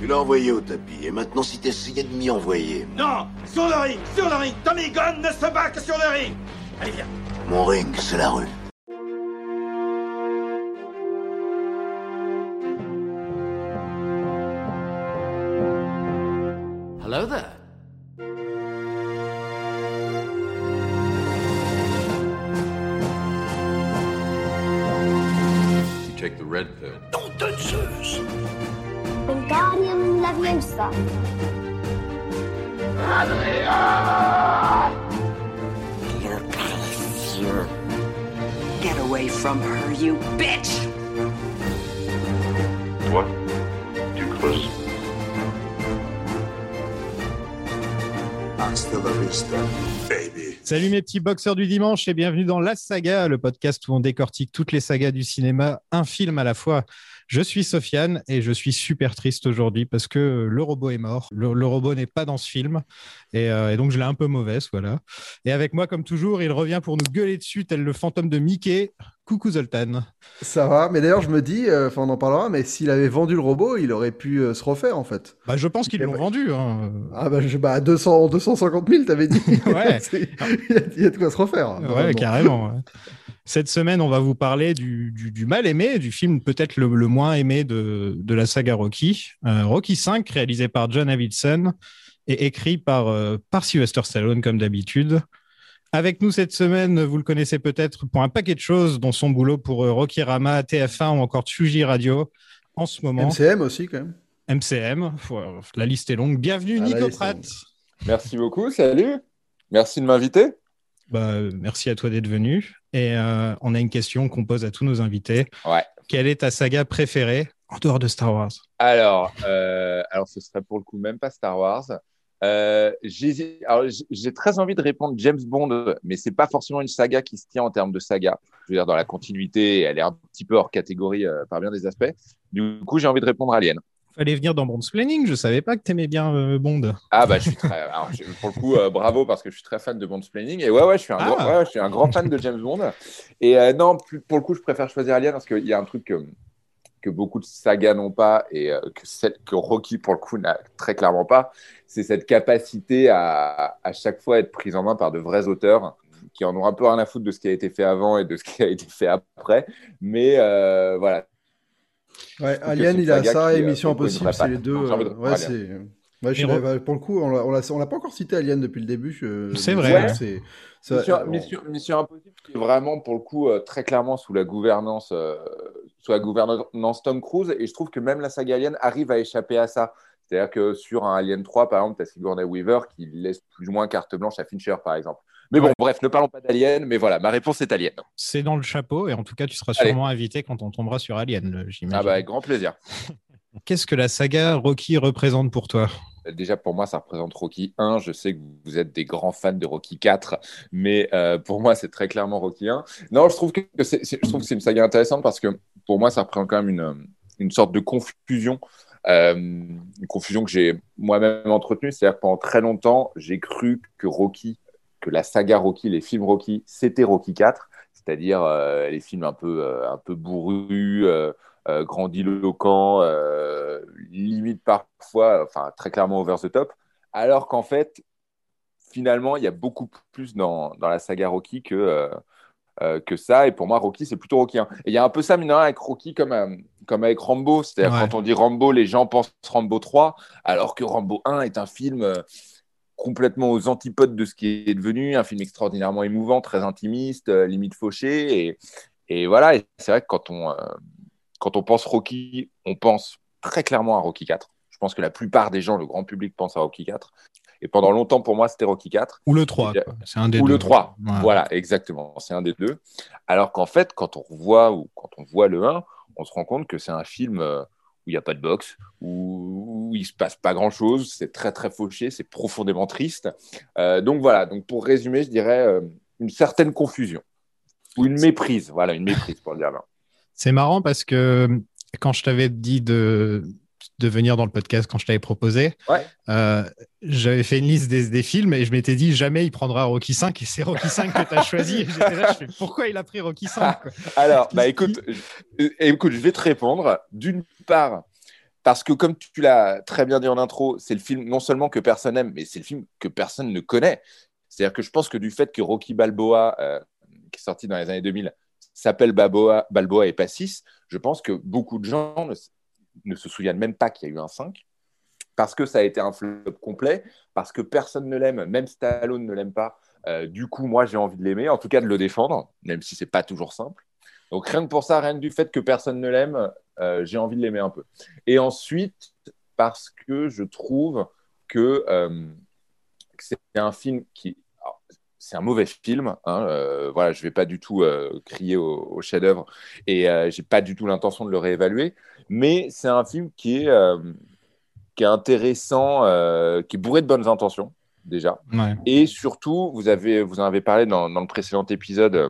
Tu l'as envoyé au tapis, et maintenant si t'essayais de m'y envoyer... Non Sur le ring Sur le ring Tommy Gunn ne se bat que sur le ring. Allez, viens. Mon ring, c'est la rue. Salut mes petits boxeurs du dimanche et bienvenue dans La Saga, le podcast où on décortique toutes les sagas du cinéma, un film à la fois. Je suis Sofiane et je suis super triste aujourd'hui parce que le robot est mort. Le, le robot n'est pas dans ce film et, euh, et donc je l'ai un peu mauvaise, voilà. Et avec moi, comme toujours, il revient pour nous gueuler dessus tel le fantôme de Mickey. Coucou Zoltan. Ça va, mais d'ailleurs je me dis, euh, enfin on en parlera, mais s'il avait vendu le robot, il aurait pu euh, se refaire en fait. Bah, je pense qu'ils l'ont ouais. vendu. hein. Ah bah, je, bah à 200, 250 000 t'avais dit. Ouais. Il, y a, il y a de quoi se refaire. Ouais, normalement. carrément. ouais. Cette semaine, on va vous parler du, du- du mal aimé, du film peut-être le, le moins aimé de, de la saga Rocky. Euh, Rocky V, réalisé par John Avildsen et écrit par, euh, par Sylvester Stallone, comme d'habitude. Avec nous cette semaine, vous le connaissez peut-être pour un paquet de choses, dont son boulot pour euh, Rocky Rama, TF1 ou encore Tsuji Radio. En ce moment, MCM aussi quand même. MCM. Faut- La liste est longue. Bienvenue, Ah, Nico Pratt. Merci beaucoup, salut. Merci de m'inviter. Bah, merci à toi d'être venu. Et euh, on a une question qu'on pose à tous nos invités. Ouais. Quelle est ta saga préférée en dehors de Star Wars? Alors, euh, alors ce serait pour le coup même pas Star Wars. Euh, j'ai très envie de répondre James Bond, mais c'est pas forcément une saga qui se tient en termes de saga. Je veux dire, dans la continuité, elle est un petit peu hors catégorie par bien des aspects. Du coup, j'ai envie de répondre Alien. Fallait venir dans Bond's Planning. Je savais pas que t'aimais bien euh, Bond. Ah bah, je suis très. alors, je- pour le coup, euh, bravo parce que je suis très fan de Bond's Planning. Et ouais, ouais, je suis un, Ah. grand, ouais, je suis un grand fan de James Bond. Et euh, non, plus- pour le coup, je préfère choisir Alien parce qu'il y a un truc que, que beaucoup de sagas n'ont pas et que, celle, que Rocky, pour le coup, n'a très clairement pas. C'est cette capacité à, à chaque fois être prise en main par de vrais auteurs qui en ont un peu rien à foutre de ce qui a été fait avant et de ce qui a été fait après. Mais euh, voilà. Ouais, Alien il a ça qui, et euh, Impossible, c'est les deux. Euh, ouais, c'est. Ouais, je pour le coup, on l'a, on l'a- pas encore cité Alien depuis le début. je- C'est vrai. C'est, c'est- Mission, bon. Mission- Mission Impossible, c'est vraiment pour le coup euh, très clairement sous la gouvernance, euh, sous la gouvernance Tom Cruise, et je trouve que même la saga Alien arrive à échapper à ça. C'est-à-dire que sur un Alien 3, par exemple, tu as Sigourney Weaver qui laisse plus ou moins carte blanche à Fincher, par exemple. Mais bon, Ouais. bref, ne parlons pas d'Alien, mais voilà, ma réponse est Alien. C'est dans le chapeau et en tout cas, tu seras Allez. sûrement invité quand on tombera sur Alien, j'imagine. Ah bah, avec grand plaisir. Qu'est-ce que la saga Rocky représente pour toi? Déjà, pour moi, ça représente Rocky 1. Je sais que vous êtes des grands fans de Rocky 4, mais euh, pour moi, c'est très clairement Rocky 1. Non, je trouve que c'est, c'est- je trouve que c'est une saga intéressante parce que pour moi, ça représente quand même une, une sorte de confusion. euh, une confusion que j'ai moi-même entretenue. C'est-à-dire que pendant très longtemps, j'ai cru que Rocky, que la saga Rocky, les films Rocky, c'était Rocky 4, c'est-à-dire euh, les films un peu, euh, un peu bourrus, euh, grandiloquents, limite parfois, enfin très clairement over the top, alors qu'en fait, finalement, il y a beaucoup plus dans, dans la saga Rocky que, que ça. Et pour moi, Rocky, c'est plutôt Rocky 1. Et il y a un peu ça, mine avec Rocky comme, comme avec Rambo. C'est-à-dire, Ouais. quand on dit Rambo, les gens pensent Rambo 3, alors que Rambo 1 est un film complètement aux antipodes de ce qui est devenu, un film extraordinairement émouvant, très intimiste, euh, limite fauché. Et, et voilà, et c'est vrai que quand on, euh, quand on pense Rocky, on pense très clairement à Rocky 4. Je pense que la plupart des gens, le grand public, pense à Rocky 4. Et pendant longtemps, pour moi, c'était Rocky 4. Ou le 3 Déjà- quoi. C'est un des Ou deux. le 3. Ouais. Voilà, exactement. C'est un des deux. Alors qu'en fait, quand on revoit ou quand on voit le 1, on se rend compte que c'est un film euh, où il n'y a pas de boxe, où, il se passe pas grand-chose. C'est très, très fauché. C'est profondément triste. Euh, donc voilà. Donc pour résumer, je dirais euh, une certaine confusion. Ou une méprise. Voilà, une méprise pour le dire. C'est marrant parce que quand je t'avais dit de, de venir dans le podcast, quand je t'avais proposé, Ouais. euh, j'avais fait une liste des, des films et je m'étais dit jamais il prendra Rocky 5 et c'est Rocky 5 que tu as choisi. Et J'étais là, je fais pourquoi il a pris Rocky 5 quoi? Alors, bah écoute, je, euh, écoute, je vais te répondre. D'une part, parce que comme tu l'as très bien dit en intro, c'est le film non seulement que personne aime, mais c'est le film que personne ne connaît. C'est-à-dire que je pense que du fait que Rocky Balboa, euh, qui est sorti dans les années 2000, s'appelle Balboa, Balboa et pas 6, je pense que beaucoup de gens ne, ne se souviennent même pas qu'il y a eu un 5, parce que ça a été un flop complet, parce que personne ne l'aime, même Stallone ne l'aime pas. Euh, du coup, moi, j'ai envie de l'aimer, en tout cas de le défendre, même si c'est pas toujours simple. Donc rien que pour ça, rien que du fait que personne ne l'aime, euh, j'ai envie de l'aimer un peu. Et ensuite, parce que je trouve que, euh, c'est un film qui... C'est un mauvais film, hein, voilà, je vais pas du tout crier au, au chef-d'œuvre et j'ai pas du tout l'intention de le réévaluer, mais c'est un film qui est, euh, qui est intéressant, euh, qui est bourré de bonnes intentions déjà. Ouais. Et surtout, vous, avez, vous en avez parlé dans, dans le précédent épisode euh,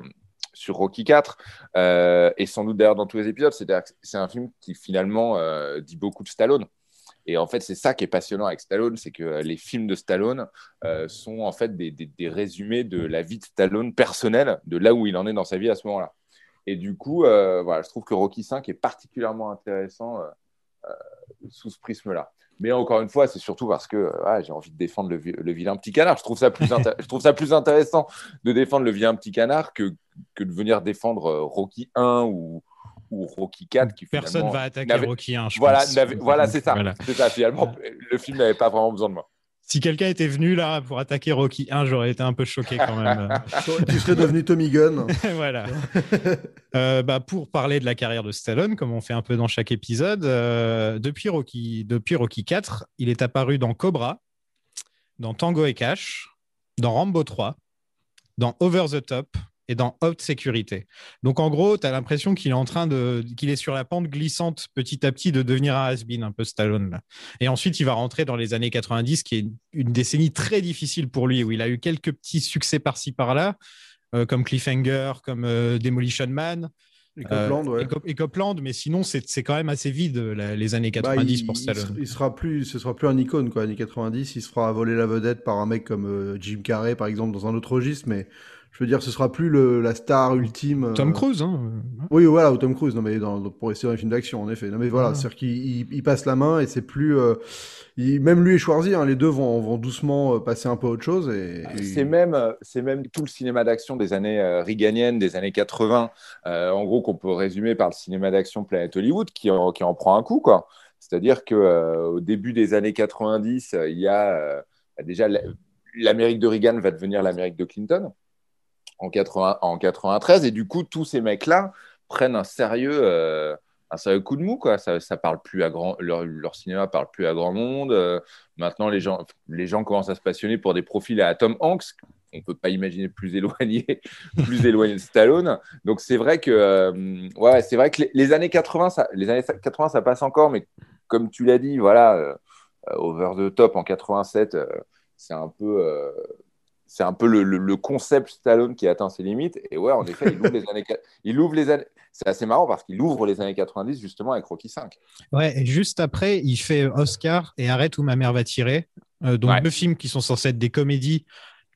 sur Rocky 4, euh, et sans doute d'ailleurs dans tous les épisodes, c'est un film qui finalement dit beaucoup de Stallone. Et en fait, c'est ça qui est passionnant avec Stallone, c'est que les films de Stallone euh, sont en fait des, des- des résumés de la vie de Stallone personnelle, de là où il en est dans sa vie à ce moment-là. Et du coup, euh, voilà, je trouve que Rocky 5 est particulièrement intéressant euh, euh, sous ce prisme-là. Mais encore une fois, c'est surtout parce que ah, j'ai envie de défendre le, vi- le vilain petit canard. Je trouve, ça plus inté- je trouve ça plus intéressant de défendre le vilain petit canard que, que de venir défendre Rocky 1 ou, ou Rocky 4. Qui Personne va attaquer Rocky 1, je Voilà, pense. n'avait- voilà c'est ça. Voilà. C'est ça. Finalement, le film n'avait pas vraiment besoin de moi. Si quelqu'un était venu là pour attaquer Rocky 1, j'aurais été un peu choqué quand même. tu serais devenu Tommy Gunn. voilà. Euh, bah, pour parler de la carrière de Stallone, comme on fait un peu dans chaque épisode, euh, depuis, Rocky, depuis Rocky 4, il est apparu dans Cobra, dans Tango et Cash, dans Rambo 3, dans Over the Top et dans Haute Sécurité. Donc en gros, tu as l'impression qu'il est en train de qu'il est sur la pente glissante petit à petit de devenir un has-been, un peu Stallone là. Et ensuite, il va rentrer dans les années 90 qui est une, décennie très difficile pour lui où il a eu quelques petits succès par-ci par-là euh, comme Cliffhanger, comme euh, Demolition Man. Et Copland, euh, ouais. et, Cop- et Copland, mais sinon, c'est quand même assez vide la- les années Bah, 90 il, pour Stallone. il sera plus, ce sera plus un icône quoi. Années 90, il se fera voler la vedette par un mec comme euh, Jim Carrey par exemple dans un autre registre, mais je veux dire, ce sera plus le, la star ultime. euh, Tom Cruise, hein. Oui, voilà, ou Tom Cruise, non mais dans, pour essayer dans les films d'action, en effet. Non mais voilà, Ah. c'est-à-dire qu'il il- il passe la main et c'est plus, euh, il- même lui et Schwarzy, hein, les deux vont, vont doucement euh, passer un peu à autre chose et. et- C'est même, c'est même tout le cinéma d'action des années euh, reaganiennes, des années 80, euh, en gros, qu'on peut résumer par le cinéma d'action Planet Hollywood, qui en, qui en prend un coup, quoi. C'est-à-dire que euh, au début des années 90, euh, il y a euh, déjà la- l'Amérique de Reagan va devenir l'Amérique de Clinton en, 80, en 93, et du coup, tous ces mecs-là prennent un sérieux, euh, un sérieux coup de mou, quoi. Ça, ça parle plus à grand, leur, leur cinéma parle plus à grand monde. euh, maintenant, les gens, les gens commencent à se passionner pour des profils à Tom Hanks. On peut pas imaginer plus éloigné, plus éloigné de Stallone. Donc c'est vrai que, euh, ouais, c'est vrai que les, années 80, ça, les années 80, ça passe encore, mais comme tu l'as dit, voilà, Over the Top en 87, euh, c'est un peu, c'est un peu le, le- le concept Stallone qui atteint ses limites. Et ouais, en effet, il ouvre les années, il ouvre les années. C'est assez marrant parce qu'il ouvre les années 90 justement avec Rocky 5. Ouais, et juste après, il fait Oscar et Arrête où ma mère va tirer. Euh, donc Ouais. deux films qui sont censés être des comédies.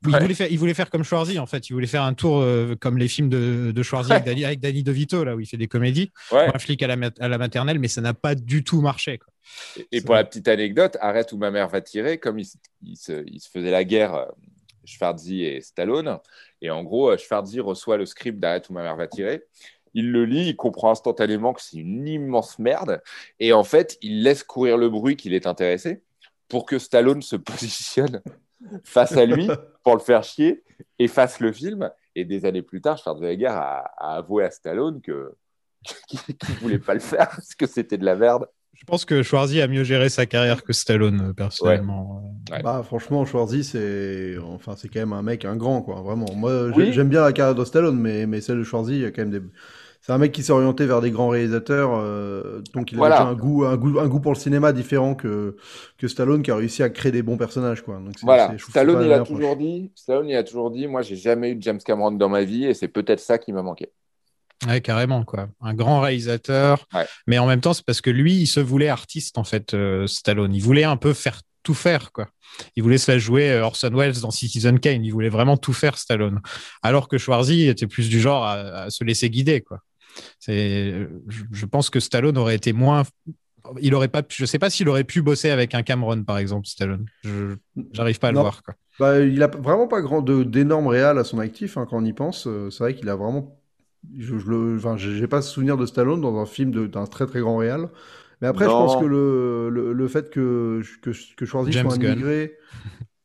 Il, Ouais. voulait faire, il voulait faire comme Schwarzy, en fait. Il voulait faire un tour euh, comme les films de, de Schwarzy avec, Danny, avec Danny DeVito, là où il fait des comédies. Un flic à la, mat- à la maternelle, mais ça n'a pas du tout marché. quoi. Et, et pour la petite anecdote, arrête où ma mère va tirer, comme il se, il se faisaient la guerre, euh, Schwarzy et Stallone, et en gros, euh, Schwarzy reçoit le script d'arrête où ma mère va tirer. Il le lit, il comprend instantanément que c'est une immense merde, et en fait, il laisse courir le bruit qu'il est intéressé pour que Stallone se positionne face à lui pour le faire chier et fasse le film. Et des années plus tard, Schwarzenegger a, a avoué à Stallone que qu'il ne voulait pas le faire parce que c'était de la merde. Je pense que Schwarzy a mieux géré sa carrière que Stallone, euh, personnellement. Ouais. Bah franchement, Schwarzy, c'est, enfin, c'est quand même un mec, un grand quoi, vraiment. Moi, Oui. j'aime bien la carrière de Stallone, mais mais celle de Schwarzy, il y a quand même des. C'est un mec qui s'est orienté vers des grands réalisateurs, euh, donc il a Voilà. déjà un goût, un goût, un goût pour le cinéma différent que que Stallone, qui a réussi à créer des bons personnages quoi. Donc Voilà, Stallone, il a toujours dit, Stallone, il a toujours dit, moi, j'ai jamais eu de James Cameron dans ma vie, et c'est peut-être ça qui m'a manqué. Ouais, carrément, quoi. Un grand réalisateur. Ouais. Mais en même temps, c'est parce que lui, il se voulait artiste, en fait, euh, Stallone. Il voulait un peu faire tout faire, quoi. Il voulait se la jouer euh, Orson Welles dans Citizen Kane. Il voulait vraiment tout faire, Stallone. Alors que Schwarzy était plus du genre à, à se laisser guider, quoi. C'est, je, je pense que Stallone aurait été moins il aurait pas, pu- je sais pas s'il aurait pu bosser avec un Cameron par exemple, Stallone. Je j'arrive pas à le voir quoi. Bah, il a vraiment pas grand de- d'énormes réals à son actif hein, quand on y pense. Euh, C'est vrai qu'il a vraiment. Je, je le, enfin, pas souvenir de Stallone dans un film d'un très très grand réal. Mais après, je pense que le, le, le fait que que, que Schwarzy soit un immigré.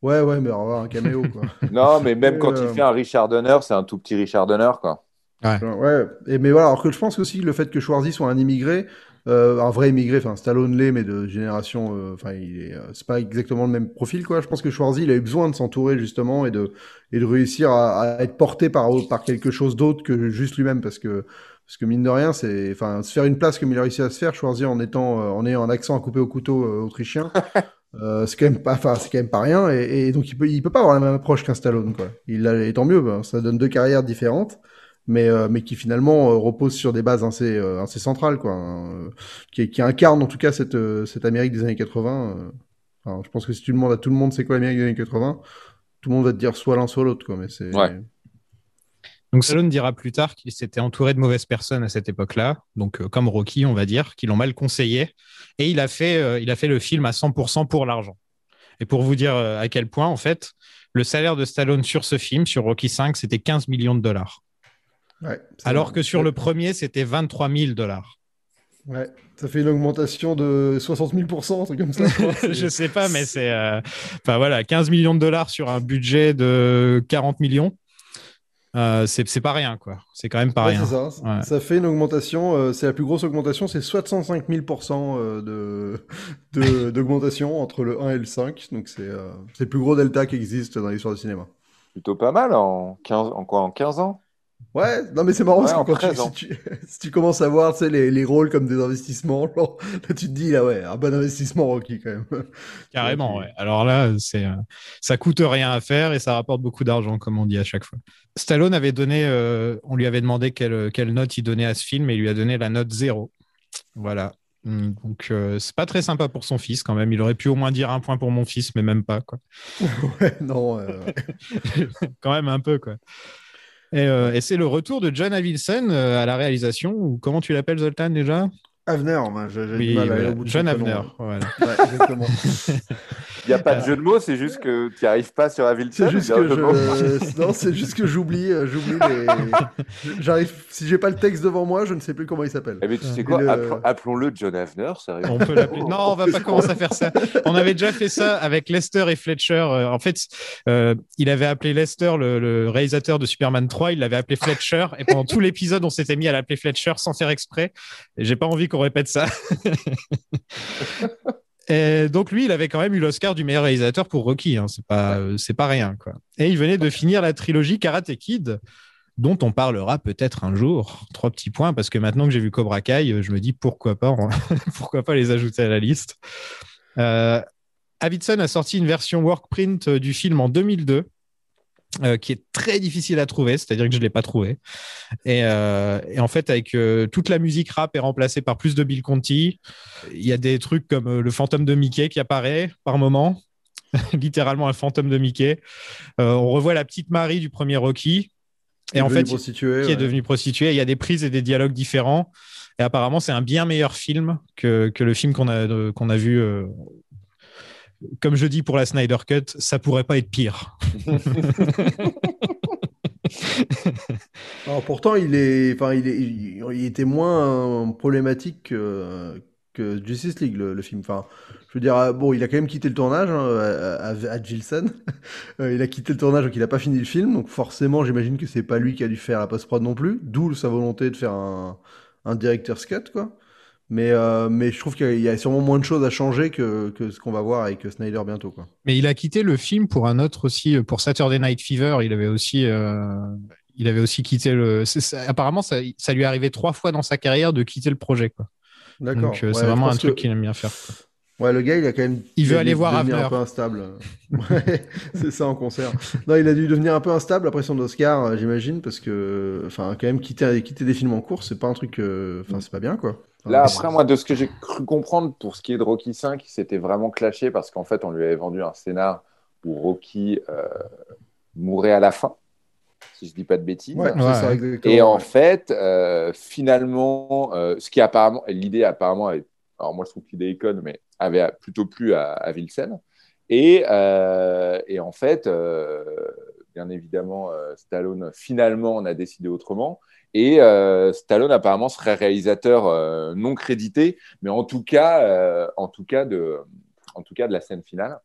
Ouais, ouais, mais avoir un caméo quoi. Non, mais même Et, quand euh, il fait un Richard Donner, c'est un tout petit Richard Donner, quoi. Ouais, et, mais voilà, alors que je pense aussi que le fait que Schwarzy soit un immigré, euh, un vrai immigré, enfin Stallone l'est, mais de génération, euh, enfin euh, c'est pas exactement le même profil quoi. Je pense que Schwarzy il a eu besoin de s'entourer justement et de et de réussir à, à être porté par par quelque chose d'autre que juste lui-même parce que parce que mine de rien c'est, enfin se faire une place comme il a réussi à se faire Schwarzy en étant euh, en ayant un accent à couper au couteau autrichien. C'est quand même pas, enfin c'est quand même pas rien et, et donc il peut, il peut pas avoir la même approche qu'un Stallone quoi. Il a, et tant mieux, ben, ça donne deux carrières différentes mais, euh, mais qui finalement euh, repose sur des bases assez, euh, assez centrales, quoi, hein, qui, qui incarne en tout cas cette, euh, cette Amérique des années 80. euh. Enfin, je pense que si tu demandes à tout le monde c'est quoi l'Amérique des années 80, tout le monde va te dire soit l'un soit l'autre, quoi. Mais c'est Ouais. Donc Stallone dira plus tard qu'il s'était entouré de mauvaises personnes à cette époque-là, donc euh, comme Rocky, on va dire, qui l'ont mal conseillé, et il a fait, euh, il a fait le film à 100% pour l'argent. Et pour vous dire euh, à quel point, en fait, le salaire de Stallone sur ce film, sur Rocky 5, c'était 15 millions de dollars, ouais, alors que sur le premier, c'était 23 000 dollars. ouais, ça fait une augmentation de 60 000 un truc comme ça. je sais pas, mais c'est, euh, enfin voilà, 15 millions de dollars sur un budget de 40 millions, euh, c'est pas rien, quoi. C'est quand même pas Ouais, rien. c'est ça. Ouais. Ça fait une augmentation. euh, c'est la plus grosse augmentation. C'est 65 000 euh, de de- d'augmentation entre le 1 et le 5. Donc c'est euh, le plus gros delta qui existe dans l'histoire du cinéma. Plutôt pas mal en 15, en quoi, en 15 ans? Ouais, non mais c'est marrant Ouais, parce que quand tu, 13 ans. si, tu, si tu commences à voir tu sais, les, les rôles comme des investissements, genre, là tu te dis là ouais, un bon investissement Rocky quand même. Carrément, Ouais, ouais. Alors là, c'est, euh, ça coûte rien à faire et ça rapporte beaucoup d'argent, comme on dit à chaque fois. Stallone avait donné, euh, on lui avait demandé quelle, quelle note il donnait à ce film et il lui a donné la note zéro. Voilà. Hum, Donc, euh, c'est pas très sympa pour son fils quand même. Il aurait pu au moins dire un point pour mon fils, mais même pas, quoi. Ouais, non, euh, quand même un peu, quoi. Et, euh, et c'est le retour de John Avildsen euh, à la réalisation, ou comment tu l'appelles, Zoltan, déjà? Avner, j'ai Oui, voilà. John Avner. Voilà. Ouais, exactement. Il n'y a pas de jeu de mots, c'est juste que tu n'y arrives pas sur Avilton. C'est juste que je... non, c'est juste que j'oublie, euh, j'oublie les. J'arrive. Si j'ai pas le texte devant moi, je ne sais plus comment il s'appelle. Eh ben, tu sais quoi, le- appelons- appelons-le John Avner, sérieux. On peut l'appeler. Non, on va pas commencer à faire ça. On avait déjà fait ça avec Lester et Fletcher. Euh, En fait, euh, il avait appelé Lester, le, le réalisateur de Superman 3, il l'avait appelé Fletcher. Et pendant tout l'épisode, on s'était mis à l'appeler Fletcher sans faire exprès. Et j'ai pas envie qu'on répète ça. Et donc lui, il avait quand même eu l'Oscar du meilleur réalisateur pour Rocky. Hein. C'est pas, c'est pas rien, quoi. Et il venait de finir la trilogie Karate Kid, dont on parlera peut-être un jour. Trois petits points parce que maintenant que j'ai vu Cobra Kai, euh, je me dis pourquoi pas, pourquoi pas les ajouter à la liste. Euh, Avidson a sorti une version workprint euh, du film en 2002. Euh, qui est très difficile à trouver, c'est-à-dire que je ne l'ai pas trouvé. Et, euh, et en fait, avec euh, toute la musique rap est remplacée par plus de Bill Conti. Il y a des trucs comme le fantôme de Mickey qui apparaît par moment, littéralement un fantôme de Mickey. On revoit la petite Marie du premier Rocky. Et en fait, qui est devenue prostituée. Il y a des prises et des dialogues différents. Et apparemment, c'est un bien meilleur film que, que le film qu'on a, qu'on a vu. Comme je dis pour la Snyder Cut, ça pourrait pas être pire. Alors, pourtant, il est, enfin, il était moins problématique que, que Justice League le, film. Enfin, je veux dire, euh, bon, il a quand même quitté le tournage hein, à Gilson. Euh, il a quitté le tournage, donc il n'a pas fini le film. Donc forcément, j'imagine que c'est pas lui qui a dû faire la post-prod non plus. D'où sa volonté de faire un, un director's cut, quoi. Mais, euh, mais je trouve qu'il y a sûrement moins de choses à changer que, que ce qu'on va voir avec Snyder bientôt, quoi. Mais il a quitté le film pour un autre aussi, pour Saturday Night Fever. Il avait aussi, euh, il avait aussi quitté le. apparemment, ça, ça lui est arrivé trois fois dans sa carrière de quitter le projet. Quoi. D'accord. Donc, euh, Ouais, c'est vraiment un truc qu'il aime bien faire. quoi. Ouais, le gars, il a quand même. Il veut aller dû voir devenir Avner. un peu instable. Ouais, c'est ça en concert. Non, il a dû devenir un peu instable après son Oscar, euh, j'imagine, parce que, enfin, quand même quitter, quitter des films en cours, c'est pas un truc, euh, enfin, c'est pas bien, quoi. Là, après, moi, de ce que j'ai cru comprendre pour ce qui est de Rocky 5, c'était vraiment clashé parce qu'en fait, on lui avait vendu un scénar où Rocky euh, mourait à la fin, si je dis pas de bêtises. Ouais, Ouais, ça. Et en fait, euh, finalement, euh, ce qui apparemment, l'idée apparemment avait alors moi je trouve que l'idée est conne, mais avait plutôt plu à, à Vilsen. Et, euh, et en fait, euh, bien évidemment, euh, Stallone, finalement, on a décidé autrement. Et euh, Stallone, apparemment, serait réalisateur euh, non crédité, mais en tout cas, euh, en tout cas, de, en tout cas de la scène finale.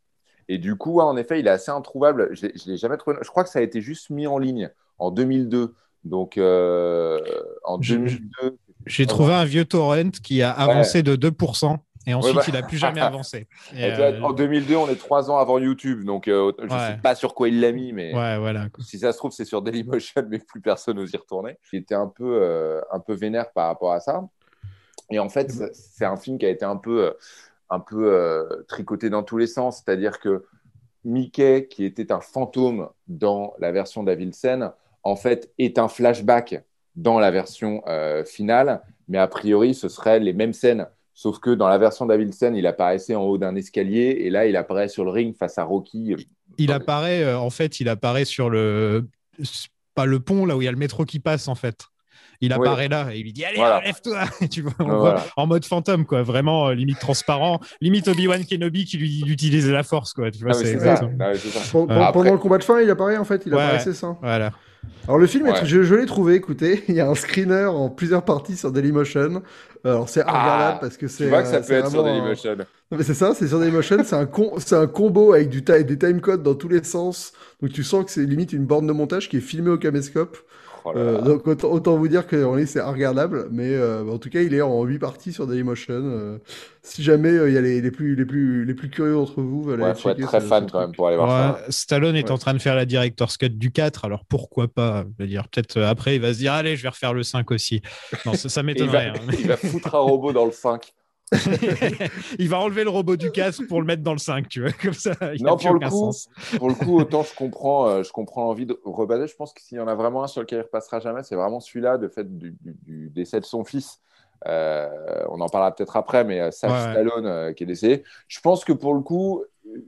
Et du coup, ouais, en effet, il est assez introuvable. Je l'ai jamais trouvé. Je crois que ça a été juste mis en ligne en 2002. Donc, en Je- 2002. J'ai trouvé un vieux torrent qui a avancé de 2%. Et ensuite, bah. il n'a plus jamais avancé. Et, Et euh, En 2002, on est trois ans avant YouTube, donc euh, je ne Ouais. sais pas sur quoi il l'a mis, mais ouais, voilà. quoi. si ça se trouve, c'est sur Dailymotion, mais plus personne n'ose y retourner. Il était un peu, euh, un peu vénère par rapport à ça. Et en fait, c'est- c'est un film qui a été un peu, euh, un peu tricoté dans tous les sens. C'est-à-dire que Mickey, qui était un fantôme dans la version d'Avilsen, en fait, est un flashback dans la version finale. Mais a priori, ce seraient les mêmes scènes. Sauf que dans la version d'Avilsen, il apparaissait en haut d'un escalier. Et là, il apparaît sur le ring face à Rocky. Il apparaît, euh, en fait, il apparaît sur le. Pas le pont, là où il y a le métro qui passe, en fait. Il Oui. apparaît là et il lui dit Allez, Voilà. lève-toi Tu vois, on voit en mode fantôme, quoi. Vraiment, euh, limite transparent. Limite Obi-Wan Kenobi qui lui utilisait la force, quoi. Tu vois, Ah, c'est ça. Ah, ouais, ça. Après- Pendant le combat de fin, il apparaît en fait, il Ouais. apparaissait ça. Voilà. Alors le film, Ouais. je, je l'ai trouvé, écoutez, il y a un screener en plusieurs parties sur Dailymotion. Alors c'est regardable parce que c'est. Tu vois que ça euh, peut être sur un- Dailymotion. Non, mais c'est ça, c'est sur Dailymotion, c'est un, com- c'est un combo avec du ti- des timecodes dans tous les sens. Donc tu sens que c'est limite une borne de montage qui est filmée au caméscope. Oh là Euh, là. donc autant, autant vous dire que en ligne, c'est regardable, mais euh, en tout cas il est en 8 parties sur Dailymotion. Euh, si jamais euh, il y a les, les plus, les, plus, les plus curieux d'entre vous, allez Ouais, faut être très fan quand même pour aller voir ça. Stallone est Ouais. en train de faire la director's cut du 4, alors pourquoi pas Je veux dire, peut-être après, il va se dire Allez, je vais refaire le 5 aussi. Non, ça, ça il, m'étonnerait. va, hein. il va foutre un robot dans le 5. il va enlever le robot du casque pour le mettre dans le 5, tu vois. Comme ça, il Non, pour le coup, sens. Pour le coup, autant je comprends, euh, je comprends l'envie de rebaser. Je pense que s'il y en a vraiment un sur lequel il repassera jamais, c'est vraiment celui-là, de fait du, du- du décès de son fils. Euh, on en parlera peut-être après, mais euh, Ouais. Stallone euh, qui est décédé. Je pense que pour le coup,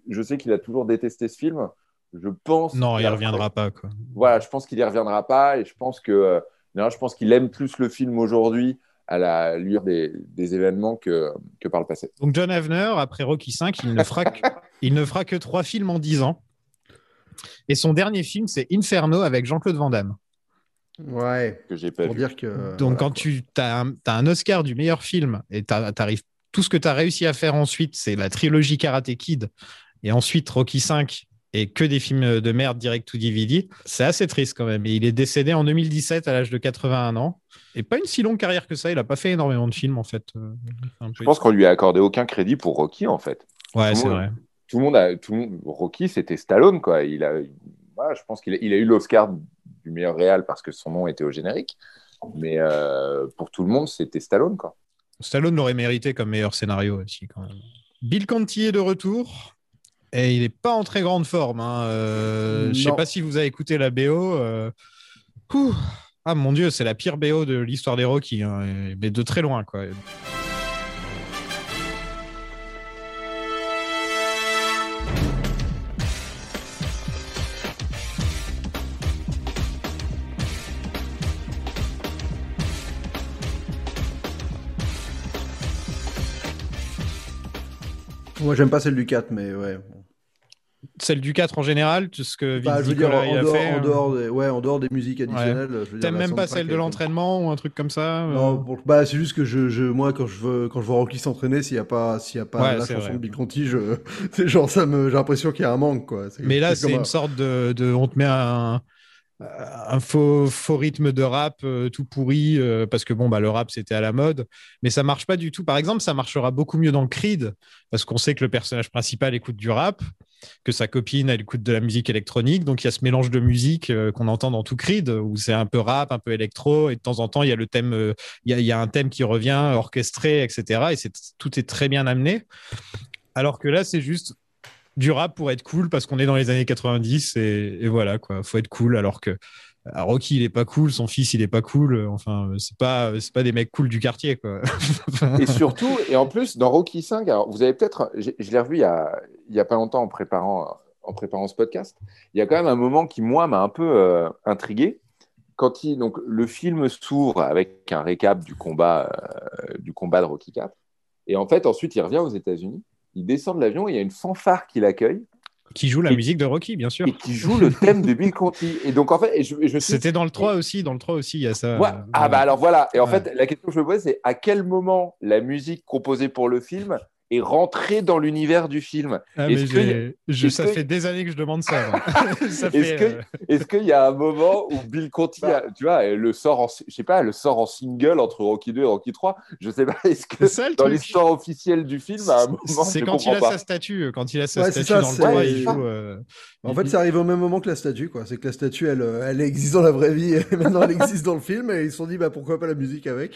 je sais qu'il a toujours détesté ce film. Je pense. Non, il a- reviendra pas. Quoi. Voilà, je pense qu'il y reviendra pas et je pense que non, je pense qu'il aime plus le film aujourd'hui à la lueur des, des événements que, que par le passé. Donc, John Avner, après Rocky 5, il ne fera que, il ne fera que trois films en 10 ans. Et son dernier film, c'est Inferno avec Jean-Claude Van Damme. Ouais, Que j'ai pas pour vu. dire que. Donc, voilà, quand quoi. tu as un, t'as un Oscar du meilleur film et tu arrives, tout ce que tu as réussi à faire ensuite, c'est la trilogie Karate Kid et ensuite Rocky 5 et que des films de merde direct to DVD, c'est assez triste quand même. Et il est décédé en 2017 à l'âge de 81 ans. Et pas une si longue carrière que ça. Il a pas fait énormément de films en fait. Euh, un Je peu- pense qu'on lui a accordé aucun crédit pour Rocky en fait. Ouais, c'est vrai. Tout le monde a, tout le monde- Rocky c'était Stallone quoi. Il a, voilà, je pense qu'il a, il a eu l'Oscar du meilleur réal parce que son nom était au générique. Mais euh, pour tout le monde c'était Stallone quoi. Stallone l'aurait mérité comme meilleur scénario aussi quand même. Bill Conti est de retour. Et il n'est pas en très grande forme. hein. Euh, je sais Non. pas si vous avez écouté la BO. euh. Ah mon dieu, c'est la pire BO de l'histoire des Rocky, hein, mais de très loin quoi. Moi j'aime pas celle du 4, mais ouais. bon. Celle du 4 en général, tout ce que Bah, je veux dire, en dehors, fait. en, dehors des, ouais, en dehors des musiques additionnelles. je veux dire, T'aimes même pas celle de l'entraînement ou un truc comme ça euh, Non, bon, bah, c'est juste que je, je, moi, quand je veux, quand je vois Rocky s'entraîner, s'il y a pas, s'il y a pas Ouais, la chanson vrai. de Bill Conti, je, c'est genre, ça me, j'ai l'impression qu'il y a un manque, quoi. Mais là, c'est un- une sorte de, de- On te met un, un faux, rythme de rap euh, tout pourri, euh, parce que bon, bah, le rap, c'était à la mode. Mais ça marche pas du tout. Par exemple, ça marchera beaucoup mieux dans Creed, parce qu'on sait que le personnage principal écoute du rap, que sa copine, elle écoute de la musique électronique. Donc, il y a ce mélange de musique euh, qu'on entend dans tout Creed, où c'est un peu rap, un peu électro, et de temps en temps, il y a le thème, euh, il y a- y, a un thème qui revient, orchestré, etc. Et c'est, tout est très bien amené. Alors que là, c'est juste du rap pour être cool parce qu'on est dans les années 90 et, voilà quoi faut être cool alors que euh, Rocky il est pas cool son fils il est pas cool euh, enfin euh, c'est pas c'est pas des mecs cool du quartier quoi Et surtout, et en plus, dans Rocky 5, alors vous avez peut-être, je l'ai revu il y, a, il y a pas longtemps en préparant, en préparant ce podcast, il y a quand même un moment qui, moi, m'a un peu intrigué. Quand donc, le film s'ouvre avec un récap du combat, du combat de Rocky 4. Et en fait, ensuite, il revient aux États-Unis, il descend de l'avion, et il y a une fanfare qui l'accueille Qui joue la Et- musique de Rocky, bien sûr. et qui joue le thème de Bill Conti. Et donc, en fait, je, je C'était dans le 3 aussi. Dans le 3 aussi, il y a ça. Ouais. Ah bah alors voilà. Et en Ouais. fait, la question que je me pose, c'est à quel moment la musique composée pour le film est rentrée dans l'univers du film Ah, mais que- je- ça que- fait des années que je demande ça. Est-ce euh, Est-ce qu'il y a un moment où Bill Conti, a- tu vois, le sort en, je sais pas, le sort en single entre Rocky 2 et Rocky 3 Je sais pas. Est-ce que ça, dans l'histoire officielle du film, à un moment, C'est je quand il a pas. sa statue. Quand il a sa Ouais, statue ça, dans le c'est- 3, il c'est- joue. euh, En fait, ça arrive au même moment que la statue, quoi. C'est que la statue, elle, euh, elle existe dans la vraie vie et maintenant elle existe dans le film et ils se sont dit, bah pourquoi pas la musique avec?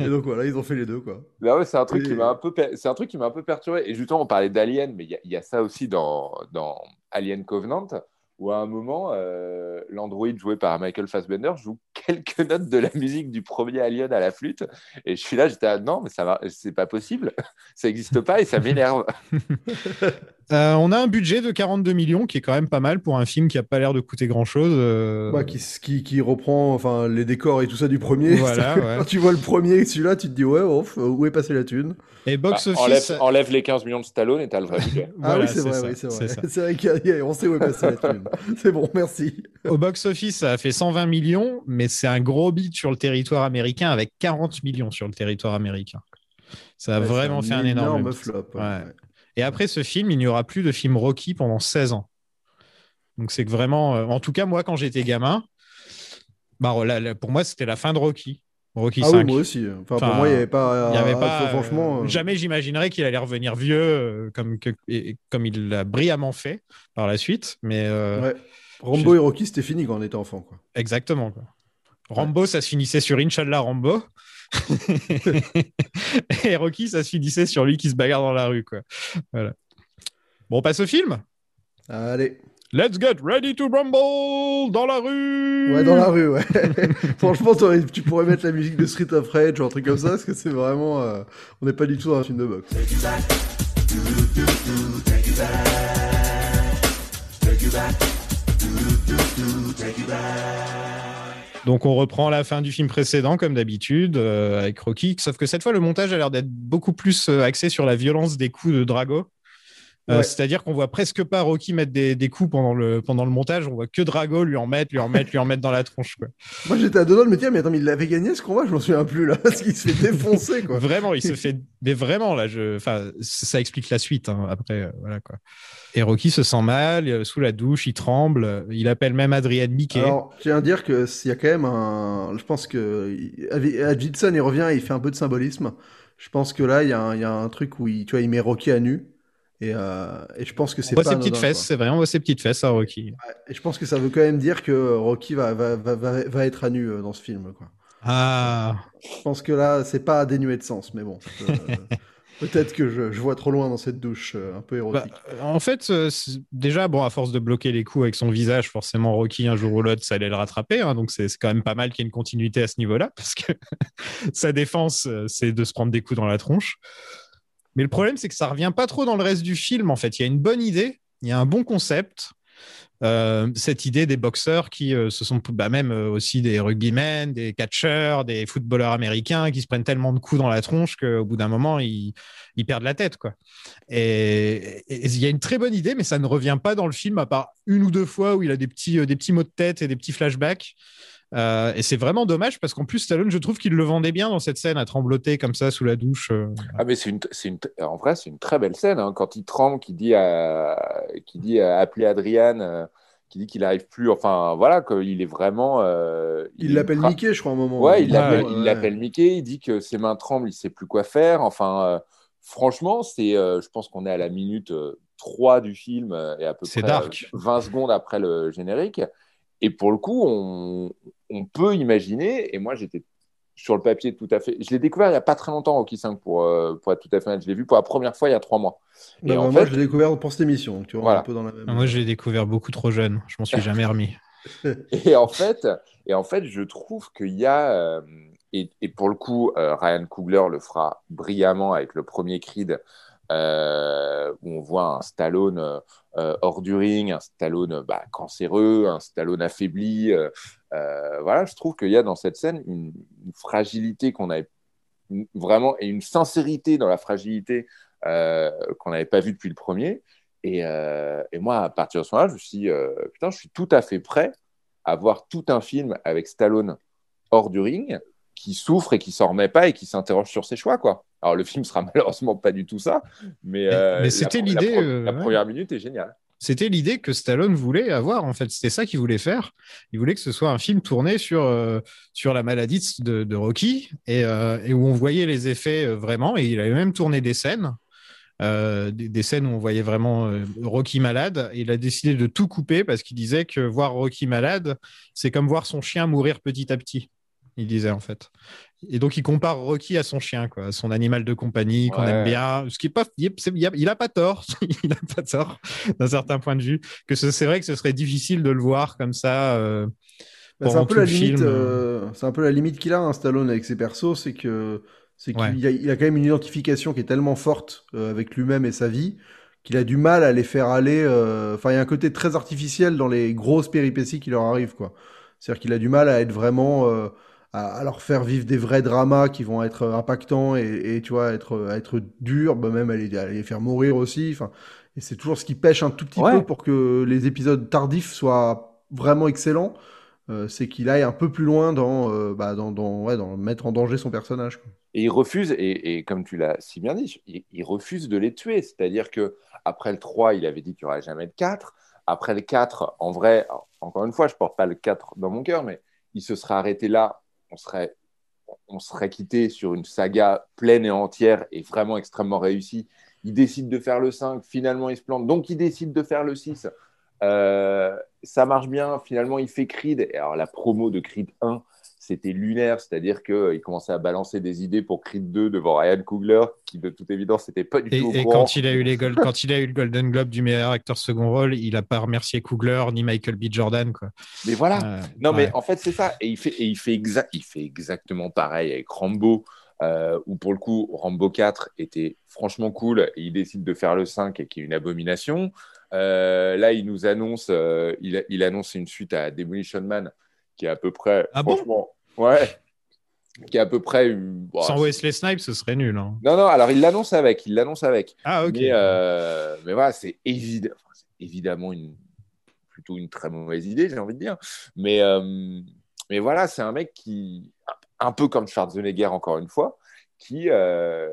Et donc voilà, ils ont fait les deux, quoi. Là, ouais, c'est un truc Et- qui m'a un peu, c'est un truc qui m'a un peu perturbé. Et justement, on parlait d'Alien, mais il y, a- ça aussi dans, Alien Covenant, où à un moment, euh, l'androïde joué par Michael Fassbender joue quelques notes de la musique du premier Alien à la flûte. Et je suis là, j'étais, ah, non, mais ça va, c'est pas possible, ça n'existe pas et ça m'énerve. euh, on a un budget de 42 millions qui est quand même pas mal pour un film qui a pas l'air de coûter grand chose. Ouais, qui, qui, qui reprend enfin, les décors et tout ça du premier. Voilà, ouais. Quand tu vois le premier et celui-là, tu te dis, ouais, ouf, où est passée la thune? Et box Bah, office. enlève, enlève les 15 millions de Stallone et t'as le vrai budget. ah Voilà, oui, c'est vrai, oui, c'est vrai. C'est vrai qu'on sait où est passée la thune. C'est bon, merci. Au box-office, ça a fait 120 millions, mais c'est un gros beat sur le territoire américain avec 40 millions sur le territoire américain. Ça a Ouais, vraiment fait un énorme beat. flop. ouais. Et après ce film, il n'y aura plus de film Rocky pendant 16 ans. Donc c'est que vraiment, euh, en tout cas, moi, quand j'étais gamin, bah, là, là, pour moi, c'était la fin de Rocky. Rocky Ah 5. oui, moi aussi. Enfin, Enfin, pour moi, il n'y avait pas. Il y avait pas, franchement. euh, euh, jamais j'imaginerais qu'il allait revenir vieux euh, comme, que- et- comme il l'a brillamment fait par la suite. Mais euh, ouais. Rambo et Rocky, c'était fini quand on était enfant. Quoi. Exactement. Quoi. Rambo, ça se finissait sur Inch'Allah Rambo. et Rocky, ça se finissait sur lui qui se bagarre dans la rue. Quoi. Voilà. Bon, on passe au film? Allez. Let's get ready to rumble dans la rue. Ouais, dans la rue, ouais. Franchement, tu pourrais mettre la musique de Street of Rage ou un truc comme ça, parce que c'est vraiment. euh, on n'est pas du tout dans un film de boxe. Donc on reprend la fin du film précédent comme d'habitude euh, avec Rocky, sauf que cette fois le montage a l'air d'être beaucoup plus euh, axé sur la violence des coups de Drago. Euh. C'est-à-dire qu'on voit presque pas Rocky mettre des, des coups pendant le, pendant le montage, on voit que Drago lui en mettre, lui en mettre, lui en mettre dans la tronche. Quoi. Moi, j'étais à deux doigts de me dire, mais attends, mais il avait gagné ce combat Je m'en souviens plus, là, parce qu'il se fait défoncer, quoi. Vraiment, il se fait. Mais vraiment, là, je... enfin, ça explique la suite hein, après. euh, voilà, quoi. Et Rocky se sent mal, euh, sous la douche, il tremble, il appelle même Adrian Mickey. Alors, je tiens à dire que s'il y a quand même un. Je pense que. Adjitson, il revient et il fait un peu de symbolisme. Je pense que là, il y, a un- il y a un truc où il, tu vois, il met Rocky à nu. Et, euh, et je pense que on c'est voit pas. ses petites fesses, c'est vrai, on voit ses petites fesses à Rocky. quoi. Et je pense que ça veut quand même dire que Rocky va, va, va, va, être à nu euh, dans ce film, quoi. Ah, Je pense que là, c'est pas dénué de sens, mais bon. Peut-être que je, je vois trop loin dans cette douche euh, un peu érotique. Bah, en fait, déjà, bon, à force de bloquer les coups avec son visage, forcément, Rocky, un jour ou l'autre, ça allait le rattraper. hein, donc, c'est quand même pas mal qu'il y ait une continuité à ce niveau-là, parce que sa défense, c'est de se prendre des coups dans la tronche. Mais le problème, c'est que ça revient pas trop dans le reste du film, en fait. Il y a une bonne idée, il y a un bon concept. Euh, cette idée des boxeurs qui euh, se sont bah, même euh, aussi des rugbymen, des catcheurs, des footballeurs américains qui se prennent tellement de coups dans la tronche qu'au bout d'un moment, ils, perdent la tête. Quoi. Et il y a une très bonne idée, mais ça ne revient pas dans le film, à part une ou deux fois où il a des petits, des petits mots de tête et des petits flashbacks. Euh, et c'est vraiment dommage parce qu'en plus, Stallone, je trouve qu'il le vendait bien dans cette scène à trembloter comme ça sous la douche. euh. Ah mais c'est une, c'est une, en vrai c'est une très belle scène hein, quand il tremble, qui dit à, qui dit à appeler Adrian, euh, qui dit qu'il n'arrive plus, enfin voilà qu'il est vraiment. euh, Il l'appelle Mickey, je crois, à un moment. Ouais, il Ouais, l'appelle, ouais. Mickey. Il dit que ses mains tremblent, il sait plus quoi faire. Enfin, euh, franchement, c'est, euh, je pense qu'on est à la minute euh, 3 du film et à peu près dark. euh, 20 secondes après le générique. Et pour le coup, on, on peut imaginer. Et moi, j'étais sur le papier tout à fait. Je l'ai découvert il y a pas très longtemps, Rocky 5, pour, euh, pour être tout à fait honnête. Je l'ai vu pour la première fois il y a trois mois. Bah, Et bah, en moi, fait- je l'ai découvert pour cette émission, donc tu vois, Voilà. un peu dans la même. Moi, je l'ai découvert beaucoup trop jeune. Je m'en suis jamais remis. Et en fait, et en fait je trouve qu'il y a, euh, et, et pour le coup, euh, Ryan Coogler le fera brillamment avec le premier Creed, euh, où on voit un Stallone hors du ring, un Stallone bah, cancéreux, un Stallone affaibli. Euh, voilà, je trouve qu'il y a dans cette scène une, une fragilité qu'on avait une- vraiment et une sincérité dans la fragilité euh, qu'on n'avait pas vu depuis le premier. Et, euh, et moi, à partir de ce moment-là, je me suis dit, euh, putain, je suis tout à fait prêt à voir tout un film avec Stallone hors du ring, qui souffre et qui s'en remet pas et qui s'interroge sur ses choix, quoi. Alors le film sera malheureusement pas du tout ça, mais, euh, c'était la l'idée, La, ouais. première minute est géniale. C'était l'idée que Stallone voulait avoir, en fait. C'était ça qu'il voulait faire. Il voulait que ce soit un film tourné sur, euh, la maladie de, Rocky et, euh, et où on voyait les effets euh, vraiment. Et il avait même tourné des scènes, des, scènes où on voyait vraiment Rocky malade. Il a décidé de tout couper parce qu'il disait que voir Rocky malade, c'est comme voir son chien mourir petit à petit. Il disait en fait. Et donc il compare Rocky à son chien, quoi, à son animal de compagnie qu'on Ouais. aime bien. Ce qui est pas, il c'est- il a, il a pas tort. il a pas tort d'un certain point de vue. Que ce- c'est vrai que ce serait difficile de le voir comme ça. euh, c'est un peu la limite. film. c'est un peu la limite qu'il a, un Stallone avec ses persos, c'est que c'est qu'il Ouais. y a, il a quand même une identification qui est tellement forte euh, avec lui-même et sa vie qu'il a du mal à les faire aller. euh, Enfin, il y a un côté très artificiel dans les grosses péripéties qui leur arrivent, quoi. C'est-à-dire qu'il a du mal à être vraiment euh, à, à leur faire vivre des vrais dramas qui vont être euh, impactants et, et, tu vois être à être durs, bah, même à les, à les faire mourir aussi. Enfin, et c'est toujours ce qui pêche un tout petit Ouais. peu pour que les épisodes tardifs soient vraiment excellents. Euh, c'est qu'il aille un peu plus loin dans, euh, bah, dans, dans, ouais, dans mettre en danger son personnage. quoi. Et il refuse, et, et comme tu l'as si bien dit, il, il refuse de les tuer. C'est-à-dire que après le 3, il avait dit qu'il n'y aurait jamais de 4. Après le 4, en vrai, encore une fois, je ne porte pas le 4 dans mon cœur, mais il se serait arrêté là. On serait, on serait quitté sur une saga pleine et entière et vraiment extrêmement réussie. Il décide de faire le 5, finalement il se plante, donc il décide de faire le 6. Euh, ça marche bien, finalement il fait Creed. Alors la promo de Creed 1, c'était lunaire, c'est-à-dire qu'il commençait à balancer des idées pour Creed 2 devant Ryan Coogler, qui de toute évidence n'était pas du Et, tout au et courant. quand il a eu les gold- quand il a eu le Golden Globe du meilleur acteur second rôle, il a pas remercié Coogler ni Michael B. Jordan, quoi. Mais voilà, Euh, Non, ouais. mais en fait, c'est ça. Et il fait, et il fait, exa- il fait exactement pareil avec Rambo, euh, où pour le coup, Rambo 4 était franchement cool et il décide de faire le 5 et qui est une abomination. Euh, là, il nous annonce, euh, il, il annonce une suite à Demolition Man qui est à peu près, Ah bon ouais, qui est à peu près. une- bon, Sans Wesley Snipes, ce serait nul. hein. Non, non, alors il l'annonce avec, il l'annonce avec. Ah, ok. Mais, euh, mais voilà, c'est évid- enfin, c'est évidemment une, plutôt une très mauvaise idée, j'ai envie de dire. Mais, euh, mais voilà, c'est un mec qui, un peu comme Schwarzenegger, encore une fois, qui, euh,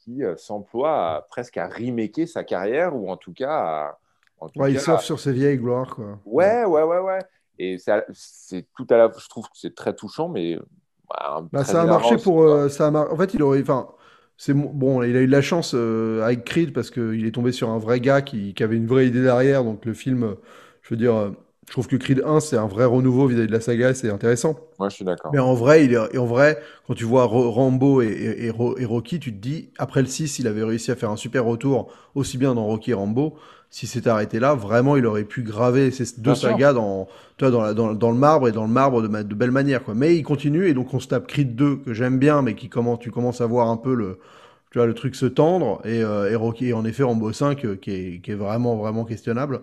qui euh, s'emploie à- presque à remaker sa carrière, ou en tout cas à. en tout Ouais, il surfe sur ses vieilles gloires. Quoi. Ouais, ouais, ouais, ouais. Et c'est tout à la. Je trouve que c'est très touchant, mais. bah, Bah, très ça a marché pour. euh, ça a mar- En fait, il aurait. Enfin, c'est bon. Il a eu de la chance euh, avec Creed parce qu'il est tombé sur un vrai gars qui, qui avait une vraie idée derrière. Donc le film, euh, je veux dire, euh, je trouve que Creed 1 c'est un vrai renouveau vis-à-vis de la saga. C'est intéressant. Moi, je suis d'accord. Mais en vrai, il est, en vrai, quand tu vois Rambo et, et- et Rocky, tu te dis, après le 6, il avait réussi à faire un super retour, aussi bien dans Rocky et Rambo. Si c'était arrêté là, vraiment, il aurait pu graver ces deux Bien sûr. sagas dans, tu vois, dans, la- dans, dans le marbre et dans le marbre de, ma- de belle manière. Quoi. Mais il continue, et donc on se tape Creed 2, que j'aime bien, mais qui comment, tu commences à voir un peu le, tu vois, le truc se tendre, et, euh, et Rocky, et en effet, Rambo 5, euh, qui est, qui est vraiment, vraiment questionnable.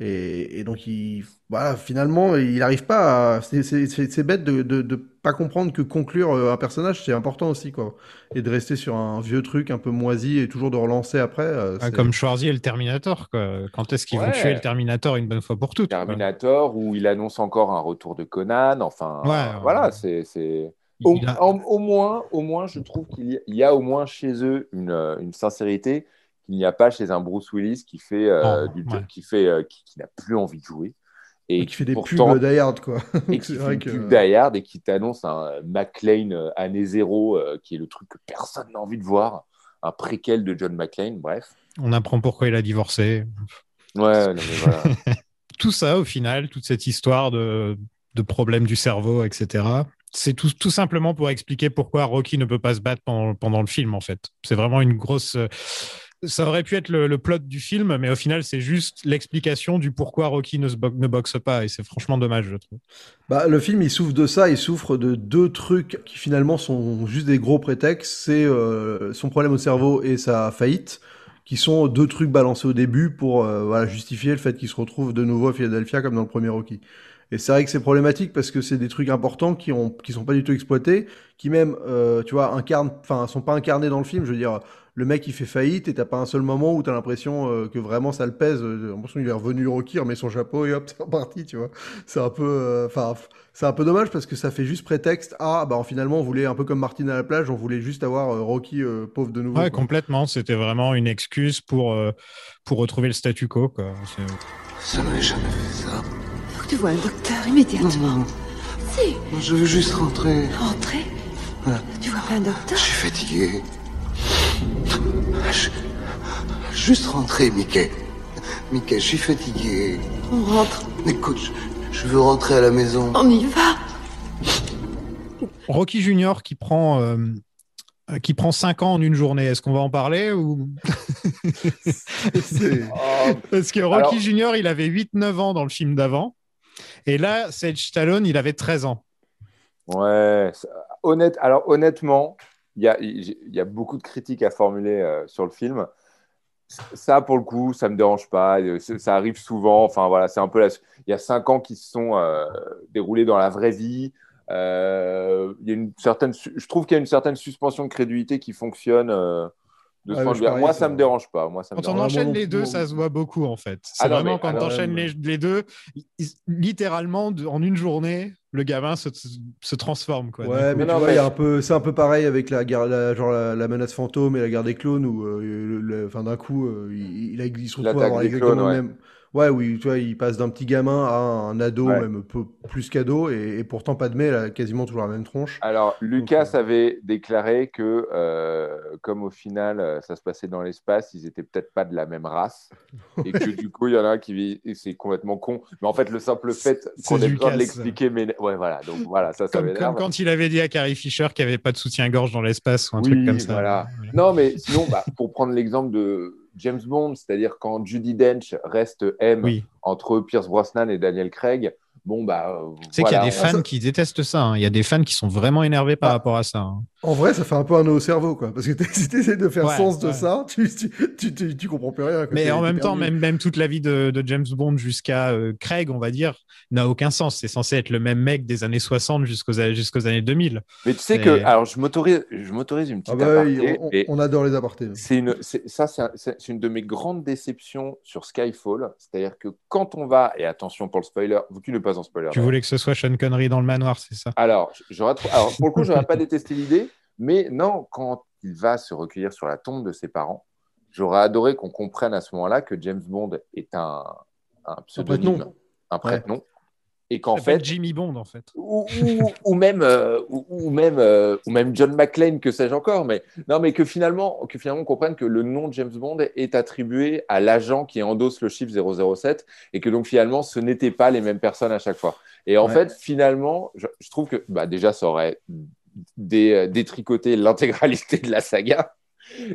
Et, et donc, il, voilà, finalement, il n'arrive pas à. C'est bête de, de, de pas comprendre que conclure euh, un personnage, c'est important aussi, quoi. Et de rester sur un vieux truc un peu moisi et toujours de relancer après. euh, Ah, comme Schwarzy et le Terminator, quoi. Quand est-ce qu'ils vont tuer le Terminator une bonne fois pour toutes quoi? Terminator, où il annonce encore un retour de Conan. Enfin, Ouais, euh, voilà, c'est. c'est- Au, a- moins, au moins, je trouve qu'il y, a- il y a au moins chez eux une, euh, une sincérité qu'il n'y a pas chez un Bruce Willis qui fait, euh, Non, du, ouais. qui fait, euh, qui, qui n'a plus envie de jouer et qui fait des pourtant- pubs Die quoi. et qui fait vrai une que- pub Die et qui t'annonce un euh, année zéro, qui est le truc que personne n'a envie de voir, un préquel de John McClane. Bref. On apprend pourquoi il a divorcé. Ouais, non, mais voilà. Tout ça, au final, toute cette histoire de, de problèmes du cerveau, etc., c'est tout, tout simplement pour expliquer pourquoi Rocky ne peut pas se battre pendant, pendant le film, en fait. C'est vraiment une grosse. Ça aurait pu être le, plot du film, mais au final, c'est juste l'explication du pourquoi Rocky ne, boxe pas. Et c'est franchement dommage, je trouve. Bah, le film, il souffre de ça, il souffre de deux trucs qui finalement sont juste des gros prétextes. C'est euh, son problème au cerveau et sa faillite, qui sont deux trucs balancés au début pour euh, justifier le fait qu'il se retrouve de nouveau à Philadelphia comme dans le premier Rocky. Et c'est vrai que c'est problématique parce que c'est des trucs importants qui ont sont pas du tout exploités, qui même euh, tu vois incarnent, enfin sont pas incarnés dans le film. Je veux dire, le mec il fait faillite et t'as pas un seul moment où t'as l'impression euh, que vraiment ça le pèse. J'ai l'impression qu'il est revenu Rocky, remet son chapeau et hop c'est reparti, tu vois. C'est un peu, euh, c'est un peu dommage parce que ça fait juste prétexte à bah finalement on voulait un peu comme Martin à la plage, on voulait juste avoir euh, Rocky euh, pauvre de nouveau. Ouais, quoi. complètement. C'était vraiment une excuse pour, euh, pour retrouver le statu quo. Quoi. C'est- Ça n'aurait jamais fait ça. Faut que tu vois un docteur immédiatement. Non, Si, je veux juste rentrer. rentrer. Tu vois pas un Je docteur suis fatigué. Je- Juste rentrer, Mickey. Mickey, je suis fatigué. On rentre, Écoute, je, je veux rentrer à la maison. on y va. Rocky Junior qui prend, euh, euh, qui prend 5 ans en une journée. Est-ce qu'on va en parler ou... C'est- Parce que Rocky Alors- Junior, il avait 8-9 ans dans le film d'avant. Et là, Sage Stallone, il avait 13 ans. Ouais, honnête, alors honnêtement, il y a, beaucoup de critiques à formuler euh, sur le film. Ça, pour le coup, ça me dérange pas. Euh, Ça arrive souvent. Enfin, voilà, c'est un peu la... Il y a cinq ans qui se sont euh, déroulés dans la vraie vie. Il y a une certaine... Je trouve qu'il y a une certaine suspension de crédulité qui fonctionne de Ouais, parie, Moi, ça- me dérange pas. Moi, ça me Quand on dérange enchaîne les deux, ça se voit beaucoup en fait. C'est Ah vraiment mais quand alors, tu enchaînes euh, les, les deux, littéralement, en une journée, le gamin se, se transforme. Quoi, Ouais, mais c'est un peu pareil avec la guerre, la, genre la, la menace fantôme et la guerre des clones où, euh, le- le- enfin d'un coup, euh, il, il, il se retrouve à avoir des exactement clones, le ouais. même. Ouais, oui, tu vois, il passe d'un petit gamin à un ado, Ouais. même peu plus qu'ado, et, et pourtant pas de elle a quasiment toujours la même tronche. Alors, Lucas Donc, euh, avait déclaré que, euh, comme au final, euh, ça se passait dans l'espace, ils étaient peut-être pas de la même race. Et que du coup, il y en a un qui vit, et c'est complètement con. Mais en fait, le simple fait qu'on ait besoin de l'expliquer, mais ouais, voilà. Donc voilà, ça, ça Comme, comme quand il avait dit à Carrie Fisher qu'il n'y avait pas de soutien-gorge dans l'espace ou un truc comme ça. voilà. Non, mais sinon, bah, pour prendre l'exemple de James Bond, c'est-à-dire quand Judy Dench reste M Oui. entre Pierce Brosnan et Daniel Craig, bon, bah. euh, Tu sais qu'il y a des fans qui détestent ça. hein. Il y a des fans qui sont vraiment énervés par Ah. rapport à ça. hein. En vrai, ça fait un peu un nœud au cerveau, quoi, parce que si t'essaies de faire Ouais, sens de ouais. ça, tu, tu, tu, tu, tu comprends plus rien. quoi. Mais en même temps, même, même toute la vie de, de James Bond jusqu'à euh, Craig, on va dire, n'a aucun sens. C'est censé être le même mec des années 60 jusqu'aux jusqu'aux années 2000. Mais tu sais que, alors, je m'autorise, je m'autorise une Ah petite bah, aparté, on, et- on adore les apartés. C'est une, c'est- ça, c'est un- c'est c'est une de mes grandes déceptions sur Skyfall. C'est-à-dire que quand on va, et attention pour le spoiler, vous qui ne pas spoiler. Tu voulais que ce soit Sean Connery dans le manoir, c'est ça? Alors, pour le coup, j'aurais pas détesté l'idée, mais non, quand il va se recueillir sur la tombe de ses parents, j'aurais adoré qu'on comprenne à ce moment-là que James Bond est un, un pseudonyme, un prête-nom, et qu'en fait, Jimmy Bond, en fait. ou, ou- ou même euh, ou, ou même euh, ou même John McClane que sais-je encore mais non mais que finalement que finalement on comprenne que le nom de James Bond est attribué à l'agent qui endosse le chiffre 007 et que donc finalement ce n'étaient pas les mêmes personnes à chaque fois et en Ouais. fait finalement je, je trouve que bah, déjà ça aurait dé- euh, détricoté l'intégralité de la saga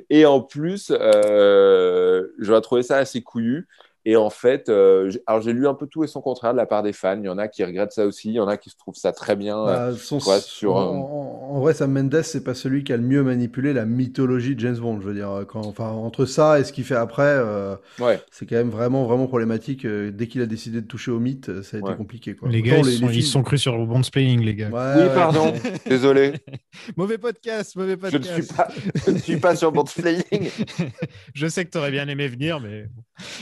et en plus euh, j'aurais trouvé ça assez couillu et en fait, euh, j'ai- alors j'ai lu un peu tout et son contraire de la part des fans. Il y en a qui regrettent ça aussi, il y en a qui se trouvent ça très bien. euh, Bah, son- ouais, sur, en, euh, en- en vrai, Sam Mendes, c'est pas celui qui a le mieux manipulé la mythologie de James Bond. Je veux dire, quand, enfin, entre ça et ce qu'il fait après, euh, Ouais. c'est quand même vraiment, vraiment problématique. Euh, Dès qu'il a décidé de toucher au mythe, ça a été compliqué. Quoi. Les gars, ils, les- sont, les ils films- sont crus sur le Bond Splaying, les gars. Ouais, Oui, ouais. pardon, désolé. Mauvais podcast, mauvais Je podcast. ne suis pas, je ne suis pas sur Boardplaying. Je sais que tu aurais bien aimé venir, mais.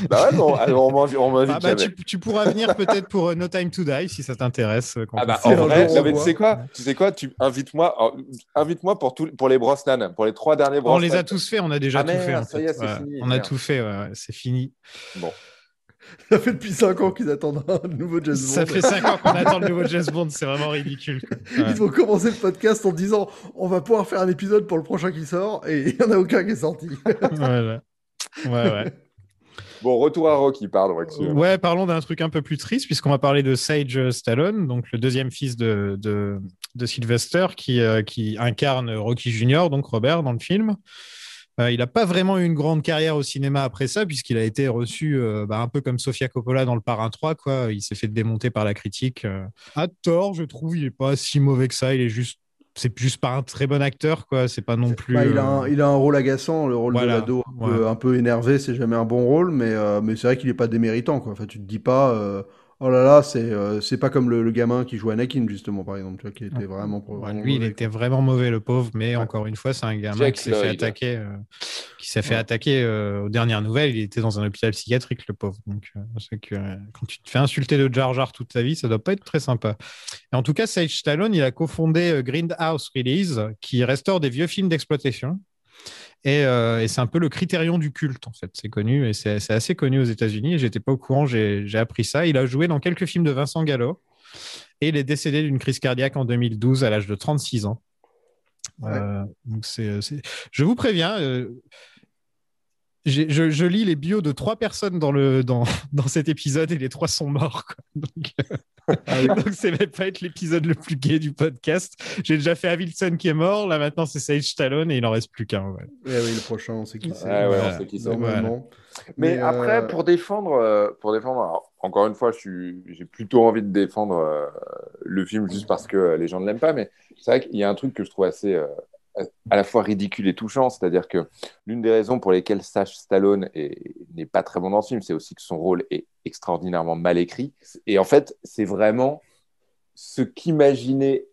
bah ouais, non, on on m'invite Ah bah, jamais. tu, tu pourras venir peut-être pour euh, No Time to Die si ça t'intéresse. euh, Ah on bah en vrai, jour, non, on mais tu sais quoi, tu sais quoi, tu invites-moi, alors, invite-moi pour tous, pour les Brosnan, pour les trois derniers On Brosnan. les a tous fait, on a déjà Ah tout fait. en fait. y est, c'est Ouais, fini, on a tout fait, ouais, c'est fini. Bon, Ça fait depuis 5 ans qu'ils attendent un nouveau James Bond. Ça fait 5 ans qu'on attend le nouveau James Bond, c'est vraiment ridicule. Ouais. Ils ont commencé le podcast en disant on va pouvoir faire un épisode pour le prochain qui sort et il n'y en a aucun qui est sorti. Voilà. Ouais, ouais. Bon, retour à Rocky, pardon. Ouais, parlons d'un truc un peu plus triste, puisqu'on va parler de Sage Stallone, donc le deuxième fils de, de, Sylvester, qui, euh, qui incarne Rocky Jr., donc Robert, dans le film. Euh, il n'a pas vraiment eu une grande carrière au cinéma après ça, puisqu'il a été reçu euh, bah, un peu comme Sofia Coppola dans Le Parrain 3. Quoi. Il s'est fait démonter par la critique. À tort, je trouve, il n'est pas si mauvais que ça. Il est juste c'est juste pas un très bon acteur, quoi. C'est pas non plus. Il, a un, euh, il a un rôle agaçant, le rôle Voilà, de l'ado un, peu- ouais. un peu énervé, c'est jamais un bon rôle, mais, euh, mais c'est vrai qu'il est pas déméritant, quoi. Enfin, tu te dis pas, euh, oh là là, c'est euh, c'est pas comme le, le gamin qui jouait Anakin, justement, par exemple, tu vois, qui était vraiment. Ouais, lui, il mauvais, était vraiment mauvais, le pauvre, mais encore une fois, c'est un gamin Jack qui s'est fait attaquer, euh, qui s'est fait Ouais. attaquer euh, aux dernières nouvelles. Il était dans un hôpital psychiatrique, le pauvre. Donc, euh, que euh, quand tu te fais insulter de Jar Jar toute ta vie, ça doit pas être très sympa. Et en tout cas, Sage Stallone, il a cofondé euh, Grindhouse Release, qui restaure des vieux films d'exploitation. Et, euh, et c'est un peu le critérion du culte, en fait. C'est connu et c'est assez connu aux États-Unis. J'étais pas au courant, j'ai appris ça. Il a joué dans quelques films de Vincent Gallo. Et il est décédé d'une crise cardiaque en 2012 à l'âge de 36 ans. Euh, donc c'est, c'est- Je vous préviens, euh, je, je lis les bios de trois personnes dans, le, dans, dans cet épisode et les trois sont morts. quoi. Donc, Ah oui. donc c'est même pas être l'épisode le plus gai du podcast. J'ai déjà fait Avilson qui est mort, là maintenant c'est Sage Stallone et il en reste plus qu'un. ouais. Eh oui, le prochain, on sait qui c'est. Ouais, ouais, Voilà. Mais, après, euh, pour défendre, euh, pour défendre, alors, encore une fois, je suis, j'ai plutôt envie de défendre euh, le film juste parce que euh, les gens ne l'aiment pas. Mais c'est vrai qu'il y a un truc que je trouve assez, euh, à la fois ridicule et touchant, c'est-à-dire que l'une des raisons pour lesquelles Sage Stallone est- n'est pas très bon dans ce film, c'est aussi que son rôle est extraordinairement mal écrit. Et en fait, c'est vraiment ce qu'imaginait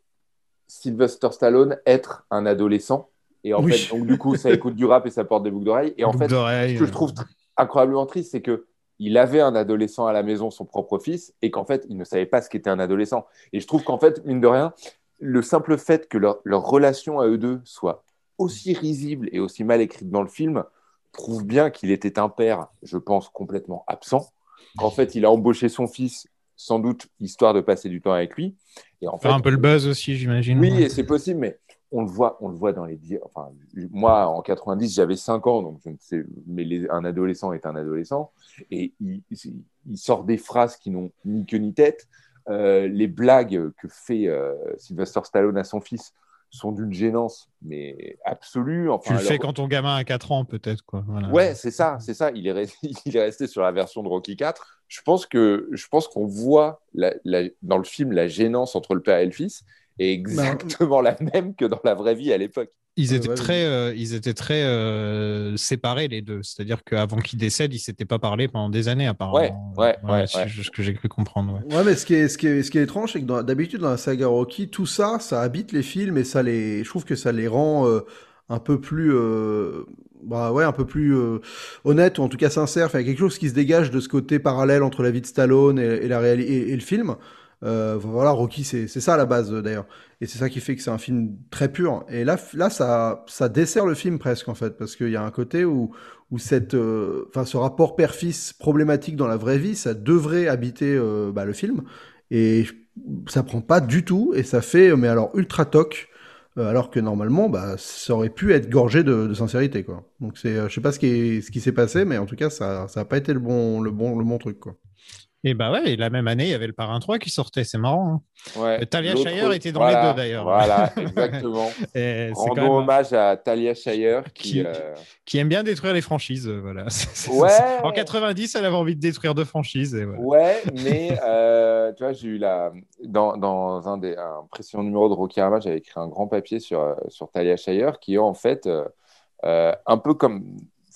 Sylvester Stallone être un adolescent. Et en Oui. fait, donc du coup, ça écoute du rap et ça porte des boucles d'oreilles. Et en fait, ce que je trouve tr- incroyablement triste, c'est que il avait un adolescent à la maison, son propre fils, et qu'en fait, il ne savait pas ce qu'était un adolescent. Et je trouve qu'en fait, mine de rien, le simple fait que leur, leur relation à eux deux soit aussi risible et aussi mal écrite dans le film prouve bien qu'il était un père, je pense, complètement absent. Qu'en fait, il a embauché son fils, sans doute, histoire de passer du temps avec lui. Et en fait, un peu le buzz aussi, j'imagine. oui, et c'est possible, mais on le voit, on le voit dans les. Enfin, moi, en 90, j'avais 5 ans, donc je ne sais. Mais les- un adolescent est un adolescent, et il, il- il sort des phrases qui n'ont ni queue ni tête. Euh, les blagues que fait euh, Sylvester Stallone à son fils sont d'une gênance, mais absolue. Enfin, Tu le fais quand ton gamin a 4 ans, peut-être. quoi. Voilà. Ouais, c'est ça, c'est ça. Il est, resté, il est resté sur la version de Rocky 4. Je pense que je pense qu'on voit la- la- dans le film la gênance entre le père et le fils est exactement la même que dans la vraie vie à l'époque. Ils Ouais, étaient ouais, très, euh, ils étaient très euh, séparés les deux. C'est-à-dire qu'avant qu'il décède, ils s'étaient pas parlé pendant des années apparemment. Ouais, ouais, ouais, c'est ouais. ce que j'ai cru comprendre. ouais. Ouais, mais ce qui est, ce qui est, ce qui est étrange, c'est que d'habitude, dans la saga Rocky, tout ça, ça habite les films et ça les, je trouve que ça les rend euh, un peu plus, euh, bah ouais, un peu plus euh, honnêtes ou en tout cas sincères. Enfin, il y a quelque chose qui se dégage de ce côté parallèle entre la vie de Stallone et, et la réalité et, et le film. Euh, voilà, Rocky, c'est ça à la base euh, d'ailleurs, et c'est ça qui fait que c'est un film très pur. Et là, là, ça, ça dessert le film presque en fait, parce qu'il y a un côté où, où cette, euh, ce rapport père-fils problématique dans la vraie vie, ça devrait habiter bah, le film, et ça prend pas du tout, et ça fait, mais alors ultra toc, alors que normalement, bah, ça aurait pu être gorgé de, sincérité, quoi. Donc c'est, je sais pas ce qui s'est passé, mais en tout cas, ça, ça pas été le bon, le bon, le bon truc, quoi. Et bah ouais, et la même année, il y avait le Parrain 3 qui sortait. C'est marrant. hein. Ouais. Euh, Talia Shire était dans voilà, les deux, d'ailleurs. Voilà, exactement. Rendons même- hommage à Talia Shire qui. Qui- euh, qui aime bien détruire les franchises. euh, Voilà. Ouais. En 90, elle avait envie de détruire deux franchises. Et voilà. Ouais, mais euh, tu vois, j'ai eu la dans, dans un des un précédent numéro de Rocky Rama, j'avais écrit un grand papier sur sur Talia Shire qui est en fait euh, un peu comme,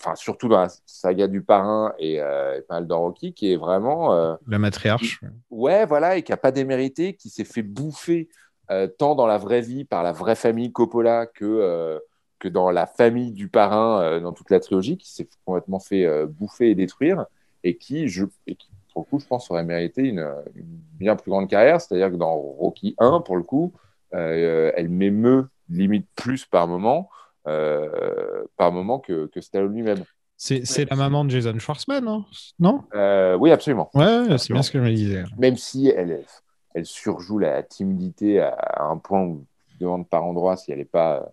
enfin surtout dans la saga du parrain et, euh, et pas mal dans Rocky, qui est vraiment euh, La matriarche. ouais, voilà, et qui a pas démérité, qui s'est fait bouffer euh, tant dans la vraie vie par la vraie famille Coppola que euh, que dans la famille du parrain dans toute la trilogie, qui s'est complètement fait bouffer et détruire, et qui, je, et qui, pour le coup, je pense, aurait mérité une, une bien plus grande carrière. C'est-à-dire que dans Rocky 1, pour le coup, elle m'émeut limite plus par moment, par moment que, que Stallone lui-même. C'est c'est la maman de Jason Schwartzman, hein non? Euh, oui, absolument. Ouais, c'est bien ce que je me disais. Même si elle, elle surjoue la timidité à, à un point où je demande par endroit si elle n'est pas euh,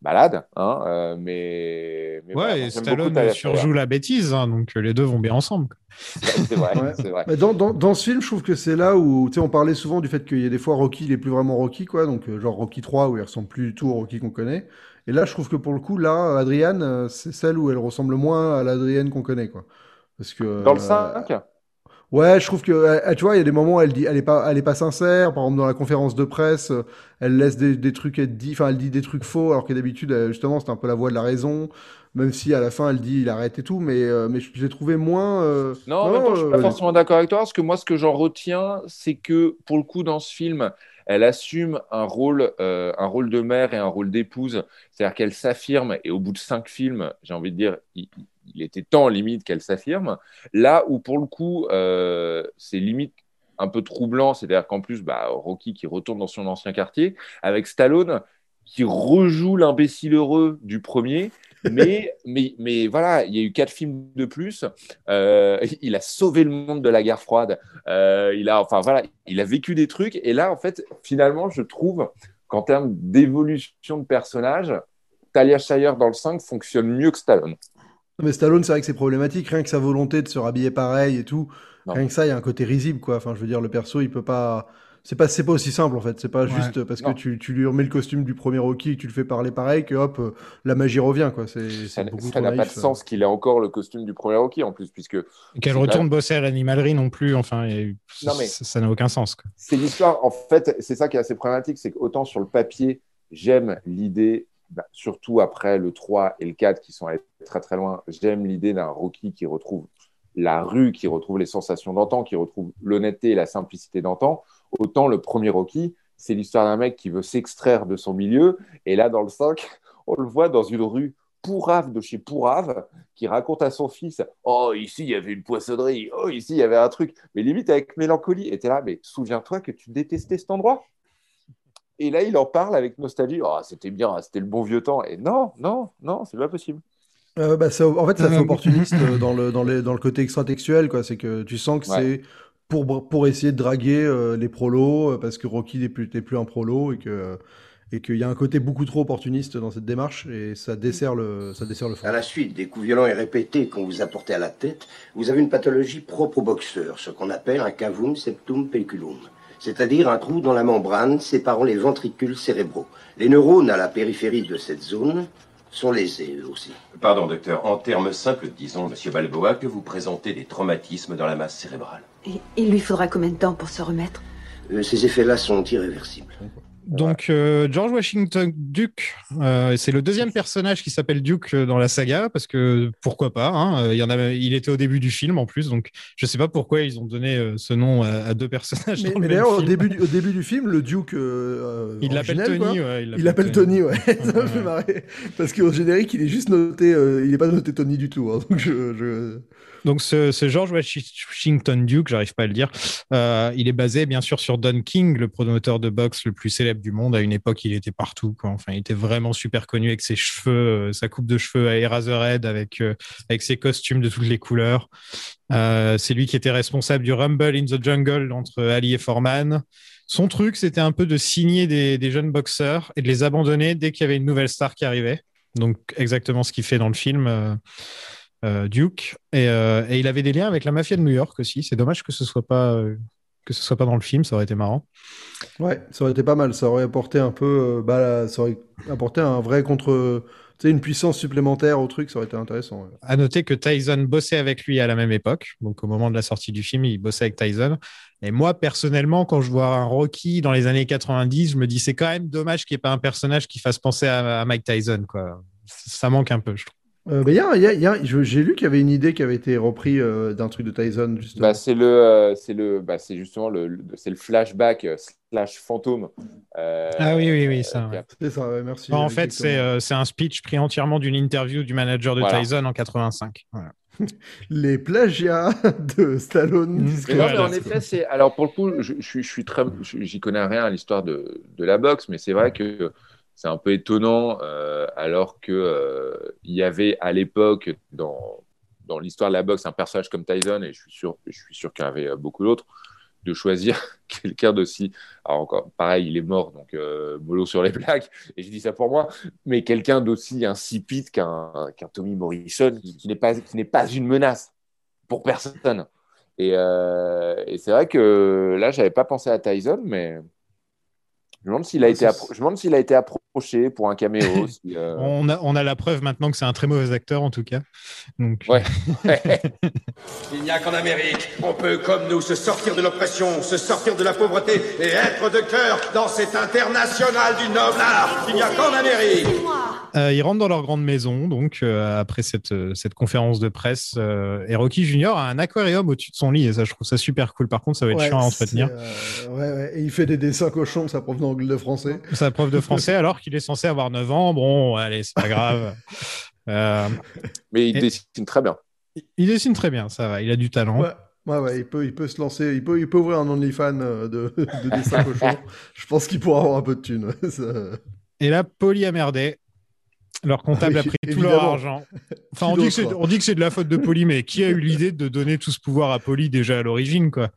malade. Hein, euh, mais, mais Ouais, et Stallone surjoue la bêtise, hein, donc euh, les deux vont bien ensemble. C'est vrai, Ouais. vrai. Mais dans, dans, dans ce film, je trouve que c'est là où, tu sais, on parlait souvent du fait qu'il y a des fois Rocky, il est plus vraiment Rocky, quoi. Donc, euh, genre Rocky 3, où il ressemble plus du tout au Rocky qu'on connaît. Et là, je trouve que pour le coup, là, Adrienne, euh, c'est celle où elle ressemble moins à l'Adrienne qu'on connaît, quoi. Parce que. Dans le euh, 5 Ouais, je trouve que euh, tu vois, il y a des moments où elle dit, elle est pas, elle est pas sincère. Par exemple, dans la conférence de presse, euh, elle laisse des, des trucs être dit, enfin, elle dit des trucs faux, alors que d'habitude, euh, justement, c'est un peu la voix de la raison. Même si à la fin, elle dit, il arrête et tout, mais euh, mais je l'ai trouvé moins. euh, Non, en même temps, je suis euh, pas forcément d'accord avec toi, parce que moi, ce que j'en retiens, c'est que pour le coup, dans ce film, elle assume un rôle, euh, un rôle de mère et un rôle d'épouse. C'est-à-dire qu'elle s'affirme, et au bout de cinq films, j'ai envie de dire, il, était temps limite qu'elle s'affirme. Là où pour le coup, euh, c'est limite un peu troublant, c'est-à-dire qu'en plus, bah, Rocky qui retourne dans son ancien quartier, avec Stallone qui rejoue l'imbécile heureux du premier. Mais, mais, mais voilà, il y a eu quatre films de plus. Euh, il a sauvé le monde de la guerre froide. Euh, il a, enfin voilà, il a vécu des trucs. Et là, en fait, finalement, je trouve qu'en termes d'évolution de personnage, Talia Shire dans le 5 fonctionne mieux que Stallone. Mais Stallone, c'est vrai que c'est problématique, rien que sa volonté de se rhabiller pareil et tout. Non. Rien que ça, il y a un côté risible, quoi. Enfin, je veux dire, le perso, il peut pas. C'est pas, c'est pas aussi simple en fait. C'est pas Ouais. juste parce Non. que tu, tu lui remets le costume du premier Rocky et tu le fais parler pareil que hop, euh, la magie revient, quoi. C'est Ça c'est n'a pas de sens qu'il ait encore le costume du premier Rocky en plus, puisque Qu'elle retourne bosser à l'animalerie non plus. Enfin, Non, mais- ça n'a aucun sens. quoi. c'est l'histoire. En fait, c'est ça qui est assez problématique, c'est qu'autant sur le papier, j'aime l'idée, bah, surtout après le 3 et le 4 qui sont allés très très loin, j'aime l'idée d'un Rocky qui retrouve la rue, qui retrouve les sensations d'antan, qui retrouve l'honnêteté et la simplicité d'antan. Autant le premier Rocky, c'est l'histoire d'un mec qui veut s'extraire de son milieu. Et là, dans le 5, on le voit dans une rue pourrave de chez pourrave qui raconte à son fils Oh, ici, il y avait une poissonnerie. Oh, ici, il y avait un truc. Mais limite avec mélancolie. Et t'es là, mais souviens-toi que tu détestais cet endroit. Et là, il en parle avec nostalgie. Oh, c'était bien, c'était le bon vieux temps. Et non, non, non, c'est pas possible. Euh, bah, ça- en fait, ça fait opportuniste euh, dans le, dans, les, dans le côté extra-textuel, quoi. C'est que tu sens que Ouais. c'est pour, pour essayer de draguer euh, les prolos, euh, parce que Rocky n'est plus, un prolo et que et qu'il y a un côté beaucoup trop opportuniste dans cette démarche et ça dessert le, ça dessert le fond. À la suite des coups violents et répétés qu'on vous a portés à la tête, vous avez une pathologie propre au boxeur, ce qu'on appelle un cavum septum pelliculum, c'est-à-dire un trou dans la membrane séparant les ventricules cérébraux. Les neurones à la périphérie de cette zone sont lésés eux aussi. Pardon, docteur. En termes simples, disons, monsieur Balboa, que vous présentez des traumatismes dans la masse cérébrale. Et il lui faudra combien de temps pour se remettre? Euh, Ces effets-là sont irréversibles. Donc, euh, George Washington Duke, euh, c'est le deuxième personnage qui s'appelle Duke dans la saga, parce que pourquoi pas hein, il, y en a, il était au début du film en plus, donc je sais pas pourquoi ils ont donné ce nom à, à deux personnages. Mais, dans le mais même d'ailleurs, au film. début, du, au début du film, le Duke. euh, il l'appelle Tony. ouais, Il l'appelle Tony, ouais. ça me fait marrer. Parce qu'au générique, il est juste noté, euh, il n'est pas noté Tony du tout. hein. donc je, je- Donc, ce, George Washington Duke, j'arrive pas à le dire, euh, il est basé bien sûr sur Don King, le promoteur de boxe le plus célèbre du monde. À une époque, il était partout. Enfin, il était vraiment super connu avec ses cheveux, euh, sa coupe de cheveux à Eraserhead, avec, euh, avec ses costumes de toutes les couleurs. C'est lui qui était responsable du Rumble in the Jungle entre Ali et Foreman. Son truc, c'était un peu de signer des, des jeunes boxeurs et de les abandonner dès qu'il y avait une nouvelle star qui arrivait. Donc, exactement ce qu'il fait dans le film. Euh, Duke et, euh, et il avait des liens avec la mafia de New York aussi. C'est dommage que ce soit pas euh, que ce soit pas dans le film, ça aurait été marrant. Ouais, ça aurait été pas mal. Ça aurait apporté un peu. euh, bah, ça aurait apporté un vrai contre. Tu sais, une puissance supplémentaire au truc, ça aurait été intéressant. ouais. À noter que Tyson bossait avec lui à la même époque, donc au moment de la sortie du film, il bossait avec Tyson. Et moi, personnellement, quand je vois un Rocky dans les années 90, je me dis c'est quand même dommage qu'il n'y ait pas un personnage qui fasse penser à, à Mike Tyson, quoi. Ça manque un peu, je trouve. Euh, il y a, il y a- il y a- je- j'ai lu qu'il y avait une idée qui avait été reprise euh, d'un truc de Tyson, justement. Bah, c'est le, euh, c'est le, bah, c'est justement le, le- c'est le flashback euh, slash fantôme. euh, Ah oui, oui, oui, ça, ouais. C'est ça, ouais, merci. en fait, c'est euh, c'est un speech pris entièrement d'une interview du manager de Voilà. Tyson en 85. Voilà. Les plagiats de Stallone. Mmh. Non, mais en effet, c'est. Alors, pour le coup, je, je suis, je suis très. J'y connais rien à l'histoire de, de la boxe, mais c'est vrai que c'est un peu étonnant, euh, alors que euh, y avait à l'époque, dans, dans l'histoire de la boxe, un personnage comme Tyson, et je suis sûr, je suis sûr qu'il y en avait euh, beaucoup d'autres, de choisir quelqu'un d'aussi. Alors, encore, pareil, il est mort, donc euh, mollo sur les plaques, et je dis ça pour moi, mais quelqu'un d'aussi insipide qu'un qu'un Tommy Morrison, qui, qui n'est pas, pas une menace pour personne. Et, euh, et c'est vrai que là, j'avais pas pensé à Tyson, mais, Je me demande s'il a, été c'est- appro- je me demande s'il a été approché pour un caméo. si, euh, On a, on a la preuve maintenant que c'est un très mauvais acteur, en tout cas. Donc, Ouais. Il n'y a qu'en Amérique, on peut, comme nous, se sortir de l'oppression, se sortir de la pauvreté et être de cœur dans cet international du noble art. Il n'y a qu'en Amérique. Euh, ils rentrent dans leur grande maison, donc euh, après cette, euh, cette conférence de presse, euh, et Rocky Junior a un aquarium au-dessus de son lit, et ça, je trouve ça super cool. Par contre, ça va être Ouais, chiant à entretenir. euh, ouais, ouais. Et il fait des dessins cochons, sa prof d'anglais de français. Sa prof de français, alors qu'il est censé avoir 9 ans. Bon, allez, c'est pas grave. Euh, Mais il Et- dessine très bien. il dessine très bien, ça va. Il a du talent. Ouais. Ouais, ouais, il peut, il peut se lancer, il peut, il peut ouvrir un OnlyFans de, de dessins cochons. Je pense qu'il pourra avoir un peu de thunes. Ça- Et là, Polly a merdé. Leur comptable a pris tout leur argent. Enfin, on dit, que c'est, d'autre on dit que c'est de la faute de Polly, mais qui a eu l'idée de donner tout ce pouvoir à Polly déjà à l'origine, quoi?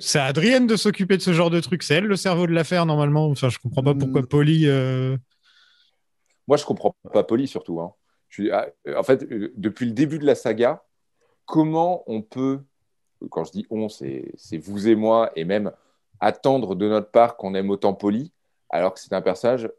C'est Adrienne de s'occuper de ce genre de truc. C'est elle le cerveau de l'affaire, normalement. Enfin, je comprends pas pourquoi Mm. Polly. euh, Moi, je comprends pas Polly surtout. hein. Je ah, euh, en fait, euh, depuis le début de la saga, comment on peut, quand je dis on, c'est vous et moi, et même attendre de notre part qu'on aime autant Polly, alors que c'est un personnage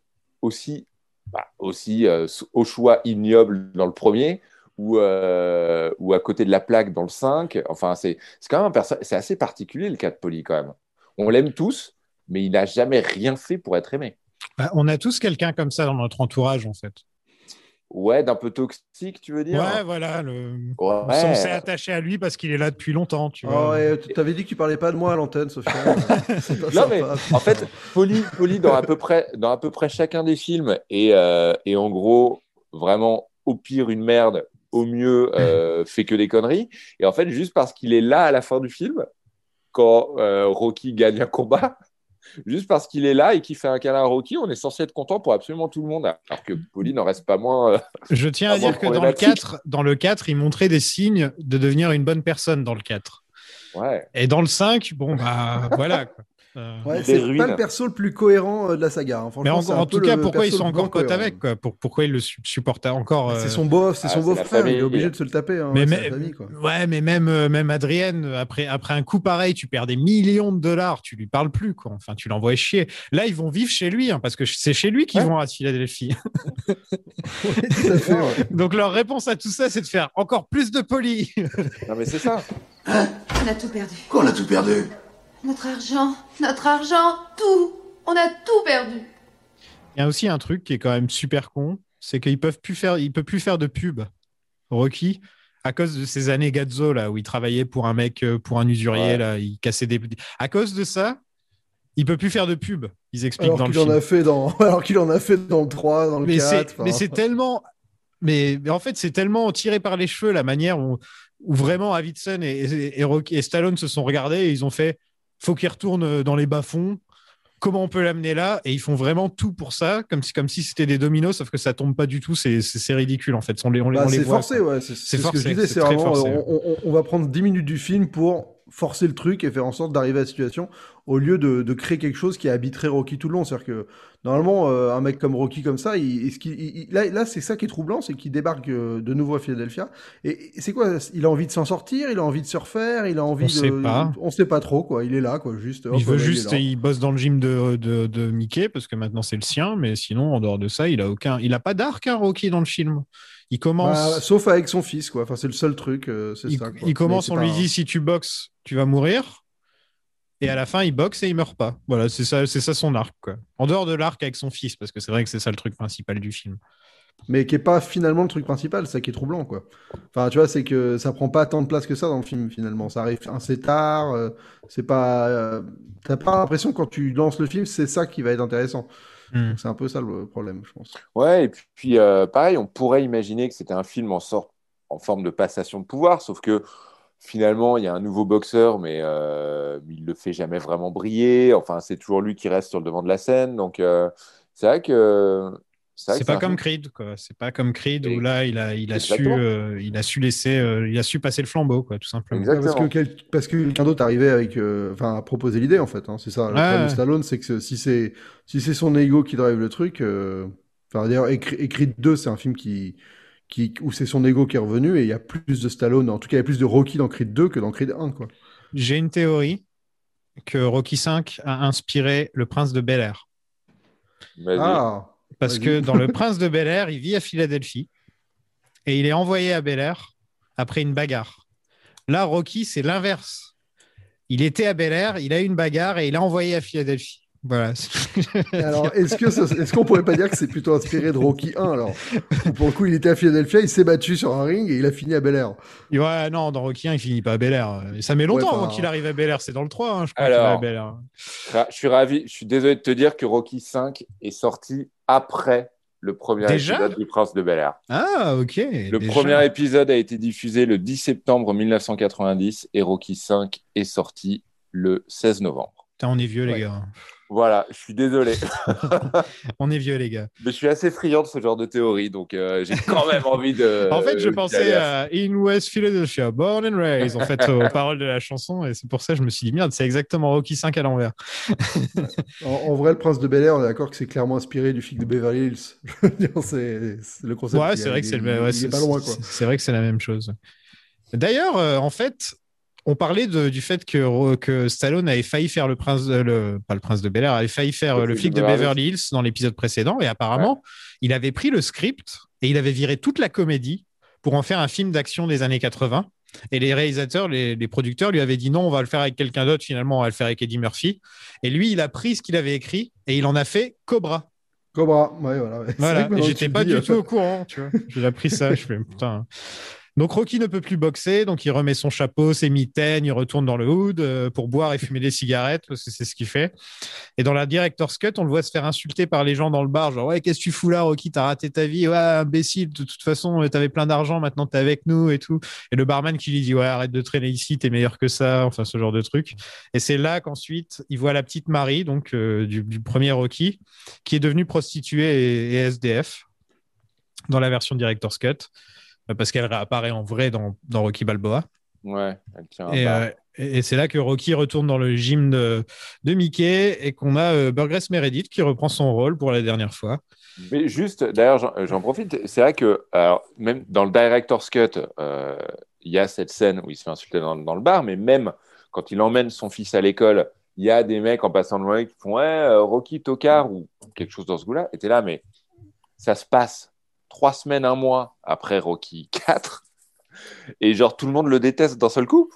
aussi, bah, aussi euh, au choix ignoble dans le premier, ou, euh, ou à côté de la plaque dans le 5. Enfin, c'est quand même c'est assez particulier le cas de Polly quand même. On l'aime tous, mais il n'a jamais rien fait pour être aimé. bah, on a tous quelqu'un comme ça dans notre entourage, en fait. Ouais, d'un peu toxique, tu veux dire? Ouais, voilà. Le... Ouais. On s'est attaché à lui parce qu'il est là depuis longtemps, tu vois. Oh, ouais, t'avais dit que tu parlais pas de moi à l'antenne, pas Non, sympa, mais en fait, Polly, Polly dans, à peu près, dans à peu près chacun des films est, euh, est en gros vraiment au pire une merde, au mieux euh, fait que des conneries. Et en fait, juste parce qu'il est là à la fin du film, quand euh, Rocky gagne un combat, juste parce qu'il est là et qu'il fait un câlin à Rocky, on est censé être content pour absolument tout le monde. Alors que Polly n'en reste pas moins. euh, Je tiens à dire que dans le, problématique. 4, dans le 4, il montrait des signes de devenir une bonne personne dans le 4. ouais. Et dans le 5, bon, bah voilà. quoi. Euh, Ouais, c'est pas le perso le plus cohérent euh, de la saga. hein. mais en, tout cas, pourquoi ils sont encore potes avec quoi Pour- Pourquoi ils le su- supportent encore euh, C'est son boss, c'est Ah, son c'est la beau-frère, il est obligé de se le taper. hein. Mais, famille, quoi. ouais, mais même, euh, même Adrienne, après, après un coup pareil, tu perds des millions de dollars, tu lui parles plus, quoi. Enfin, tu l'envoies chier. Là, ils vont vivre chez lui, hein, parce que c'est chez lui qu'ils Ouais. vont à Philadelphie. Ouais. Donc, leur réponse à tout ça, c'est de faire encore plus de poli. Non, mais c'est ça. On a tout perdu. Qu'on a tout perdu? Notre argent, notre argent, tout. On a tout perdu. Il y a aussi un truc qui est quand même super con, c'est qu'ils peuvent plus faire, il peut plus faire de pub. Rocky, à cause de ces années Gazzo là où il travaillait pour un mec, euh, pour un usurier Ouais. là, il cassait des. À cause de ça, il peut plus faire de pub. Ils expliquent Alors dans le qu'il en film. a fait dans, alors qu'il en a fait dans le 3, dans le mais 4. c'est, enfin. mais c'est tellement, mais, mais en fait c'est tellement tiré par les cheveux la manière où, où vraiment Davidson et, et, et Rocky- et Stallone se sont regardés et ils ont fait, faut qu'il retourne dans les bas fonds. Comment on peut l'amener là? Et ils font vraiment tout pour ça, comme si, comme si c'était des dominos, sauf que ça tombe pas du tout. C'est, ridicule en fait. On les, on les, Bah, on les c'est voit, forcé, ouais. C'est ce que je disais, c'est vraiment, forcé. on, on- on va prendre 10 minutes du film pour forcer le truc et faire en sorte d'arriver à la situation au lieu de, de créer quelque chose qui habiterait Rocky tout le long. C'est-à-dire que normalement, euh, un mec comme Rocky comme ça, il, est-ce qu'il- il- il- là, là c'est ça qui est troublant, c'est qu'il débarque euh, de nouveau à Philadelphia. Et, et c'est quoi? Il a envie de s'en sortir, il a envie de se refaire, il a envie On de. sait pas. On sait pas trop, quoi. Il est là, quoi. Juste. hop, Il veut est juste, là. il bosse dans le gym de, de, de Mickey parce que maintenant c'est le sien, mais sinon en dehors de ça, il a aucun, il a pas d'arc hein, Rocky dans le film. Il commence, Bah, sauf avec son fils, quoi. Enfin, c'est le seul truc, euh, il, ça. quoi. il commence, on lui dit si tu boxes, tu vas mourir. Et à la fin, il boxe et il meurt pas. Voilà, c'est ça, c'est ça son arc. Quoi. En dehors de l'arc avec son fils, parce que c'est vrai que c'est ça le truc principal du film. mais qui est pas finalement le truc principal, ça qui est troublant, quoi. Enfin, tu vois, c'est que ça prend pas tant de place que ça dans le film, finalement. Ça arrive assez tard, euh, c'est pas... euh, T'as pas l'impression, quand tu lances le film, c'est ça qui va être intéressant. Hmm. C'est un peu ça le problème, je pense. Ouais, et puis, puis, euh, pareil, on pourrait imaginer que c'était un film en sorte, en forme de passation de pouvoir, sauf que finalement, il y a un nouveau boxeur, mais euh, il le fait jamais vraiment briller. Enfin, c'est toujours lui qui reste sur le devant de la scène. Donc, euh, c'est vrai que. C'est pas comme Creed, quoi. C'est pas comme Creed Et- où là, il a, il a su, euh, il a su laisser, euh, il a su passer le flambeau, quoi, tout simplement. Exactement. Parce que, quel- parce que quelqu'un d'autre arrivait avec, euh, enfin, à proposer l'idée, en fait. hein, c'est ça. Le Ouais, problème de. Stallone, c'est que si c'est si c'est son ego qui drive le truc, euh, enfin, d'ailleurs, Écrit 2, c'est un film qui, qui, où c'est son ego qui est revenu et il y a plus de Stallone, en tout cas, il y a plus de Rocky dans Creed 2 que dans Creed 1, quoi. J'ai une théorie que Rocky V a inspiré le prince de Bel Air. Ah, Parce Vas-y. que dans Le Prince de Bel Air, il vit à Philadelphie et il est envoyé à Bel Air après une bagarre. Là, Rocky, c'est l'inverse. Il était à Bel Air, il a eu une bagarre et il est envoyé à Philadelphie. Voilà. alors est-ce que ça- est-ce qu'on pourrait pas dire que c'est plutôt inspiré de Rocky 1 alors? Où Pour le coup, il était à Philadelphia, il s'est battu sur un ring et il a fini à Bel Air. Ouais, non, dans Rocky 1, il finit pas à Bel Air. Et ça met longtemps Ouais, avant qu'il arrive à Bel Air. C'est dans le 3, hein, je crois qu'il va à Alors, Bel Air. Ra- Je suis ravi, je suis désolé de te dire que Rocky 5 est sorti après le premier Déjà? épisode du Prince de Bel Air. Ah, ok. Le déjà. premier épisode a été diffusé le 10 septembre 1990 et Rocky 5 est sorti le 16 novembre. Putain, on est vieux, les gars. Voilà, je suis désolé, On est vieux, les gars. mais je suis assez friand de ce genre de théorie, donc euh, j'ai quand même envie de. En fait, je pensais à In West Philadelphia, Born and Raised, en fait, aux paroles de la chanson. Et c'est pour ça que je me suis dit, merde, c'est exactement Rocky 5 à l'envers. En, en vrai, le prince de Bel Air, on est d'accord que c'est clairement inspiré du flic de Beverly Hills. Je veux dire, c'est le concept. Ouais, c'est vrai que c'est le ouais, c'est- pas loin, quoi. c'est- C'est vrai que c'est la même chose. D'ailleurs, euh, en fait, on parlait de- du fait que, que Stallone avait failli faire le prince, de- le, pas le prince de Bel Air, avait failli faire Le euh, le flic de Beverly Beverly Hills dans l'épisode précédent. Et apparemment, il avait pris le script et il avait viré toute la comédie pour en faire un film d'action des années 80. Et les réalisateurs, les, les producteurs lui avaient dit non, on va le faire avec quelqu'un d'autre. Finalement, on va le faire avec Eddie Murphy. Et lui, il a pris ce qu'il avait écrit et il en a fait Cobra. Cobra, ouais, voilà. ouais. Voilà, j'étais pas dis, du euh, tout au courant, tu vois. J'ai appris ça, je fais putain. Donc Rocky ne peut plus boxer, donc il remet son chapeau, ses mitaines, il retourne dans le hood euh, pour boire et fumer des cigarettes parce que c'est ce qu'il fait. Et dans la director's cut, on le voit se faire insulter par les gens dans le bar, genre ouais qu'est-ce que tu fous là, Rocky, t'as raté ta vie, ouais imbécile, de toute façon euh, t'avais plein d'argent, maintenant t'es avec nous et tout. Et le barman qui lui dit ouais arrête de traîner ici, t'es meilleur que ça, enfin ce genre de truc. Et c'est là qu'ensuite il voit la petite Marie, donc euh, du, premier Rocky, qui est devenue prostituée et, SDF dans la version director's cut parce qu'elle réapparaît en vrai dans, dans Rocky Balboa. Ouais, elle tient Et, euh, et- et c'est là que Rocky retourne dans le gym de, de Mickey et qu'on a euh, Burgess Meredith qui reprend son rôle pour la dernière fois. Mais juste, d'ailleurs, j'en- profite, c'est vrai que alors, même dans le director's cut, euh, il y a cette scène où il se fait insulter dans, dans le bar, mais même quand il emmène son fils à l'école, il y a des mecs en passant devant lui qui font euh, Rocky Tokar ou quelque chose dans ce goût-là. Et t'es là, mais ça se passe trois semaines, un mois après Rocky 4. Et genre, tout le monde le déteste d'un seul coup.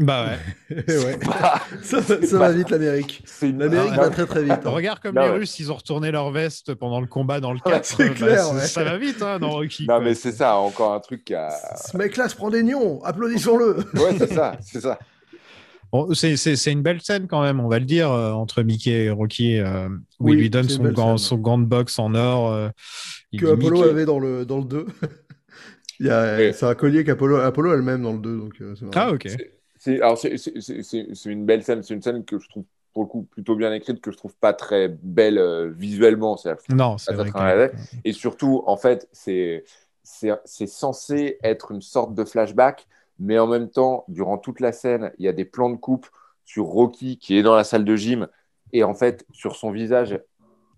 Bah ouais. ouais. Bah, Ça, ça- ça va vite, l'Amérique. c'est une- L'Amérique Ah, va très très vite. hein. Regarde comme Non, les ouais. Russes, ils ont retourné leur veste pendant le combat dans le Ouais, 4. c'est Bah, clair, ça- ouais. Ça va vite hein, dans Rocky. Non, quoi. mais c'est ça, encore un truc qui a. Ce mec-là se prend des nions, applaudissons-le. Ouais, c'est ça, c'est ça. Bon, c'est- une belle scène quand même, on va le dire, euh, entre Mickey et Rocky, euh, où Oui, il lui donne son gant, scène. son gant de boxe en or. euh, il que Apollo Mickey- avait dans le, dans le 2. Il y a, Oui. C'est un collier qu'Apollo Apollo a le même dans le 2. Donc, euh. Ah, ok. C'est, une belle scène. C'est une scène que je trouve, pour le coup, plutôt bien écrite, que je trouve pas très belle euh, visuellement. Non, c'est vrai. que- Et surtout, en fait, c'est, c'est, c'est censé être une sorte de flashback, mais en même temps, durant toute la scène, il y a des plans de coupe sur Rocky qui est dans la salle de gym et en fait, sur son visage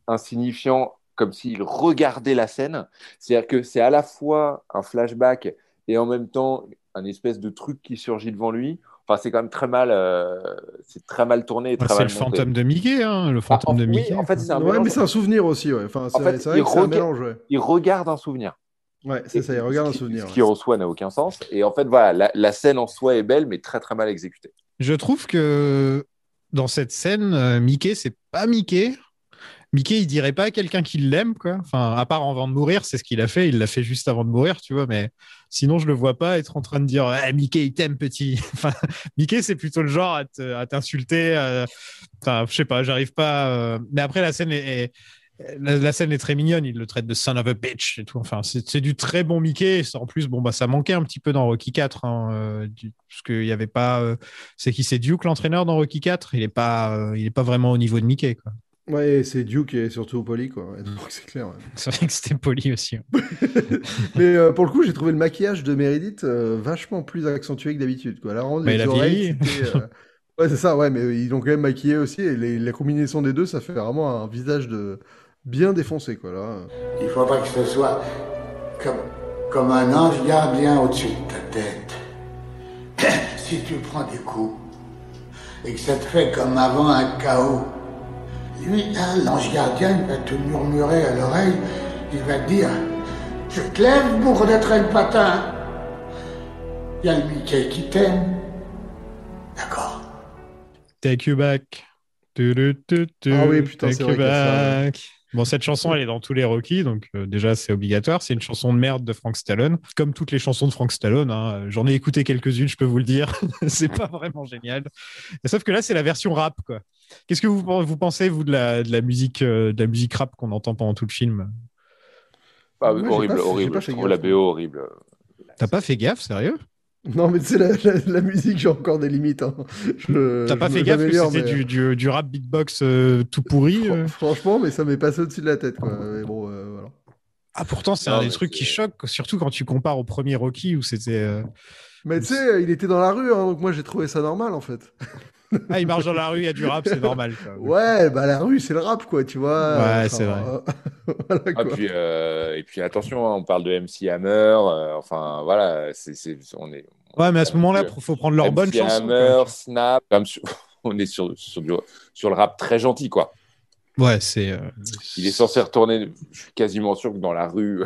insignifiant, comme s'il regardait la scène. C'est-à-dire que c'est à la fois un flashback et en même temps un espèce de truc qui surgit devant lui. Enfin, c'est quand même très mal, euh, c'est très mal tourné et Ah, très c'est mal le fantôme de Mickey, hein, le fantôme en- de oui, Mickey. en fait, c'est un Ouais, mélange. mais c'est un souvenir aussi. Ouais. Enfin, En fait, il que c'est un rega- mélange. Ouais, Il regarde un souvenir. Ouais c'est ça, il regarde un Ce qui- souvenir. Ce ouais. qui en soi n'a aucun sens. Et en fait, voilà, la, la scène en soi est belle, mais très très mal exécutée. Je trouve que dans cette scène, euh, Mickey, c'est pas Mickey. Mickey, il dirait pas à quelqu'un qui l'aime, quoi. Enfin, à part avant de mourir, c'est ce qu'il a fait. Il l'a fait juste avant de mourir, tu vois. Mais sinon, je le vois pas être en train de dire Eh, Mickey, il t'aime, petit. Enfin, Mickey, c'est plutôt le genre à te- à t'insulter. à- Enfin, je sais pas, j'arrive pas. euh, Mais après, la scène est. La, la scène est très mignonne, il le traite de son of a bitch et tout. Enfin, c'est du très bon Mickey. En plus, bon, bah, ça manquait un petit peu dans Rocky 4, hein, euh, parce qu'il y avait pas. euh, c'est qui c'est Duke l'entraîneur dans Rocky 4 Il est pas, euh, il est pas vraiment au niveau de Mickey, quoi. Ouais, c'est Duke et surtout poli, quoi. Donc c'est clair. ouais. C'est vrai que c'était poli aussi. hein. Mais euh, pour le coup, j'ai trouvé le maquillage de Meredith euh, vachement plus accentué que d'habitude. Quoi. La ronde des oreilles, euh, Ouais, c'est ça, ouais, mais ils l'ont quand même maquillé aussi. Et les- la combinaison des deux, ça fait vraiment un visage de bien défoncé, quoi. Là. Il faudra que ce soit comme, comme un ange gardien au-dessus de ta tête. si tu prends des coups et que ça te fait comme avant un chaos, Lui, là, l'ange gardien, il va te murmurer à l'oreille, il va te dire Je te lève, bourre de train de patin. Il y a le Mickey qui t'aime. D'accord. Take you back. Tu, Ah oui, putain, take c'est you back. Bon, cette chanson, elle est dans tous les Rocky, donc euh, déjà, c'est obligatoire. C'est une chanson de merde de Frank Stallone, comme toutes les chansons de Frank Stallone. hein. J'en ai écouté quelques-unes, je peux vous le dire. c'est pas vraiment génial. Sauf que là, c'est la version rap, quoi. Qu'est-ce que vous, vous pensez, vous, de la, de la musique, euh, de la musique rap qu'on entend pendant tout le film? Ah, Moi, horrible, pas horrible. Je trouve la gaffe. BO horrible. T'as pas fait gaffe, sérieux? Non, mais tu sais, la, la- la musique, j'ai encore des limites. hein. Je- T'as pas fait gaffe que c'était mais- du, du, du rap beatbox euh, tout pourri euh Franchement, mais ça m'est passé au-dessus de la tête, quoi. Mais bon, euh, voilà. Ah, pourtant, c'est un des trucs qui choquent, surtout quand tu compares au premier Rocky où c'était. euh, Mais tu sais, il était dans la rue, hein, donc moi j'ai trouvé ça normal en fait. Ah, il marche dans la rue, il y a du rap, c'est normal. quoi. Ouais, bah la rue c'est le rap quoi, tu vois. Ouais, Enfin, c'est vrai. euh, voilà, Ah, puis, euh, et puis attention, hein, on parle de MC Hammer. euh, enfin, voilà, c'est, c'est- on est. Ouais, mais à ce moment-là, il faut prendre leur bonne MC chanson. Hammer, quoi. Snap. sur- on est sur, sur, du- sur le rap très gentil, quoi. Ouais, c'est. euh, Il est censé retourner, je suis quasiment sûr que dans la rue.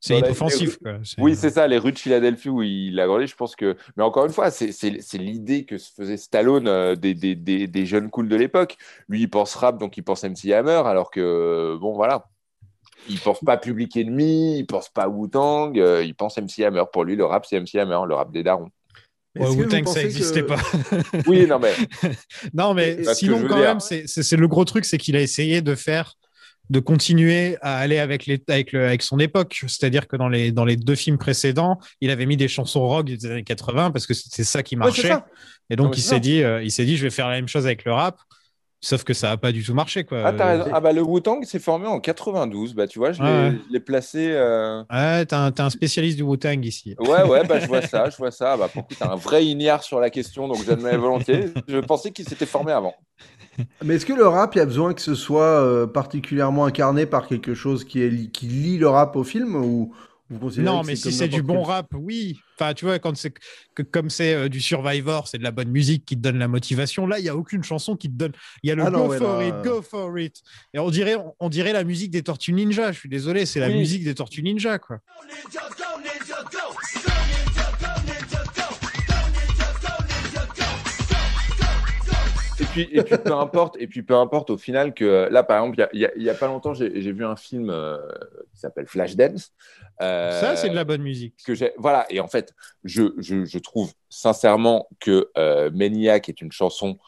C'est inoffensif. Oui, c'est ça, les rues de Philadelphie où il a grandi, je pense que. Mais encore une fois, c'est l'idée que se faisait Stallone euh, des, des, des, des jeunes cools de l'époque. Lui, il pense rap, donc il pense MC Hammer, alors que, bon, voilà. Il pense pas Public Enemy, il pense pas Wu-Tang, euh, il pense MC Hammer. Pour lui, le rap, c'est MC Hammer, le rap des darons. Ouais, Wu-Tang, ça n'existait que- pas. Oui, non, mais non, mais Parce sinon, quand dire- même, c'est le gros truc, c'est qu'il a essayé de faire, de continuer à aller avec, les, avec, le, avec son époque. C'est-à-dire que dans les, dans les deux films précédents, il avait mis des chansons rock des années 80 parce que c'était ça qui Ouais, marchait. ça. Et donc, il s'est dit, euh, il s'est dit, je vais faire la même chose avec le rap. Sauf que ça n'a pas du tout marché, quoi. Ah, t'as Euh, raison. Ah, bah, le Wu-Tang s'est formé en 92. Bah, tu vois, je l'ai Ouais. je l'ai placé. euh, Ouais, t'es un, t'es un spécialiste du Wu-Tang ici. Ouais, ouais, bah, je vois ça, je vois ça. Bah, pour t'as un vrai ignare sur la question, donc j'admets volontiers. Je pensais qu'il s'était formé avant. Mais est-ce que le rap, il y a besoin que ce soit euh, particulièrement incarné par quelque chose qui, est, li- qui lie le rap au film ou vous considérez Non, que mais si c'est du bon quel- rap, oui. Enfin, tu vois, quand c'est que comme c'est euh, du Survivor, c'est de la bonne musique qui te donne la motivation. Là, il y a aucune chanson qui te donne. Il y a le Ah non, Go ouais, for là, it, euh. Go for it. Et on dirait, on, on dirait la musique des Tortues Ninja. Je suis désolé, c'est la Oui. musique des Tortues Ninja, quoi. Et puis, et puis peu importe, et puis peu importe au final que là, par exemple, il y a- a- pas longtemps, j'ai vu un film euh, qui s'appelle Flashdance. Euh, Ça, c'est de la bonne musique. que j'ai voilà et en fait je, je, je trouve sincèrement que euh, Maniac est une chanson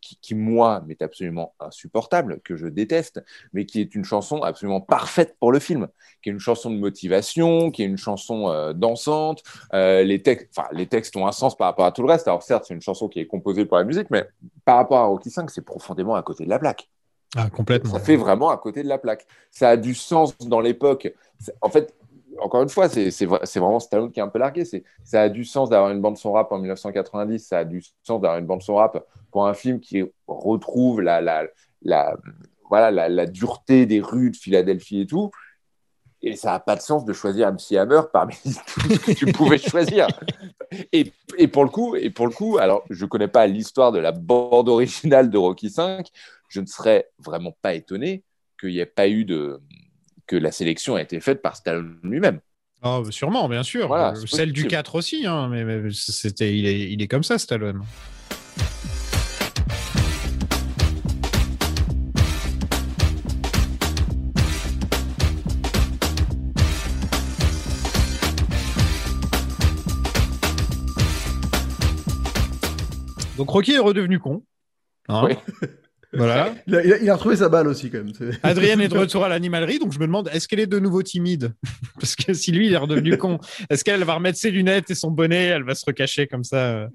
qui, qui, moi m'est absolument insupportable que je déteste mais qui est une chanson absolument parfaite pour le film qui est une chanson de motivation qui est une chanson euh, dansante euh, les textes enfin les textes ont un sens par rapport à tout le reste alors certes c'est une chanson qui est composée pour la musique mais par rapport à Rocky 5 c'est profondément à côté de la plaque Ah, complètement. ça fait vraiment à côté de la plaque. Ça a du sens dans l'époque. En fait, encore une fois, c'est c'est vra- c'est vraiment Stallone qui est un peu largué. Ça a du sens d'avoir une bande son rap en 1990. Ça a du sens d'avoir une bande son rap pour un film qui retrouve la, la, la, voilà, la, la dureté des rues de Philadelphie et tout. Et ça n'a pas de sens de choisir MC Hammer parmi tout ce que tu pouvais choisir. Et, et, pour le coup, et pour le coup, alors je ne connais pas l'histoire de la bande originale de Rocky V, je ne serais vraiment pas étonné qu'il n'y ait pas eu de. que la sélection ait été faite par Stallone lui-même. Bah, sûrement, bien sûr. Voilà, Euh, Celle du possible. 4 aussi, hein, mais, mais c'était, il, est, il est comme ça, Stallone. Donc Rocky est redevenu con. Hein Oui. Voilà. Il a, il a- il a retrouvé sa balle aussi, quand même. Adrienne est de retour à l'animalerie, donc je me demande, est-ce qu'elle est de nouveau timide Parce que si lui, il est redevenu con, est-ce qu'elle va remettre ses lunettes et son bonnet, elle va se recacher comme ça euh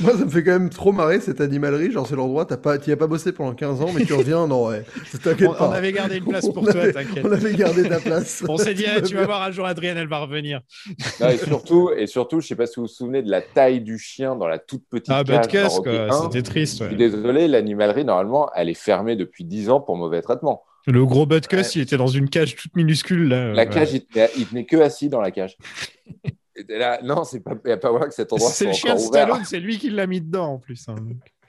Moi, ça me fait quand même trop marrer cette animalerie. Genre, c'est l'endroit, t'as pas, t'y as pas bossé pendant 15 ans, mais tu reviens, non, ouais. T'inquiète on, pas. on avait gardé une place pour On toi, avait- t'inquiète. On avait gardé ta place. On s'est dit, eh, tu vas voir un jour Adrienne, elle va revenir. Non, et, surtout, et surtout, je ne sais pas si vous vous souvenez de la taille du chien dans la toute petite Ah, cage 1. c'était triste. Je suis désolé, l'animalerie, normalement, elle est fermée depuis 10 ans pour mauvais traitement. Le gros Butkus, Ouais. il était dans une cage toute minuscule. Là. La Ouais. cage, il tenait, il tenait que assis dans la cage. Là, non, c'est pas, il n'y a pas voir que cet endroit C'est le chien de. Stallone, c'est lui qui l'a mis dedans en plus. hein.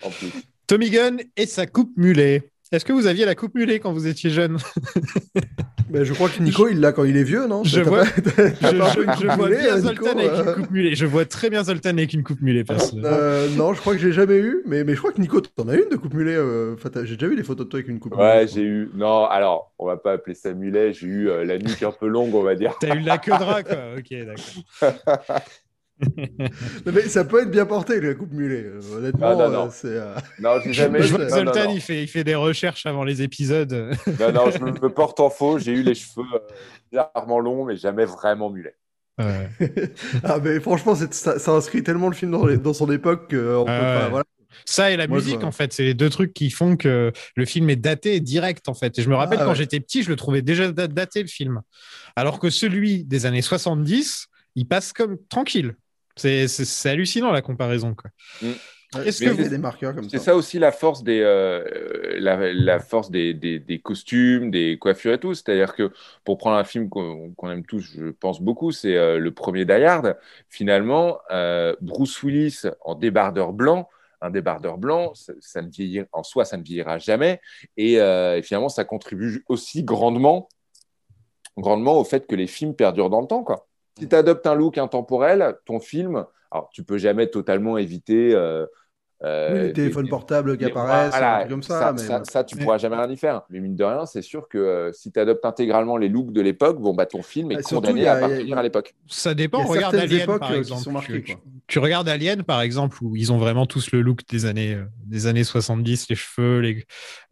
En plus. Tommy Gunn et sa coupe mulet. Est-ce que vous aviez la coupe mulet quand vous étiez jeune? Ben, je crois que Nico, il l'a quand il est vieux, non? Je vois, je, je- je bien euh, Zoltan Nico, avec euh une coupe mulet. Je vois très bien Zoltan avec une coupe mulet. perso. Euh, non, je crois que j'ai jamais eu, mais, mais je crois que Nico, t'en as une de coupe mulet. euh, j'ai déjà vu des photos de toi avec une coupe Ouais, mulet. j'ai eu. Non, alors, on va pas appeler ça mulet. J'ai eu euh, la nuque un peu longue, on va dire. T'as eu la queue de rat, quoi. Ok, d'accord. Non, mais ça peut être bien porté, la coupe mulet. euh, Honnêtement, Non, non, non. euh, c'est. euh, Non, j'ai jamais Je eu. vois que Non, non, Zoltan, non. Il, fait, il fait des recherches avant les épisodes. Non, non, je me, porte en faux. J'ai eu les cheveux euh, bizarrement longs, mais jamais vraiment mulet. Ouais. ah, mais franchement, c'est- ça, ça inscrit tellement le film dans, les- dans son époque qu'on peut Ah pas. ouais. Voilà. Ça et la Moi, musique, en fait, c'est les deux trucs qui font que le film est daté et direct, en fait. Et je me rappelle Ah quand ouais. j'étais petit, je le trouvais déjà da- daté, le film. Alors que celui des années 70, il passe comme tranquille. C'est hallucinant, la comparaison. Quoi. Est-ce que vous- des marqueurs comme C'est ça. ça aussi la force des, euh, la, la force des, des, des costumes, des coiffures et tout. C'est-à-dire que pour prendre un film qu'on aime tous, je pense beaucoup, c'est euh, le premier Die Hard. Finalement, euh, Bruce Willis en débardeur blanc, un débardeur blanc, ça, ça ne vieillit, en soi, ça ne vieillira jamais. Et, euh, et finalement, ça contribue aussi grandement, grandement au fait que les films perdurent dans le temps. Quoi. Si tu adoptes un look intemporel, ton film, alors tu peux jamais totalement éviter. euh, euh, Oui, les des- téléphones des- portables qui apparaissent, voilà, un truc comme ça. Ça, mais ça- bon. ça, tu Mais- pourras jamais rien y faire. Mais mine de rien, c'est sûr que euh, si tu adoptes intégralement les looks de l'époque, bon, bah, ton film est Ah, surtout, condamné a- à a- appartenir à l'époque. Ça Il dépend. y a Regarde Alien, époques, par euh, qui exemple. sont marquées, tu, regardes Alien, par exemple, où ils ont vraiment tous le look des années, euh, des années 70, les cheveux, les,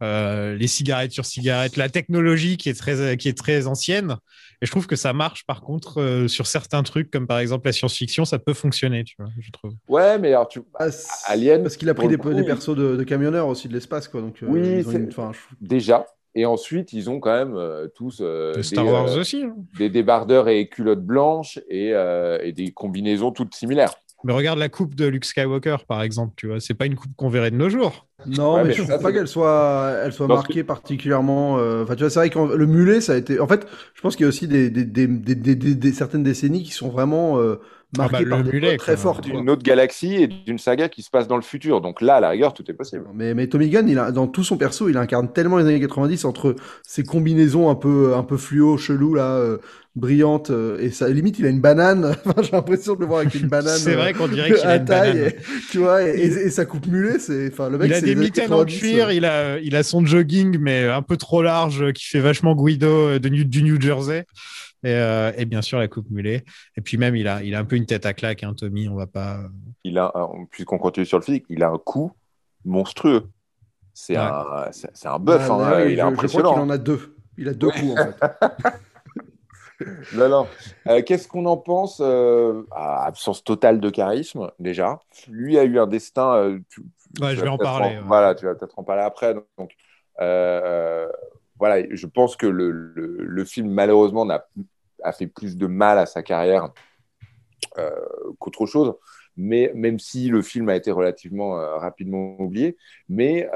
euh, les cigarettes sur cigarettes, la technologie qui est très, qui est très ancienne. Et je trouve que ça marche, par contre, euh, sur certains trucs, comme par exemple la science-fiction, ça peut fonctionner, tu vois, je trouve. Ouais, mais alors, tu... Ah, c'est- Alien, Parce qu'il a pris des, coup, des il- persos de, de camionneurs aussi de l'espace, quoi. Donc, euh, Oui, une- enfin, je- déjà. Et ensuite, ils ont quand même euh, tous euh, De des, Star Wars euh, aussi. hein. des débardeurs et culottes blanches et, euh, et des combinaisons toutes similaires. Mais regarde la coupe de Luke Skywalker, par exemple, tu vois, c'est pas une coupe qu'on verrait de nos jours. Non, Ouais, mais, mais je trouve ça, pas qu'elle soit, elle soit marquée particulièrement. euh, Enfin, tu vois, c'est vrai que le mulet, ça a été. En fait, je pense qu'il y a aussi des, des, des, des, des- des- des- certaines décennies qui sont vraiment euh, Ah bah, marquées le par des mulet, très quoi. D'une autre galaxie et d'une saga qui se passe dans le futur. Donc là, à la rigueur, tout est possible. Mais, mais Tommy Gunn, il a, dans tout son perso, il incarne tellement les années 90 entre ses combinaisons un peu, un peu fluo, chelou, là, euh, brillantes, euh, et ça, limite, il a une banane. J'ai l'impression de le voir avec une banane. C'est vrai euh, qu'on dirait qu'il a une taille, banane. et- tu vois, et, et- et sa coupe mulet, c'est, enfin, le mec, il a des mitaines en 90, cuir, euh. il a, il a son jogging, mais un peu trop large, qui fait vachement Guido de New- du New Jersey. Et, euh, et bien sûr, la coupe mulet. Et puis même, il a, il a un peu une tête à claque, hein, Tommy. On va pas. Il a, puisqu'on continue sur le physique, il a un coup monstrueux. C'est Ouais. un, c'est un bœuf, Ah, hein, il est je- Je crois impressionnant. qu'il en a deux. Il a deux Ouais. coups, en fait. Non, non. Euh, Qu'est-ce qu'on en pense euh, Absence totale de charisme, déjà? Lui a eu un destin. euh, tu- Ouais, je vais en parler, ouais. Voilà, tu vas peut-être en parler après. Donc, voilà, je pense que le, le- le film, malheureusement, n'a- a fait plus de mal à sa carrière qu'autre chose. Mais même si le film a été relativement rapidement oublié, mais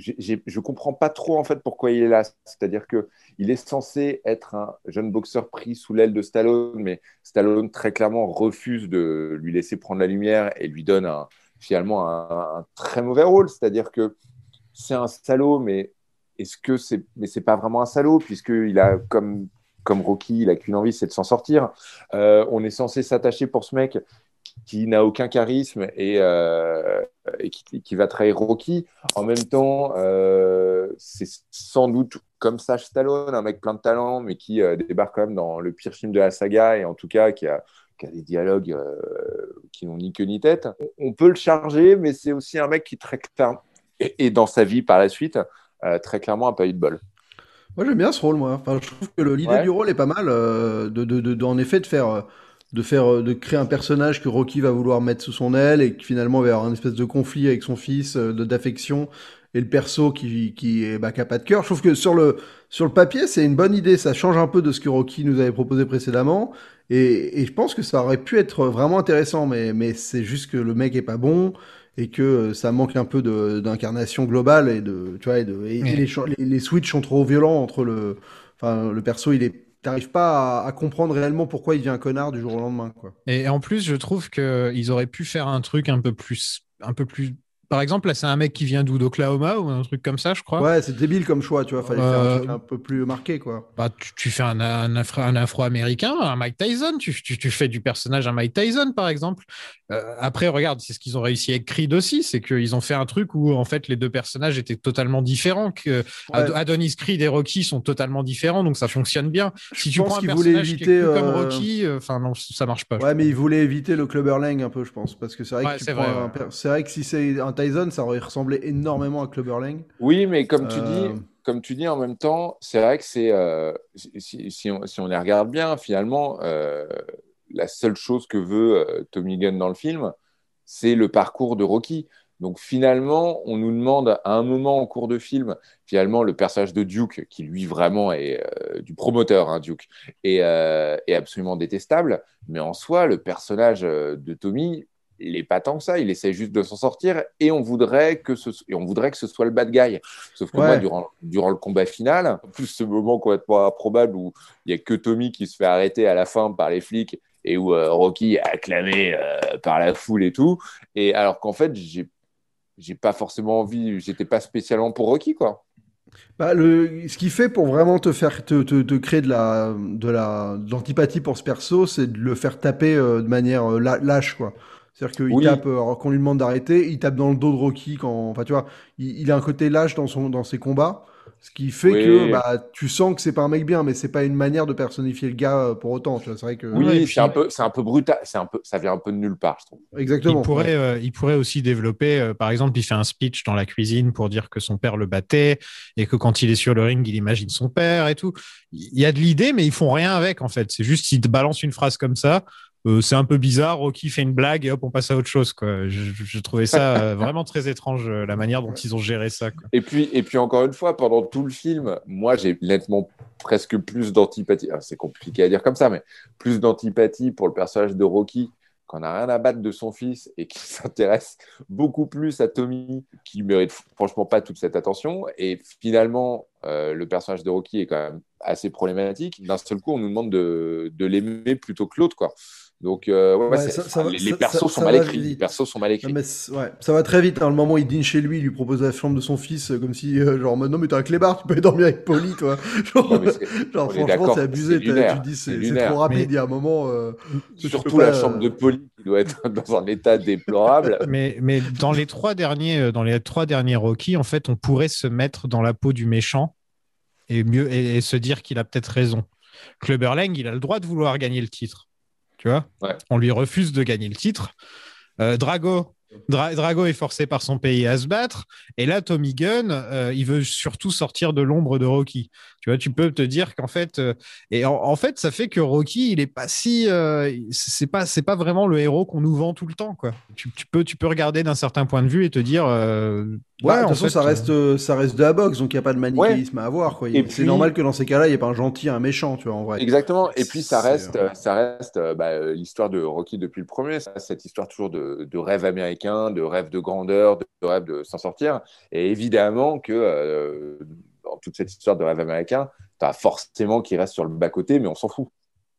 je comprends pas trop en fait pourquoi il est là. C'est-à-dire que il est censé être un jeune boxeur pris sous l'aile de Stallone, mais Stallone très clairement refuse de lui laisser prendre la lumière et lui donne finalement un, un très mauvais rôle. C'est-à-dire que c'est un salaud, mais est-ce que c'est, mais c'est pas vraiment un salaud puisqu'il a comme comme Rocky, il a qu'une envie, c'est de s'en sortir. Euh, on est censé s'attacher pour ce mec qui n'a aucun charisme et, euh, et qui, qui va trahir Rocky. En même temps, euh, c'est sans doute comme Sage Stallone, un mec plein de talent, mais qui euh, débarque quand même dans le pire film de la saga et en tout cas qui a, qui a des dialogues qui n'ont ni queue ni tête. On peut le charger, mais c'est aussi un mec qui très clairement, et, et dans sa vie par la suite, très clairement a pas eu de bol. Moi, j'aime bien ce rôle, moi. Enfin, je trouve que l'idée Ouais. du rôle est pas mal, de, de, de, de- en effet, de faire, de faire, euh, de créer un personnage que Rocky va vouloir mettre sous son aile et qui finalement va avoir un espèce de conflit avec son fils, euh, d'affection, et le perso qui, qui est, bah, qui a pas de cœur. Je trouve que sur le, sur le papier, c'est une bonne idée. Ça change un peu de ce que Rocky nous avait proposé précédemment. Et, et je pense que ça aurait pu être vraiment intéressant, mais, mais c'est juste que le mec est pas bon et que euh, ça manque un peu de- d'incarnation globale et de, tu vois, et, de, et- les, les, les switches sont trop violents entre le, enfin, le perso, il est, t'arrives pas à, comprendre réellement pourquoi il devient un connard du jour au lendemain, quoi. Et en plus, je trouve qu'ils auraient pu faire un truc un peu plus, un peu plus par exemple, là, c'est un mec qui vient d'où? d'Oklahoma ou un truc comme ça, je crois? Ouais, c'est débile comme choix, tu vois. Fallait faire Euh, un truc un peu plus marqué, quoi. Bah, tu, tu fais un, un, un Afro-Américain, un Mike Tyson, tu, tu, tu fais du personnage un Mike Tyson, par exemple. Euh, après, regarde, c'est ce qu'ils ont réussi avec Creed aussi, c'est qu'ils ont fait un truc où, en fait, les deux personnages étaient totalement différents. Que Ad- Adonis Creed et Rocky sont totalement différents, donc ça fonctionne bien. Si tu prends un qu'ils voulaient personnage qui est éviter, comme euh, Rocky, euh, enfin non, ça marche pas. Ouais, mais ils voulaient éviter le clubberlang un peu, je pense, parce que c'est vrai Ouais, que vrai, un ouais. vrai que si c'est un Tyson, ça aurait ressemblé énormément à clubberlang. Oui, mais comme tu Euh, dis, comme tu dis en même temps, c'est vrai que c'est euh, si, si on, si on les regarde bien, finalement, euh, la seule chose que veut euh, Tommy Gunn dans le film, c'est le parcours de Rocky. Donc finalement, on nous demande à un moment en cours de film, finalement, le personnage de Duke, qui lui vraiment est euh, du promoteur, hein, Duke, est, euh, est absolument détestable. Mais en soi, le personnage euh, de Tommy, il n'est pas tant que ça. Il essaie juste de s'en sortir et on voudrait que ce, et on voudrait que ce soit le bad guy. Sauf que Ouais. moi, durant, durant le combat final, en plus ce moment complètement improbable où il n'y a que Tommy qui se fait arrêter à la fin par les flics et où euh, Rocky est acclamé euh, par la foule et tout. Et alors qu'en fait, j'ai j'ai pas forcément envie, j'étais pas spécialement pour Rocky, quoi. Bah, le, ce qu'il fait pour vraiment te faire te, te, te créer de la de la de l'antipathie pour ce perso, c'est de le faire taper euh, de manière lâche quoi. C'est-à-dire qu'il Oui. tape, euh, alors qu'on lui demande d'arrêter, il tape dans le dos de Rocky quand, enfin tu vois, il, il a un côté lâche dans son dans ses combats, ce qui fait Oui. que bah tu sens que c'est pas un mec bien, mais c'est pas une manière de personnifier le gars euh, pour autant. Tu vois, c'est vrai que Oui, Ouais, c'est un peu, c'est un peu brutal, c'est un peu, ça vient un peu de nulle part, je trouve. exactement. Il pourrait, ouais. euh, il pourrait aussi développer, euh, par exemple, il fait un speech dans la cuisine pour dire que son père le battait et que quand il est sur le ring, il imagine son père et tout. Il y a de l'idée, mais ils font rien avec en fait. C'est juste ils te balancent une phrase comme ça. Euh, c'est un peu bizarre. Rocky fait une blague et hop, on passe à autre chose. Quoi. Je, trouvais ça euh, vraiment très étrange euh, la manière dont ils ont géré ça. Quoi. Et puis, et puis encore une fois, pendant tout le film, moi j'ai nettement presque plus d'antipathie. Ah, C'est compliqué à dire comme ça, mais plus d'antipathie pour le personnage de Rocky qu'on n'a rien à battre de son fils et qui s'intéresse beaucoup plus à Tommy, qui mérite franchement pas toute cette attention. Et finalement, euh, le personnage de Rocky est quand même assez problématique. D'un seul coup, on nous demande de, de l'aimer plutôt que l'autre, quoi. Donc, euh, ouais, ça- ça va- les, les ça- persos sont mal écrits. Les persos sont mal écrits. Mais ouais, ça va très vite. Hein, le moment où il dîne chez lui, il lui propose la chambre de son fils, euh, comme si, euh, genre, non, mais t'as un clébard, tu peux aller dormir avec Polly, toi. Genre, franchement, c'est abusé. Tu dis, c'est trop rapide. Mais- Il y a un moment. euh, Surtout pas, la euh, chambre de Polly qui doit être dans un état déplorable. Mais, mais dans les trois derniers, dans les trois derniers Rocky, en fait, on pourrait se mettre dans la peau du méchant et mieux et, et se dire qu'il a peut-être raison. Clubber Lang, il a le droit de vouloir gagner le titre. Tu vois Ouais. On lui refuse de gagner le titre. Euh, Drago, Dra- Drago est forcé par son pays à se battre. Et là, Tommy Gunn, euh, il veut surtout sortir de l'ombre de Rocky. Tu vois, tu peux te dire qu'en fait, euh, et en, en fait, ça fait que Rocky, il est pas si, euh, c'est pas, c'est pas vraiment le héros qu'on nous vend tout le temps, quoi. Tu, tu peux, tu peux regarder d'un certain point de vue et te dire, euh, Ouais, de en toute façon, fait, ça reste, euh, ça reste de la boxe, donc il n'y a pas de manichéisme à avoir. Quoi. C'est puis- normal que dans ces cas-là, il n'y ait pas un gentil, un méchant, tu vois, en vrai. Exactement. Et puis ça reste, ça reste bah, l'histoire de Rocky depuis le premier, ça, cette histoire toujours de, de rêve américain, de rêve de grandeur, de, rêve de s'en sortir. Et évidemment que euh, dans toute cette histoire de rêve américain, tu as forcément qui reste sur le bas côté, mais on s'en fout.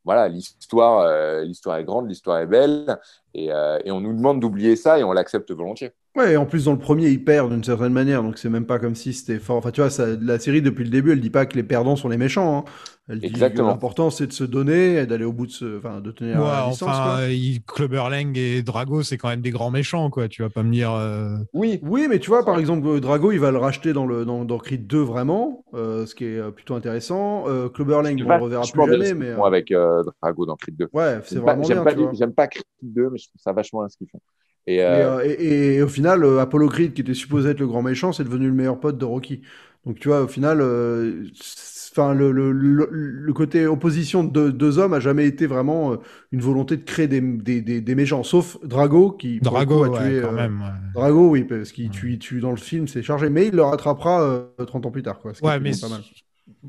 Voilà, l'histoire, euh, l'histoire est grande, l'histoire est belle, et, euh, et on nous demande d'oublier ça et on l'accepte volontiers. Ouais, et en plus, dans le premier, il perd d'une certaine manière, donc c'est même pas comme si c'était fort. Enfin, tu vois, ça, la série, depuis le début, elle dit pas que les perdants sont les méchants. Hein. Elle dit que Exactement. l'important, c'est de se donner et d'aller au bout de ce. Enfin, de tenir ouais, la licence. enfin, quoi. il- Clubber Lang et Drago, c'est quand même des grands méchants, quoi. Tu vas pas me dire. euh, Oui, Oui, mais tu vois, par exemple, euh, Drago, il va le racheter dans, le, dans, dans Creed 2 vraiment, euh, ce qui est plutôt intéressant. Euh, Clubber Lang, on le reverra plus jamais, mais. avec euh, Drago dans Creed 2. Ouais, c'est pas- vraiment J'aime bien. pas, pas Creed 2, mais je trouve ça vachement bien ce qu'ils font. Et, Et, euh, euh, et- et au final, euh, Apollo Creed, qui était supposé être le grand méchant, c'est devenu le meilleur pote de Rocky. Donc tu vois, au final, euh, enfin le, le, le, le côté opposition de deux, hommes a jamais été vraiment euh, une volonté de créer des, des, des, des méchants, sauf Drago qui Drago, coup, a ouais, tué. quand euh, même. ouais. Drago, oui, parce qu'il tue, dans le film, c'est chargé, mais il le rattrapera euh, 30 ans plus tard, quoi. ce qui Ouais, est mais pas mal.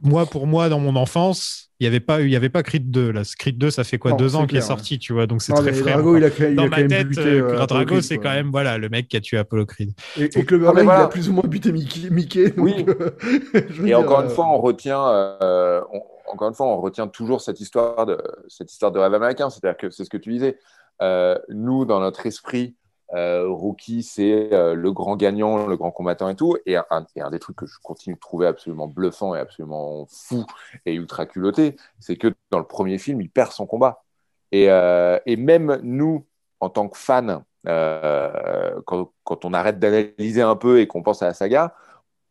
Moi, pour moi, dans mon enfance, il n'y avait pas il y avait pas Creed 2. Là, Creed 2, ça fait quoi Non, deux ans qu'il est sorti, tu vois, donc c'est très frais. Drago, il a, il Dans a ma quand même tête, buté euh, euh, Drago, Creed, c'est quand même voilà le mec qui a tué Apollo Creed. Et, et Clubber mais Lang, il a plus ou moins buté Mickey. Mickey donc, Oui. euh, Et dire, encore euh, une fois, on retient, euh, on- encore une fois, on retient toujours cette histoire de cette histoire de rêve américain. C'est-à-dire que c'est ce que tu disais. Euh, nous, dans notre esprit, euh, Rocky, c'est euh, le grand gagnant, le grand combattant et tout. Et un, et un, des trucs que je continue de trouver absolument bluffant et absolument fou et ultra culotté, c'est que dans le premier film, il perd son combat. Et, euh, et même nous, en tant que fans, quand, quand, on arrête d'analyser un peu et qu'on pense à la saga,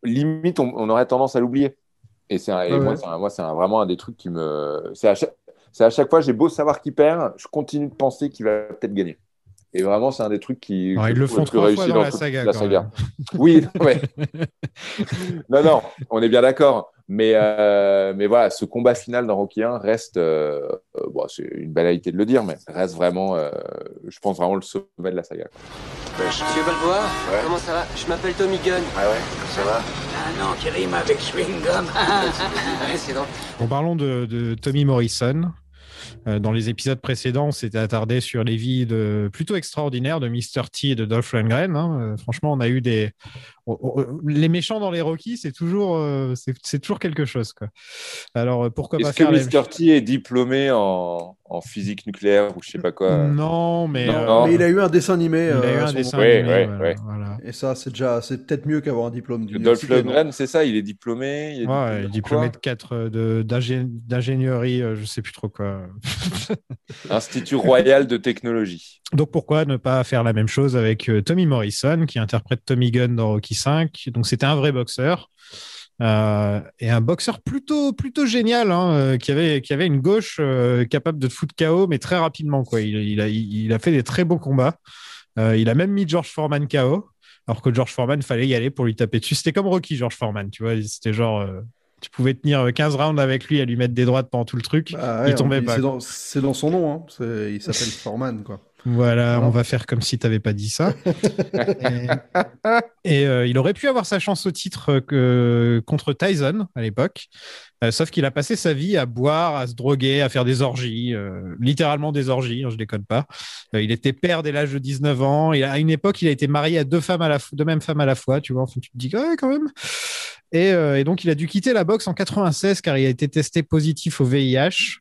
limite, on, on aurait tendance à l'oublier. Et, ouais, c'est moi, c'est vraiment un des trucs qui me. C'est à chaque, à chaque fois, j'ai beau savoir qu'il perd, je continue de penser qu'il va peut-être gagner. Et vraiment, c'est un des trucs qui. Alors, ils le font trois fois dans, dans la saga. La saga. oui, ouais. non, non, on est bien d'accord. Mais, euh, mais voilà, ce combat final dans Rocky 1 reste. Euh, bon, c'est une banalité de le dire, mais reste vraiment, euh, je pense, vraiment le sommet de la saga. Quoi. Monsieur Balboa, ouais. comment ça va? Je m'appelle Tommy Gunn. Ah ouais, ça va? Ah non, qui rime avec chewing gum. c'est drôle. Bon, parlons de, de Tommy Morrison. Euh, dans les épisodes précédents, on s'était attardé sur les vies de, plutôt extraordinaires de Mr. T et de Dolph Lundgren. Hein. Euh, franchement, on a eu des. Les méchants dans les Rocky, c'est toujours, euh, c'est toujours quelque chose. Quoi. Alors, pourquoi pas faire. Est-ce que Mr. T est diplômé en, en, physique nucléaire ou je sais pas quoi Non, mais. Non, non. mais il a eu un dessin animé. Il a eu un dessin animé. Ouais, voilà, ouais. Voilà. Et ça, c'est déjà, c'est peut-être mieux qu'avoir un diplôme. Dolph Lundgren, c'est ça, il est diplômé. Il est ouais, diplômé, diplômé de 4 d'ingénierie, je sais plus trop quoi. Institut royal de technologie. Donc pourquoi ne pas faire la même chose avec euh, Tommy Morrison qui interprète Tommy Gunn dans Rocky 5 Donc c'était un vrai boxeur. Euh, et un boxeur plutôt plutôt génial hein, euh, qui avait qui avait une gauche euh, capable de te foutre KO mais très rapidement quoi. Il, il, a il a fait des très beaux combats. Euh, il a même mis George Foreman KO alors que George Foreman fallait y aller pour lui taper dessus. C'était comme Rocky George Foreman tu vois. C'était genre tu pouvais tenir 15 rounds avec lui à lui mettre des droites pendant tout le truc. Bah ouais, il tombait pas c'est dans, dans, son nom hein. il s'appelle Foreman quoi voilà, on va faire comme si tu n'avais pas dit ça. et, et euh, il aurait pu avoir sa chance au titre que, contre Tyson à l'époque, euh, sauf qu'il a passé sa vie à boire, à se droguer, à faire des orgies, euh, littéralement des orgies, hein, je déconne pas. Euh, il était père dès l'âge de 19 ans. Et à une époque, il a été marié à deux femmes à la deux mêmes femmes à la fois, tu vois. Enfin, tu te dis ouais, quand même. Et, et donc, il a dû quitter la boxe en 96 car il a été testé positif au VIH.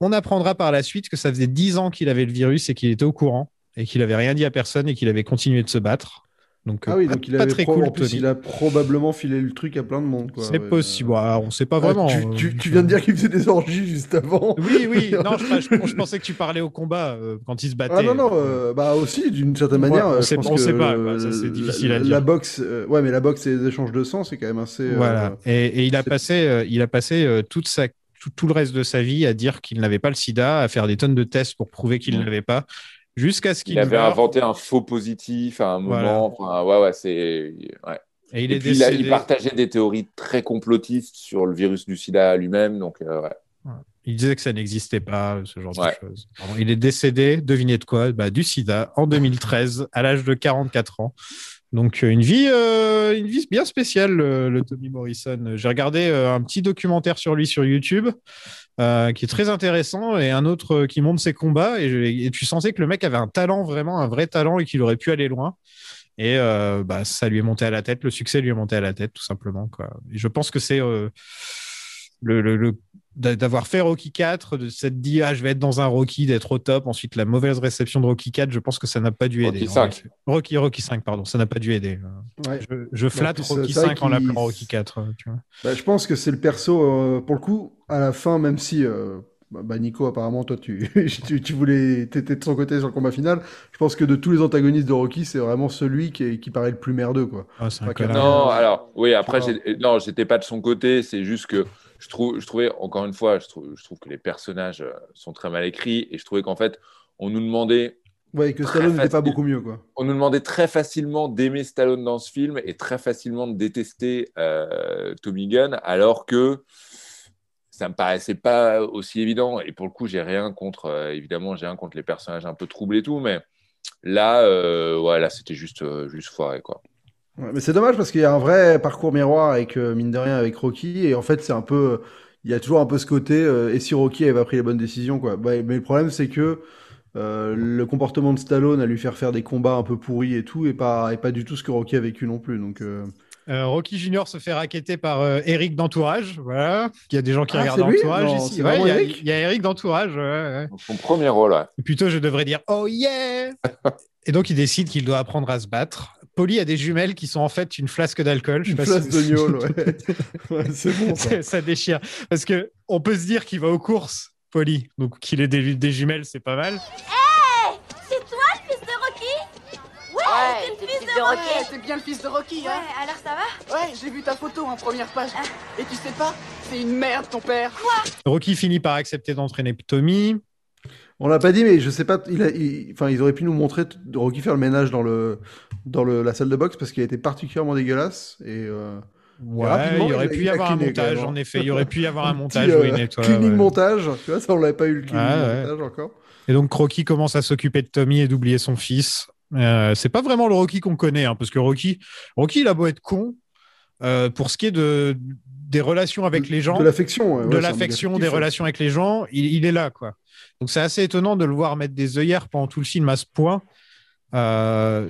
On apprendra par la suite que ça faisait 10 ans qu'il avait le virus et qu'il était au courant et qu'il avait rien dit à personne et qu'il avait continué de se battre. Donc, ah oui, donc il, pas avait très cool, en plus, Tony. il a probablement filé le truc à plein de monde. C'est Ouais, possible. Ah, on sait pas euh, vraiment. tu, tu- tu viens de dire qu'il faisait des orgies juste avant. Oui, oui. Non, je, je- je pensais que tu parlais au combat euh, quand il se battait. Ah non, non, euh, bah aussi, d'une certaine manière. On euh, je sait- on pas, ça, c'est la- difficile à la, dire. La boxe, euh, ouais, mais la boxe et les échanges de sang, c'est quand même assez. euh, Voilà. Et, et il a passé, euh, il a passé euh, toute sa, tout, tout le reste de sa vie à dire qu'il n'avait pas le sida, à faire des tonnes de tests pour prouver qu'il ne l'avait pas, jusqu'à ce qu'il Il avait meure. inventé un faux positif à un Voilà. moment. Enfin, ouais, ouais, c'est. Ouais. Et il Et est puis, il, a- il décédé. partageait des théories très complotistes sur le virus du sida lui-même. Donc, euh, ouais. Il disait que ça n'existait pas, ce genre Ouais. de choses. Il est décédé, devinez de quoi? Bah, Du sida en 2013, à l'âge de 44 ans. Donc, euh, une vie, euh, une vie bien spéciale, le, le Tommy Morrison. J'ai regardé euh, un petit documentaire sur lui sur YouTube, euh, qui est très intéressant, et un autre euh, qui montre ses combats. Et, tu sentais que le mec avait un talent, vraiment un vrai talent, et qu'il aurait pu aller loin. Et euh, bah, ça lui est monté à la tête, le succès lui est monté à la tête, tout simplement. Et je pense que c'est euh, le, le- le- d'a- d'avoir fait Rocky 4, de s'être dit ah je vais être dans un Rocky, d'être au top. Ensuite la mauvaise réception de Rocky 4, je pense que ça n'a pas dû Rocky aider. en 5. effet. Rocky Rocky 5, pardon, ça n'a pas dû aider. Ouais. Je, je flatte plus, Rocky c'est vrai 5 en l'appelant Rocky 4. euh, Tu vois. Bah, je pense que c'est le perso, euh, pour le coup, à la fin, même si, euh, bah, bah, Nico, apparemment, toi, tu, tu, tu voulais, t'étais de son côté sur le combat final, je pense que de tous les antagonistes de Rocky, c'est vraiment celui qui, est- qui paraît le plus merdeux, quoi. Ah. Non, alors, oui, après, non, j'étais pas de son côté. C'est juste que je, trouve, je trouvais, encore une fois, je trouve, je trouve que les personnages euh, sont très mal écrits et je trouvais qu'en fait, on nous demandait. Ouais, et que Stallone n'était pas beaucoup mieux, quoi. On nous demandait très facilement d'aimer Stallone dans ce film et très facilement de détester euh, Tommy Gunn, alors que ça me paraissait pas aussi évident. Et pour le coup, j'ai rien contre, euh, évidemment, j'ai rien contre les personnages un peu troubles et tout, mais là, euh, ouais, c'était juste, juste foiré, quoi. Ouais, mais c'est dommage parce qu'il y a un vrai parcours miroir avec, euh, mine de rien, avec Rocky, et en fait, c'est un peu, il y a toujours un peu ce côté, euh, et si Rocky avait pas pris les bonnes décisions, quoi. Bah, mais le problème, c'est que euh, le comportement de Stallone à lui faire faire des combats un peu pourris et tout, et pas, et pas du tout ce que Rocky a vécu non plus. Donc, euh, Euh, Rocky Junior se fait raqueter par euh, Eric d'Entourage. Voilà. Il y a des gens qui Ah, regardent Entourage Non, ici. Ouais, il y a- Eric il y, a Eric d'Entourage. ouais, ouais. Son premier rôle, Plutôt, je devrais dire Oh yeah Et donc, il décide qu'il doit apprendre à se battre. Polly a des jumelles qui sont en fait une flasque d'alcool. Je sais Une pas flasque si- de gnôle, ouais. Ouais, c'est bon, ça. déchire. Parce que on peut se dire qu'il va aux courses, Polly. Donc, qu'il ait des, des jumelles, c'est pas mal. Hey C'est toi le fils de Rocky? Ouais, c'est le fils de Rocky Ouais, c'est bien le fils de Rocky, hein Ouais, alors ça va? Ouais, j'ai vu ta photo en première page. Et tu sais pas, c'est une merde ton père. Quoi? Rocky finit par accepter d'entraîner Tommy. On l'a pas dit, mais je sais pas. Il a, il- enfin, ils auraient pu nous montrer Rocky faire le ménage dans le dans le, la salle de boxe parce qu'il a été particulièrement dégueulasse et. euh, Ouais, rapidement, il y aurait pu y avoir un montage, en effet. Il y aurait pu y avoir un petit, montage, euh, oui, nettoie, Cleaning ouais. montage, tu vois, ça on l'avait pas eu le cleaning ouais. montage encore. Et donc Rocky commence à s'occuper de Tommy et d'oublier son fils. Euh, c'est pas vraiment le Rocky qu'on connaît, hein, parce que Rocky, Rocky, il a beau être con, euh, pour ce qui est de des relations avec les gens, de l'affection, ouais, de l'affection, des relations avec les gens, il, il est là, quoi. Donc c'est assez étonnant de le voir mettre des œillères pendant tout le film à ce point. Euh,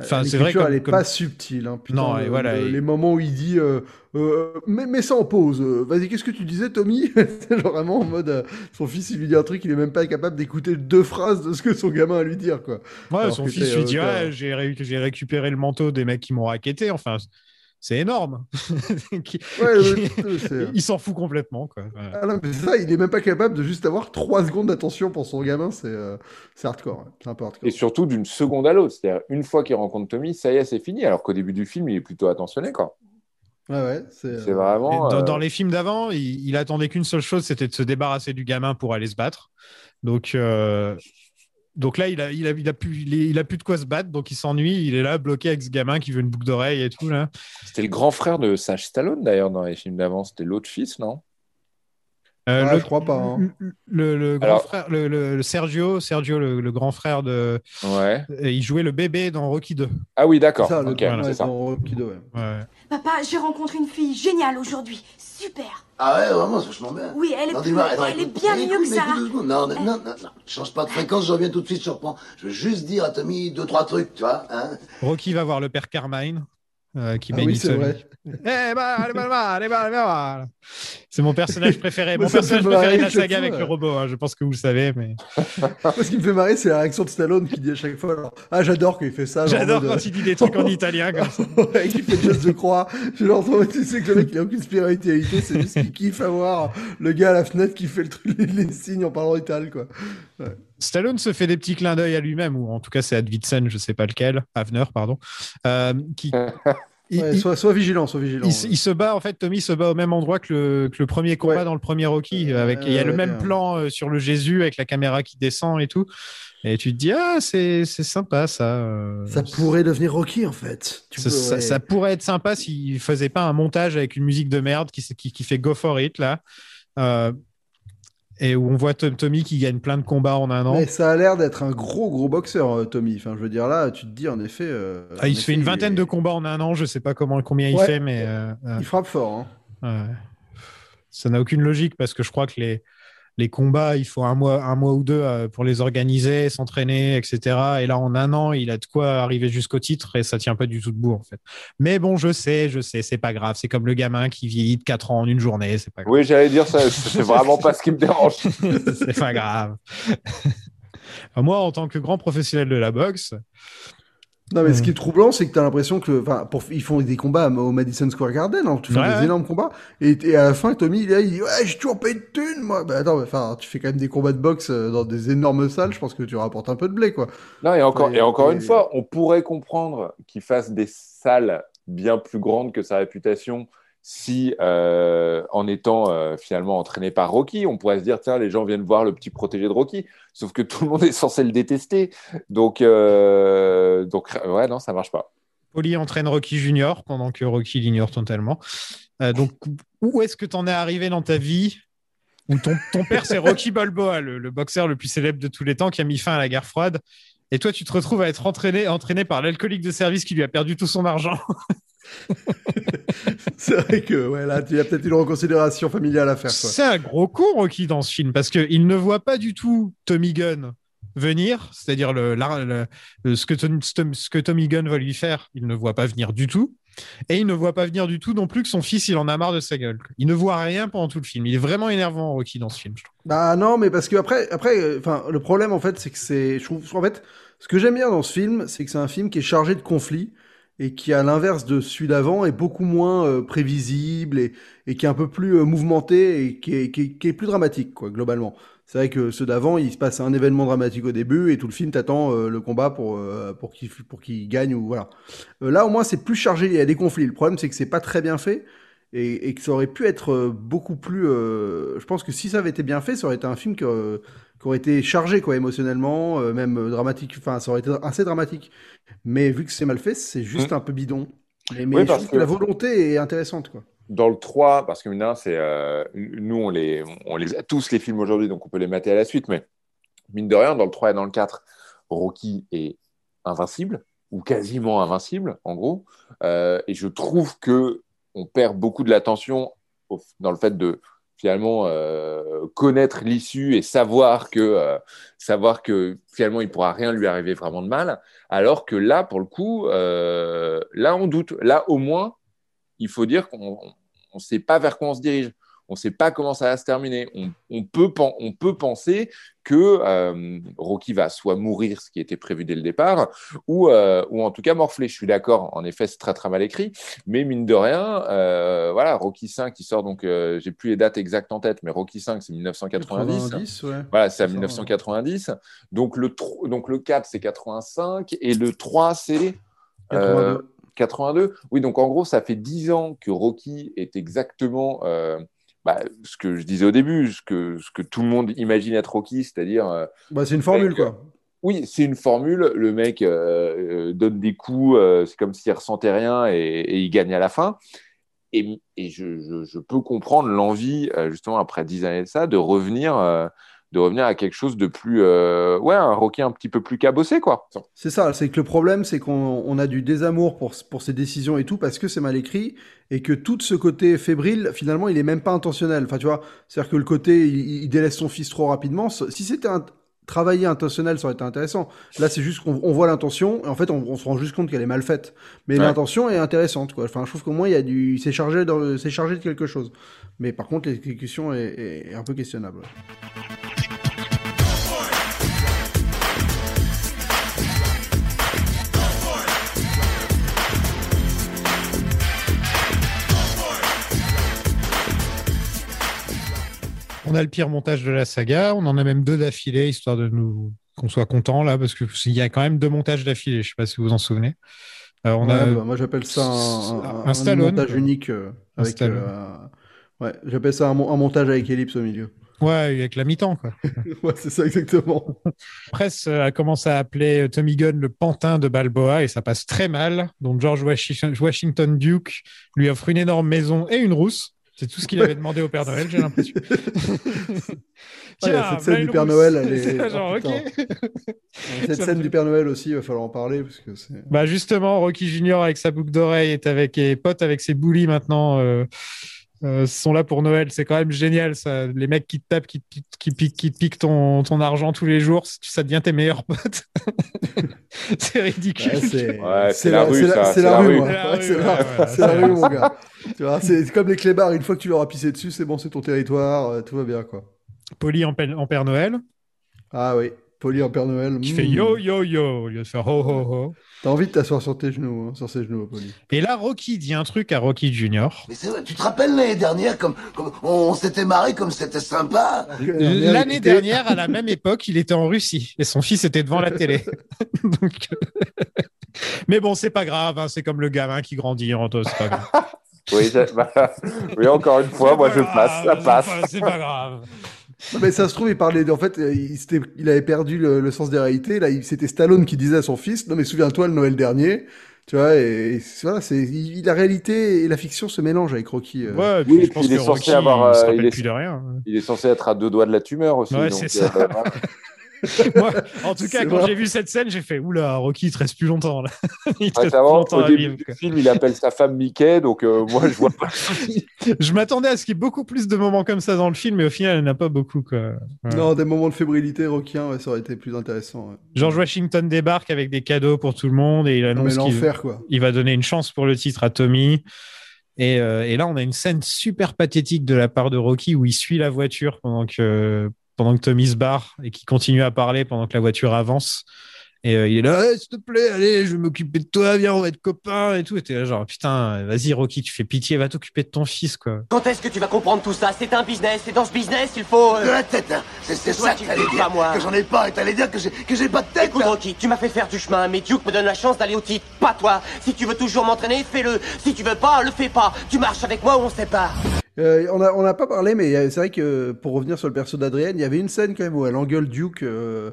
Enfin, c'est vrai comme- elle est comme- pas subtile. Hein, putain, Non, et le- voilà, le- et- Les moments où il dit euh, euh, mets, mets ça en pause. euh, Vas-y, qu'est-ce que tu disais, Tommy? C'est vraiment en mode son fils, il lui dit un truc, il est même pas capable d'écouter deux phrases de ce que son gamin a à lui dire, quoi. Ouais, Alors son que fils lui dit ouais, j'ai ré- j'ai récupéré le manteau des mecs qui m'ont raquetté. Enfin, c'est énorme. Qui- Ouais, qui- ouais, ouais, c'est- il s'en fout complètement. Quoi. Ouais. Ah non, mais c'est ça, il est même pas capable de juste avoir trois secondes d'attention pour son gamin, c'est euh, hardcore, hardcore. Et surtout d'une seconde à l'autre. C'est-à-dire, une fois qu'il rencontre Tommy, ça y est, c'est fini. Alors qu'au début du film, il est plutôt attentionné, quoi. Ouais, ouais, c'est C'est euh, vraiment. Euh, dans les films d'avant, il, il attendait qu'une seule chose, c'était de se débarrasser du gamin pour aller se battre. Donc, euh, donc là, il a, il, a, il, a plus, il, est- il a plus de quoi se battre, donc il s'ennuie. Il est là, bloqué avec ce gamin qui veut une boucle d'oreille et tout. Là. C'était le grand frère de Sage Stallone, d'ailleurs, dans les films d'avant. C'était l'autre fils, non? Euh, Ah, le- je crois pas. hein. Le, le grand Alors- frère, le, le- le Sergio, Sergio le, le grand frère de. Ouais. Et Il jouait le bébé dans Rocky 2. Ah oui, d'accord. Voilà, Rocky ouais. Ouais. Papa, j'ai rencontré une fille géniale aujourd'hui. Super. Ah ouais, vraiment, c'est vachement bien. Oui, elle est, Non, plus- attends, elle est bien écoute, mieux que secondes. Non, non, non, non, non. Change pas de fréquence, je reviens tout de suite sur le point. Je veux juste dire à Tommy deux, trois trucs, tu vois. Hein Rocky va voir le père Carmine. euh, qui Ah bénit oui, c'est Tommy. vrai. Eh ben, ben, ben. C'est mon personnage préféré. Mon personnage préféré de la saga avec le robot. hein. Je pense que vous le savez, mais Moi, ce qui me fait marrer, c'est la réaction de Stallone qui dit à chaque fois alors, Ah, j'adore quand il fait ça. j'adore quand il dit des trucs en italien comme ça. ouais, qu'il fait geste de croix. Je genre, tu sais que le mec, il a aucune spiritualité, c'est juste qu'il kiffe avoir le gars à la fenêtre qui fait le truc, les, signes en parlant italien, quoi. Ouais. Stallone se fait des petits clins d'œil à lui-même, ou en tout cas c'est Advidsen, je sais pas lequel, Avner, pardon, euh, qui. Il- Ouais, il- sois, sois vigilant, sois vigilant. Il, se- il se bat en fait, Tommy se bat au même endroit que le, que le premier combat Ouais. dans le premier Rocky. Euh, Avec, il y a le même plan euh, sur le Jésus avec la caméra qui descend et tout. Et tu te dis ah c'est c'est sympa ça. euh, Ça pourrait devenir Rocky, en fait. Tu ça, pourrait être sympa s'il faisait pas un montage avec une musique de merde qui, qui, qui fait Go for it là. Euh, et où on voit Tom- Tommy qui gagne plein de combats en un an. Mais ça a l'air d'être un gros, gros boxeur, euh, Tommy. Enfin, je veux dire, là, tu te dis, en effet. euh, Ah, il se fait une vingtaine est- de combats en un an, je sais pas comment combien il fait, mais euh, euh, Il frappe fort, hein. ouais. ça n'a aucune logique parce que je crois que les, les combats, il faut un mois, un mois ou deux euh, pour les organiser, s'entraîner, etc. Et là, en un an, il a de quoi arriver jusqu'au titre et ça tient pas du tout debout en fait. Mais bon, je sais, je sais, c'est pas grave. C'est comme le gamin qui vieillit de 4 ans en une journée, c'est pas grave. Oui, j'allais dire ça. C'est vraiment pas ce qui me dérange. c'est pas grave. Moi, en tant que grand professionnel de la boxe, Non, mais ce qui est troublant, c'est que tu as l'impression que, enfin, pour, ils font des combats au Madison Square Garden, hein, tu fais Ouais, des ouais. énormes combats, et, et à la fin, Tommy, il, est là, il dit, ouais, j'ai toujours pas de thunes, moi. Bah, attends, mais, enfin, tu fais quand même des combats de boxe euh, dans des énormes salles, je pense que tu rapportes un peu de blé, quoi. Non, et encore, et encore et- une fois, on pourrait comprendre qu'il fasse des salles bien plus grandes que sa réputation si, euh, en étant euh, finalement entraîné par Rocky, on pourrait se dire, tiens, les gens viennent voir le petit protégé de Rocky. Sauf que tout le monde est censé le détester. Donc, euh, donc ouais, non, ça marche pas. Polly entraîne Rocky Junior pendant que Rocky l'ignore totalement. Donc, où est-ce que tu en es arrivé dans ta vie ton père, c'est Rocky Balboa, le, le boxeur le plus célèbre de tous les temps qui a mis fin à la guerre froide. Et toi, tu te retrouves à être entraîné, entraîné par l'alcoolique de service qui lui a perdu tout son argent. c'est vrai que, ouais, là, tu y a peut-être une reconsidération familiale à faire. C'est un gros con, Rocky, dans ce film, parce qu'il ne voit pas du tout Tommy Gunn venir, c'est-à-dire le, la- le- le- ce, que Tom- ce que Tommy Gunn va lui faire, il ne voit pas venir du tout. Et il ne voit pas venir du tout non plus que son fils, il en a marre de sa gueule. Il ne voit rien pendant tout le film. Il est vraiment énervant, Rocky, dans ce film. je trouve. Bah non, mais parce que après, après, enfin, le problème en fait, c'est que c'est, je trouve, en fait, ce que j'aime bien dans ce film, c'est que c'est un film qui est chargé de conflits et qui, à l'inverse de celui d'avant, est beaucoup moins euh, prévisible et, et qui est un peu plus euh, mouvementé et qui est, qui est, qui est plus dramatique, quoi, globalement. C'est vrai que ceux d'avant, il se passe un événement dramatique au début et tout le film t'attend euh, le combat pour euh, pour qu'il pour qu'il gagne ou voilà. Euh, là, au moins, c'est plus chargé. Il y a des conflits. Le problème, c'est que c'est pas très bien fait et, et que ça aurait pu être euh, beaucoup plus. je pense que si ça avait été bien fait, ça aurait été un film que- qui aurait été chargé quoi émotionnellement, euh, même euh, dramatique. Enfin, ça aurait été assez dramatique. Mais vu que c'est mal fait, c'est juste un peu bidon. Mais, mais Oui, je parce trouve que... que- la volonté est intéressante quoi. Dans le 3, parce que rien, c'est euh, nous, on les, on les a tous les films aujourd'hui, donc on peut les mater à la suite, mais mine de rien, dans le 3 et dans le 4, Rocky est invincible, ou quasiment invincible, en gros. Euh, et je trouve que on perd beaucoup de l'attention dans le fait de finalement euh, connaître l'issue et savoir que, euh, savoir que finalement il pourra rien lui arriver vraiment de mal, alors que là, pour le coup, euh, là on doute. Là, au moins, il faut dire qu'on ne sait pas vers quoi on se dirige. On ne sait pas comment ça va se terminer. On, on peut, pen- on peut penser que euh, Rocky va soit mourir, ce qui était prévu dès le départ, ou, euh, ou en tout cas morfler. Je suis d'accord, en effet, c'est très très mal écrit, mais mine de rien, euh, voilà, Rocky 5 qui sort, donc j'ai plus les dates exactes en tête, mais Rocky 5 c'est 1990. 90, ouais. Voilà, c'est à C'est ça, 1990. Donc, le, tro- donc le 4 c'est 85 et le 3 c'est 82. 82. Oui, donc en gros, ça fait 10 ans que Rocky est exactement euh, bah, ce que je disais au début, ce que, ce que tout le monde imagine être Rocky, c'est-à-dire. euh, Bah, c'est une formule quoi. oui, c'est une formule. Le mec euh, euh, donne des coups, euh, c'est comme s'il ressentait rien et, et il gagne à la fin. Et, et je, je- je peux comprendre l'envie, euh, justement, après 10 années de ça, de revenir, euh, de revenir à quelque chose de plus. euh, ouais, un Rocky un petit peu plus cabossé, quoi. C'est ça, c'est que le problème, c'est qu'on on a du désamour pour, pour ces décisions et tout parce que c'est mal écrit et que tout ce côté fébrile, finalement, il est même pas intentionnel. Enfin, tu vois, c'est-à-dire que le côté, il, il délaisse son fils trop rapidement. Si c'était un travaillé intentionnel, ça aurait été intéressant. Là, c'est juste qu'on on voit l'intention et en fait, on, on se rend juste compte qu'elle est mal faite. Mais Ouais. l'intention est intéressante, quoi. Enfin, je trouve qu'au moins, il y a du, c'est chargé, dans- c'est chargé de quelque chose. Mais par contre, l'exécution est, est- est un peu questionnable. On a le pire montage de la saga. On en a même deux d'affilée, histoire de nous qu'on soit content là, parce qu'il y a quand même deux montages d'affilée. Je sais pas si vous vous en souvenez. Euh, on Ouais, a bah, moi, j'appelle ça un, un- un Stallone, montage unique euh, avec. Euh, ouais, j'appelle ça un, mon- un montage avec ellipse au milieu. Ouais, avec la mi-temps, quoi. ouais, c'est ça exactement. La presse a commencé à appeler Tommy Gunn le pantin de Balboa et ça passe très mal. Donc George Washi- Washington Duke lui offre une énorme maison et une rousse. C'est tout ce qu'il avait demandé au Père Noël, j'ai l'impression. Tiens, cette scène du Père. Noël, elle est. Genre, oh. Cette scène du Père Noël aussi, il va falloir en parler parce que c'est. Bah justement, Rocky Junior avec sa boucle d'oreille est avec et pote avec ses bullies maintenant. euh, euh, sont là pour Noël, c'est quand même génial ça. Les mecs qui te tapent, qui te piquent, qui piquent, qui te piquent ton, ton argent tous les jours, ça devient tes meilleurs potes. c'est ridicule. Ouais, c'est Ouais, la rue, c'est ça, c'est c'est la, la rue. C'est la Ouais, rue, la, mon gars. Tu vois, c'est comme les clébards, une fois que tu leur as pissé dessus, c'est bon, c'est ton territoire, euh, tout va bien, quoi. Poli en, Père- en Père Noël, Ah oui, poli en Père Noël. qui fait yo yo yo au lieu de faire ho ho ho. T'as envie de t'asseoir sur tes genoux, hein, sur ses genoux, poli. Et là, Rocky dit un truc à Rocky Junior. Mais c'est vrai, tu te rappelles l'année dernière comme, comme on s'était marré comme c'était sympa L'année dernière, à la même époque, il était en Russie et son fils était devant la télé. Donc, Mais bon, c'est pas grave, hein, c'est comme le gamin qui grandit en toi, c'est pas grave. Oui, bah, oui, encore une fois, moi je passe, ça passe. pas- C'est pas grave. Mais ça se trouve, il parlait. de- En fait, euh, il, s'était- il avait perdu le, le sens des réalités. Là, il- c'était Stallone qui disait à son fils Non, mais souviens-toi le Noël dernier. Tu vois, et, et c'est- voilà, c'est il- la réalité et la fiction se mélangent avec Rocky. euh. Ouais, et puis Oui, je pense il que est censé Rocky, avoir, il se euh, il est- plus de rien. Il est censé être à deux doigts de la tumeur aussi. Ouais, donc, c'est ça. Moi, en tout cas, quand j'ai vu cette scène, j'ai fait Oula, Rocky, il te reste plus longtemps. Là. il te Ouais, reste plus longtemps au à début vivre. du film, il appelle sa femme Mickey, donc euh, moi je vois pas. Je m'attendais à ce qu'il y ait beaucoup plus de moments comme ça dans le film, mais au final, il n'y en a pas beaucoup. Quoi. Ouais. Non, des moments de fébrilité rockien, ouais, ça aurait été plus intéressant. ouais. George Washington débarque avec des cadeaux pour tout le monde et il annonce qu'il il va donner une chance pour le titre à Tommy. Et, euh, et là, on a une scène super pathétique de la part de Rocky où il suit la voiture pendant que, pendant que Tommy se barre et qui continue à parler pendant que la voiture avance. Et euh, il est là, Eh, s'il te plaît, allez, je vais m'occuper de toi, viens, on va être copains et tout. Et t'es là, genre, putain, vas-y, Rocky, tu fais pitié, va t'occuper de ton fils, quoi. Quand est-ce que tu vas comprendre tout ça? C'est un business, et dans ce business, il faut... euh, De la tête, hein. C'est c'est ça que t'allais dire. pas, moi. Que j'en ai pas et t'allais dire que j'ai que j'ai pas de tête. Écoute, Rocky, tu m'as fait faire du chemin, mais Duke me donne la chance d'aller au titre, pas toi. Si tu veux toujours m'entraîner, fais-le. Si tu veux pas, le fais pas. Tu marches avec moi ou on se sépare. Euh, on a on a pas parlé, mais c'est vrai que pour revenir sur le perso d'Adrienne, il y avait une scène quand même où elle engueule Duke. euh,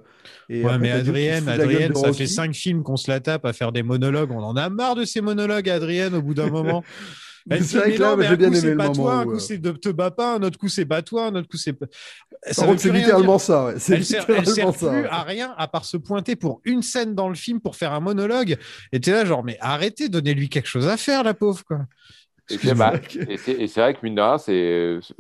et ouais, mais Adrienne, Adrienne, ça fait cinq films qu'on se la tape à faire des monologues. On en a marre de ces monologues, Adrienne, au bout d'un moment. Elle c'est vrai mais que là, j'ai un bien coup, aimé c'est le pas moment toi, un coup euh, c'est de te bats pas, un autre coup c'est pas toi, un autre coup c'est. Ça contre, c'est littéralement ça. Ouais. C'est Elle sert, elle littéralement sert ça. plus ouais. à rien à part se pointer pour une scène dans le film pour faire un monologue. Et t'es là, genre, mais arrêtez, donnez-lui quelque chose à faire, la pauvre, quoi. Et c'est vrai que mine de rien,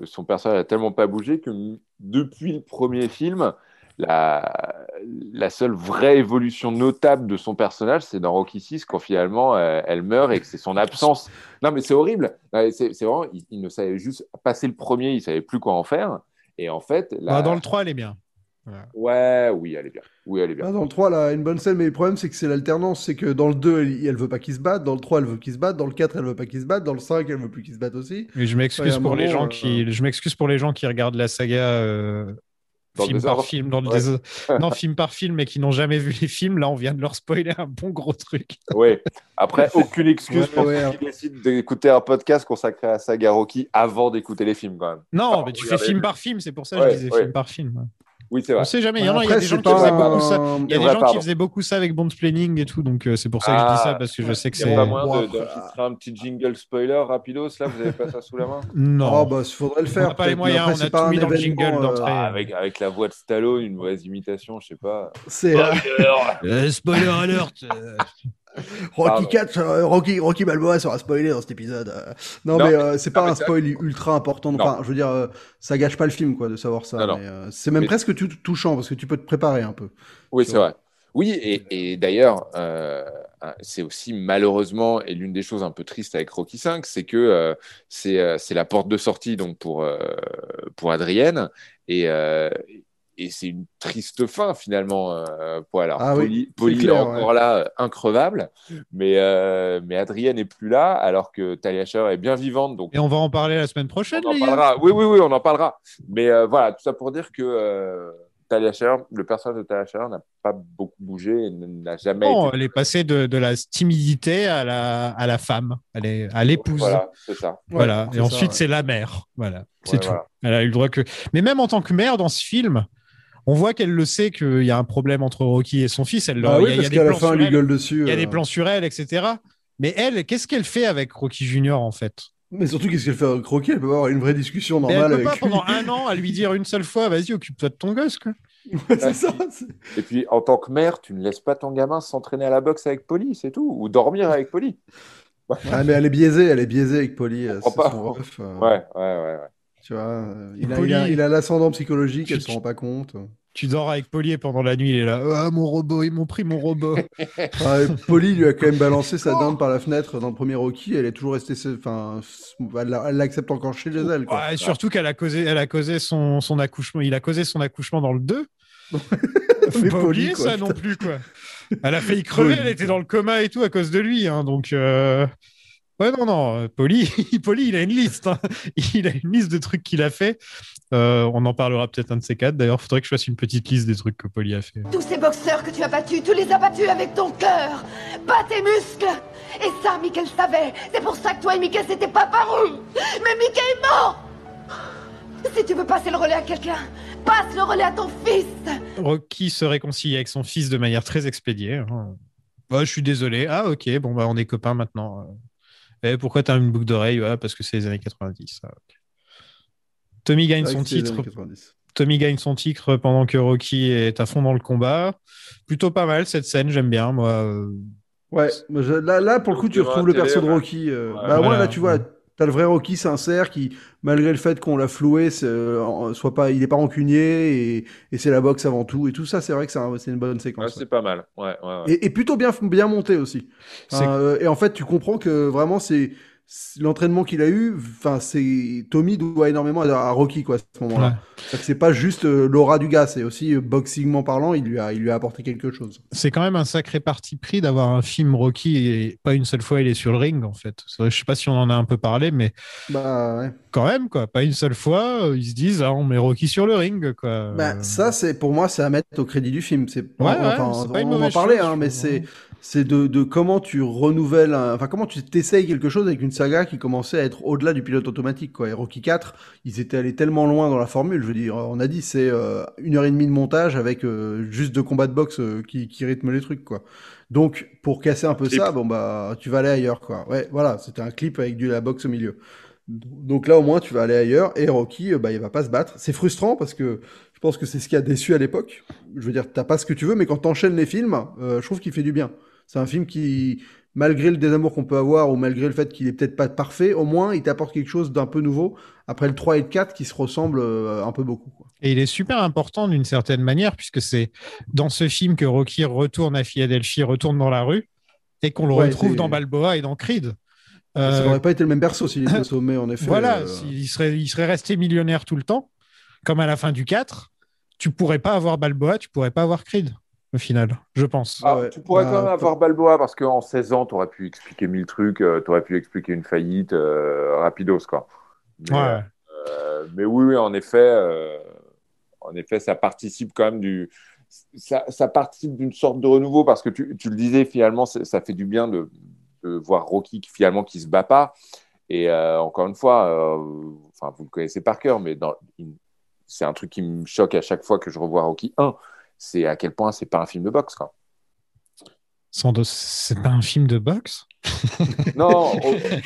son personnage a tellement pas bougé que depuis le premier film, la, la seule vraie évolution notable de son personnage, c'est dans Rocky 6 quand finalement euh, elle meurt et que c'est son absence. Non, mais c'est horrible. C'est c'est vraiment, il, il ne savait juste passer le premier, il savait plus quoi en faire. Et en fait, la- Bah, dans le 3, elle est bien. Ouais, oui, elle est bien. Oui, elle est bien. Ah, dans le 3, là, une bonne scène, mais le problème, c'est que c'est l'alternance. C'est que dans le 2, elle, elle veut pas qu'ils se battent. Dans le 3, elle veut qu'ils se battent. Dans le 4, elle veut pas qu'ils se battent. Dans le 5, elle veut plus qu'ils se battent aussi. Et je m'excuse pour les gens euh, qui, je m'excuse pour les gens qui regardent la saga euh, Dans film par film, dans le Ouais. désordre. non film par film, et qui n'ont jamais vu les films. Là, on vient de leur spoiler un bon gros truc. Oui. Après, aucune excuse Ouais, pour ouais. ceux qui décident d'écouter un podcast consacré à la saga Rocky avant d'écouter les films, quand même. Non, mais tu fais film par film, c'est pour ça que je disais ouais. film par film. Oui, c'est vrai. On sait jamais. Il y en a, y des gens qui faisaient un- beaucoup ça. Il y a des gens qui faisaient beaucoup ça avec Bond Planning et tout, donc euh, c'est pour ça que je dis Ah, ça parce que je sais que Il n'y c'est. a pas moyen de- d'enregistrer un petit jingle spoiler rapidos, là, vous n'avez pas ça sous la main? Non. Oh, bah, il faudrait le faire. On n'a pas les moyens, après, on a pas tout mis dans le jingle euh, d'entrée. Ah, avec, avec la voix de Stallone, une mauvaise imitation, je sais pas. C'est euh, Euh, spoiler alert. Rocky Pardon. 4, euh, Rocky, Rocky Balboa sera spoilé dans cet épisode. euh. Non, Non, mais euh, c'est pas un spoil ultra important. Non. Enfin, je veux dire, euh, ça gâche pas le film, quoi, de savoir ça. Euh, c'est même Mais- presque touchant parce que tu peux te préparer un peu. Oui, c'est vrai. Oui, et, et d'ailleurs, c'est aussi malheureusement, et l'une des choses un peu tristes avec Rocky 5, c'est que euh, c'est euh, la porte de sortie donc pour, euh, pour Adrienne, et, et c'est une triste fin finalement euh, pour. Alors, Ah oui, Polly, c'est Polly clair, est encore là, euh, increvable, mais, euh, mais Adrienne n'est plus là, alors que Talia Shire est bien vivante, donc Et on va en parler la semaine prochaine, on en les gars. parlera. Oui, oui, oui, on en parlera. Mais euh, voilà, tout ça pour dire que euh, Talia Shire, le personnage de Talia Shire n'a pas beaucoup bougé et n'a jamais Non, été. elle est passée de, de la timidité à la, à la femme, elle est à l'épouse. Voilà, c'est ça. Voilà. Ouais, et ensuite, ouais. c'est la mère. Voilà. C'est Ouais, tout. voilà. Elle a eu le droit que. Mais même en tant que mère dans ce film, on voit qu'elle le sait qu'il y a un problème entre Rocky et son fils. Elle, Ah il y a- oui, il y a parce qu'à la fin, sur elle lui gueule dessus. Il y a euh. des plans sur elle, etc. Mais elle, qu'est-ce qu'elle fait avec Rocky Junior en fait? Mais surtout, qu'est-ce qu'elle fait avec Rocky? Elle peut pas avoir une vraie discussion Mais normale Elle peut avec pas lui. pendant un an à lui dire une seule fois, vas-y, occupe-toi de ton gosse. Quoi. Ouais, c'est ça. c'est- Et puis, en tant que mère, tu ne laisses pas ton gamin s'entraîner à la boxe avec Polly, c'est tout, ou dormir avec Polly. Ah, mais elle est biaisée, elle est biaisée avec Polly. euh, comprends c'est pas. son ref, euh, Ouais, ouais, ouais. ouais. Tu vois, euh, il a, Polly- il a, il a l'ascendant psychologique, elle se tu- rend pas compte. Tu dors avec Polly pendant la nuit, il est là. Ah, mon robot, ils m'ont pris mon robot. Enfin, Polly lui a quand même balancé sa dinde par la fenêtre dans le premier Rocky. Elle est toujours restée, enfin, elle l'a- elle l'accepte encore chez elle. Quoi. Ouais, surtout qu'elle a causé, elle a causé son, son accouchement. Il a causé son accouchement dans le 2. Faut Mais pas Polly, oublier quoi, ça putain. non plus, quoi. Elle a failli crever, elle était dans le coma et tout à cause de lui. Hein, donc, euh, ouais, non, non. euh, Polly, Polly, il a une liste. hein. Il a une liste de trucs qu'il a fait. Euh, on en parlera peut-être un de ces quatre. D'ailleurs, faudrait que je fasse une petite liste des trucs que Polly a fait. Tous ces boxeurs que tu as battus, tu les as battus avec ton cœur, pas tes muscles. Et ça, Mickey savait. C'est pour ça que toi et Mickey s'étaient pas parus. Mais Mickey est mort. Si tu veux passer le relais à quelqu'un, passe le relais à ton fils. Rocky se réconcilie avec son fils de manière très expédiée. Bah, je suis désolé. Ah, ok, bon, bah, on est copains maintenant. Pourquoi t'as une boucle d'oreille Parce que c'est les années 90. Ah, ok. Tommy gagne son titre. années 90. Tommy gagne son titre pendant que Rocky est à fond dans le combat. Plutôt pas mal cette scène, j'aime bien moi. Euh, Ouais, là, là pour le coup, tu retrouves le perso télé, de. Rocky. euh, Ouais. bah, ouais, là, tu vois, t'as le vrai Rocky sincère qui, malgré le fait qu'on l'a floué, euh, soit pas, il est pas rancunier et, et c'est la boxe avant tout. Et tout ça, c'est vrai que c'est un- c'est une bonne Ouais, séquence. c'est pas mal. Ouais, ouais, ouais. Et, et plutôt bien, bien monté aussi. Euh, et en fait, tu comprends que vraiment, c'est l'entraînement qu'il a eu. Enfin, c'est Tommy doit énormément à, Rocky quoi à ce moment-là. Ouais. C'est-à-dire que c'est pas juste euh, l'aura du gars, c'est aussi euh, boxingment parlant, il lui a, il lui a apporté quelque chose. C'est quand même un sacré parti pris d'avoir un film Rocky et pas une seule fois il est sur le ring en fait. Vrai, je sais pas si on en a un peu parlé, mais Bah ouais. quand même quoi, pas une seule fois euh, ils se disent ah, on met Rocky sur le ring quoi. Bah, ça, c'est pour moi, c'est à mettre au crédit du film. C'est Ouais, enfin, on va en chose, hein, mais c'est c'est de, de comment tu renouvelles, un- enfin comment tu t'essayes quelque chose avec une saga qui commençait à être au-delà du pilote automatique. Quoi. Et Rocky 4, ils étaient allés tellement loin dans la formule. Je veux dire, on a dit c'est euh, une heure et demie de montage avec euh, juste deux combats de boxe euh, qui, qui rythment les trucs, quoi. Donc pour casser un peu Clip. ça, bon bah tu vas aller ailleurs, quoi. Ouais, voilà, c'était un clip avec du la boxe au milieu. Donc là, au moins, tu vas aller ailleurs. Et Rocky, euh, bah, il va pas se battre. C'est frustrant parce que je pense que c'est ce qui a déçu à l'époque. Je veux dire, t'as pas ce que tu veux, mais quand t'enchaînes les films, euh, je trouve qu'il fait du bien. C'est un film qui, malgré le désamour qu'on peut avoir ou malgré le fait qu'il est peut-être pas parfait, au moins, il t'apporte quelque chose d'un peu nouveau après le 3 et le 4 qui se ressemblent euh, un peu beaucoup. quoi. Et il est super important d'une certaine manière, puisque c'est dans ce film que Rocky retourne à Philadelphie, retourne dans la rue, et qu'on le Ouais, retrouve dans Balboa et dans Creed. Ça Euh, n'aurait pas été le même perso s'il était au sommet, en effet. voilà, euh, s'il serait, il serait resté millionnaire tout le temps, comme à la fin du 4, tu pourrais pas avoir Balboa, tu pourrais pas avoir Creed, au final, je pense. Ah, ouais. Tu pourrais Bah, quand même avoir Balboa parce qu'en 16 ans, tu aurais pu expliquer mille trucs, tu aurais pu expliquer une faillite euh, rapidos. Quoi. Mais, Ouais. euh, mais oui, oui, en effet, euh, en effet, ça participe quand même du. Ça, ça participe d'une sorte de renouveau parce que tu, tu le disais, finalement, ça fait du bien de, de voir Rocky qui, finalement qui se bat pas. Et euh, encore une fois, euh, enfin, vous le connaissez par cœur, mais c'est un truc qui me choque à chaque fois que je revois Rocky 1. C'est à quel point c'est pas un film de boxe. Quoi. C'est pas un film de boxe? Non,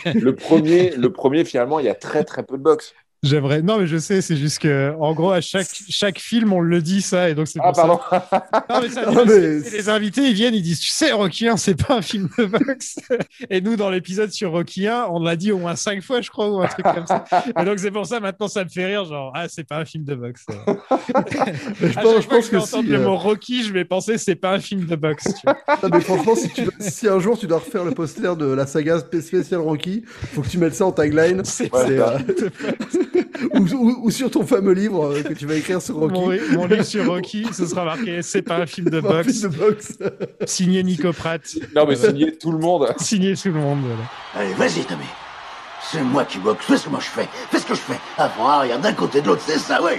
le premier, le premier finalement, il y a très très peu de boxe. J'aimerais. Non, mais je sais, c'est juste que, en gros, à chaque, chaque film, on le dit ça, et donc c'est Ah, pour ça. pardon. Non, mais ça, Non, mais- les invités, ils viennent, ils disent, tu sais, Rocky 1, c'est pas un film de boxe. Et nous, dans l'épisode sur Rocky 1, on l'a dit au moins cinq fois, je crois, ou un truc comme ça. Et donc, c'est pour ça, maintenant, ça me fait rire, genre, ah, c'est pas un film de boxe. je à pense, chaque je fois pense que que si, le euh, mot Rocky, je vais penser, c'est pas un film de boxe. tu vois. Non, mais franchement, si, tu dois- si un jour tu dois refaire le poster de la saga spé- spéciale Rocky, faut que tu mettes ça en tagline. C'est euh, ou, ou- ou sur ton fameux livre euh, que tu vas écrire sur Rocky. Mon, mon livre sur Rocky, ce sera marqué, c'est pas un film de boxe. film de boxe. Signé Nico Pratt. Non, mais signé tout le monde. Signé tout le monde. voilà. Allez, vas-y, Tommy. C'est moi qui boxe. Fais ce que moi je fais. Fais ce que je fais. Avant, arrière, d'un côté, de l'autre, c'est ça, oui.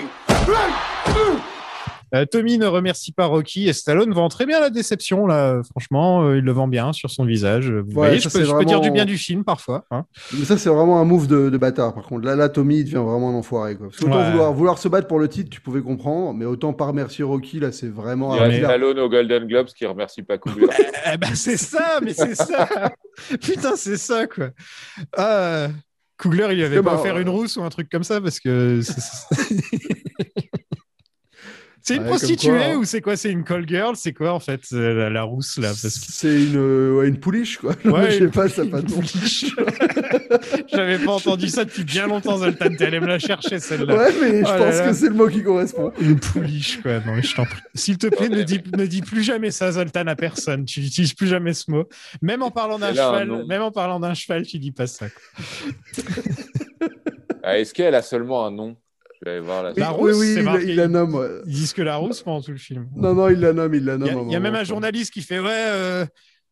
Euh, Tommy ne remercie pas Rocky et Stallone vend très bien la déception là. Franchement, euh, il le vend bien sur son visage. Vous voyez, je, peux, c'est je peux dire du bien du film parfois. hein. Mais ça, c'est vraiment un move de, de bâtard. Par contre, là, là, Tommy, il devient vraiment un enfoiré. Quoi. Parce Ouais. vouloir, vouloir se battre pour le titre, tu pouvais comprendre, mais autant pas remercier Rocky, là, c'est vraiment. Il y a. Stallone au Golden Globes qui remercie pas Coogler. Eh ben c'est ça, mais c'est ça. Putain, c'est ça quoi. Ah, Coogler, il lui avait pas bah, offert euh, une rousse ou un truc comme ça parce que. c'est- une Ouais, prostituée quoi, hein. ou c'est quoi? C'est une call girl? C'est quoi en fait euh, la, la rousse là? Parce que... C'est une, euh, ouais, une pouliche, quoi. Ouais, je sais pas, ça a pas de nom. pouliche. J'avais pas entendu ça depuis bien longtemps, Zoltan. T'es allé me la chercher celle-là. Ouais, mais je Oh là pense là. que c'est le mot qui correspond. Une pouliche, quoi. Non, mais je t'en prie. S'il te plaît, ne dis, ne dis plus jamais ça, Zoltan, à personne. Tu n'utilises plus jamais ce mot. Même en parlant d'un cheval, même en parlant d'un cheval, tu dis pas ça. quoi. Ah, Est-ce qu'elle a seulement un nom? Je vais aller voir la Oui, La oui, rousse, oui, c'est il, marqué. il la nomme. ouais. Ils disent que la rousse pendant tout le film. Non, non, il la nomme, il la Il nomme. y a, il y a même un journaliste qui fait Ouais, euh,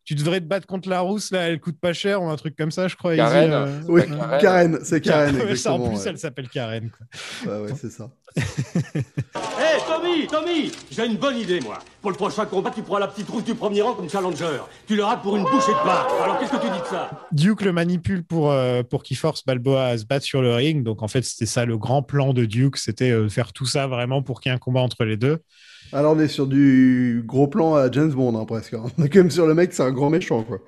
tu devrais te battre contre la rousse, là, elle coûte pas cher, ou un truc comme ça, je crois. il dit, Karen. euh, Oui, Karen. Karen, c'est Karen, Ouais, ça, en plus, ouais. elle s'appelle Karen. quoi. Ouais, ouais, c'est ça. Hé, Tommy, Tommy J'ai une bonne idée, moi. Pour le prochain combat, tu prends la petite rousse du premier rang comme challenger. Tu le rates pour une bouchée de pain. Alors, qu'est-ce que tu dis de ça? Duke le manipule pour, euh, pour qu'il force Balboa à se battre sur le ring. Donc, en fait, c'était ça le grand plan de Duke, c'était euh, faire tout ça vraiment pour qu'il y ait un combat entre les deux. Alors, on est sur du gros plan à James Bond, hein, presque. hein. On est quand même sur le mec, c'est un grand méchant, quoi.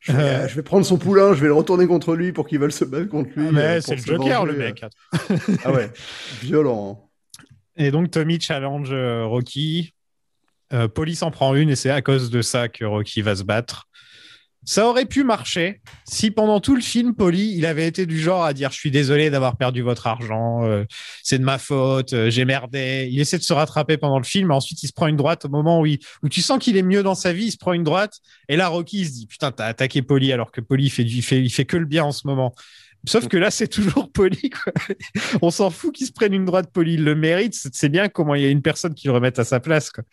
Je vais, Euh. je vais prendre son poulain, je vais le retourner contre lui pour qu'ils veulent se battre contre lui. Ah, mais euh, c'est le Joker, venger, le euh. mec. Ah ouais, violent. hein. Et donc Tommy challenge Rocky. Euh, Police en prend une et c'est à cause de ça que Rocky va se battre. Ça aurait pu marcher si pendant tout le film, Polly, il avait été du genre à dire je suis désolé d'avoir perdu votre argent, euh, c'est de ma faute, euh, j'ai merdé. Il essaie de se rattraper pendant le film, ensuite il se prend une droite au moment où, où tu sens qu'il est mieux dans sa vie, il se prend une droite. Et là, Rocky, il se dit putain, t'as attaqué Polly alors que Polly il fait, il fait, il fait que le bien en ce moment. Sauf que là, c'est toujours quoi. On s'en fout qu'il se prenne une droite Polly, il le mérite. C'est bien comment il y a une personne qui le remette à sa place. Quoi.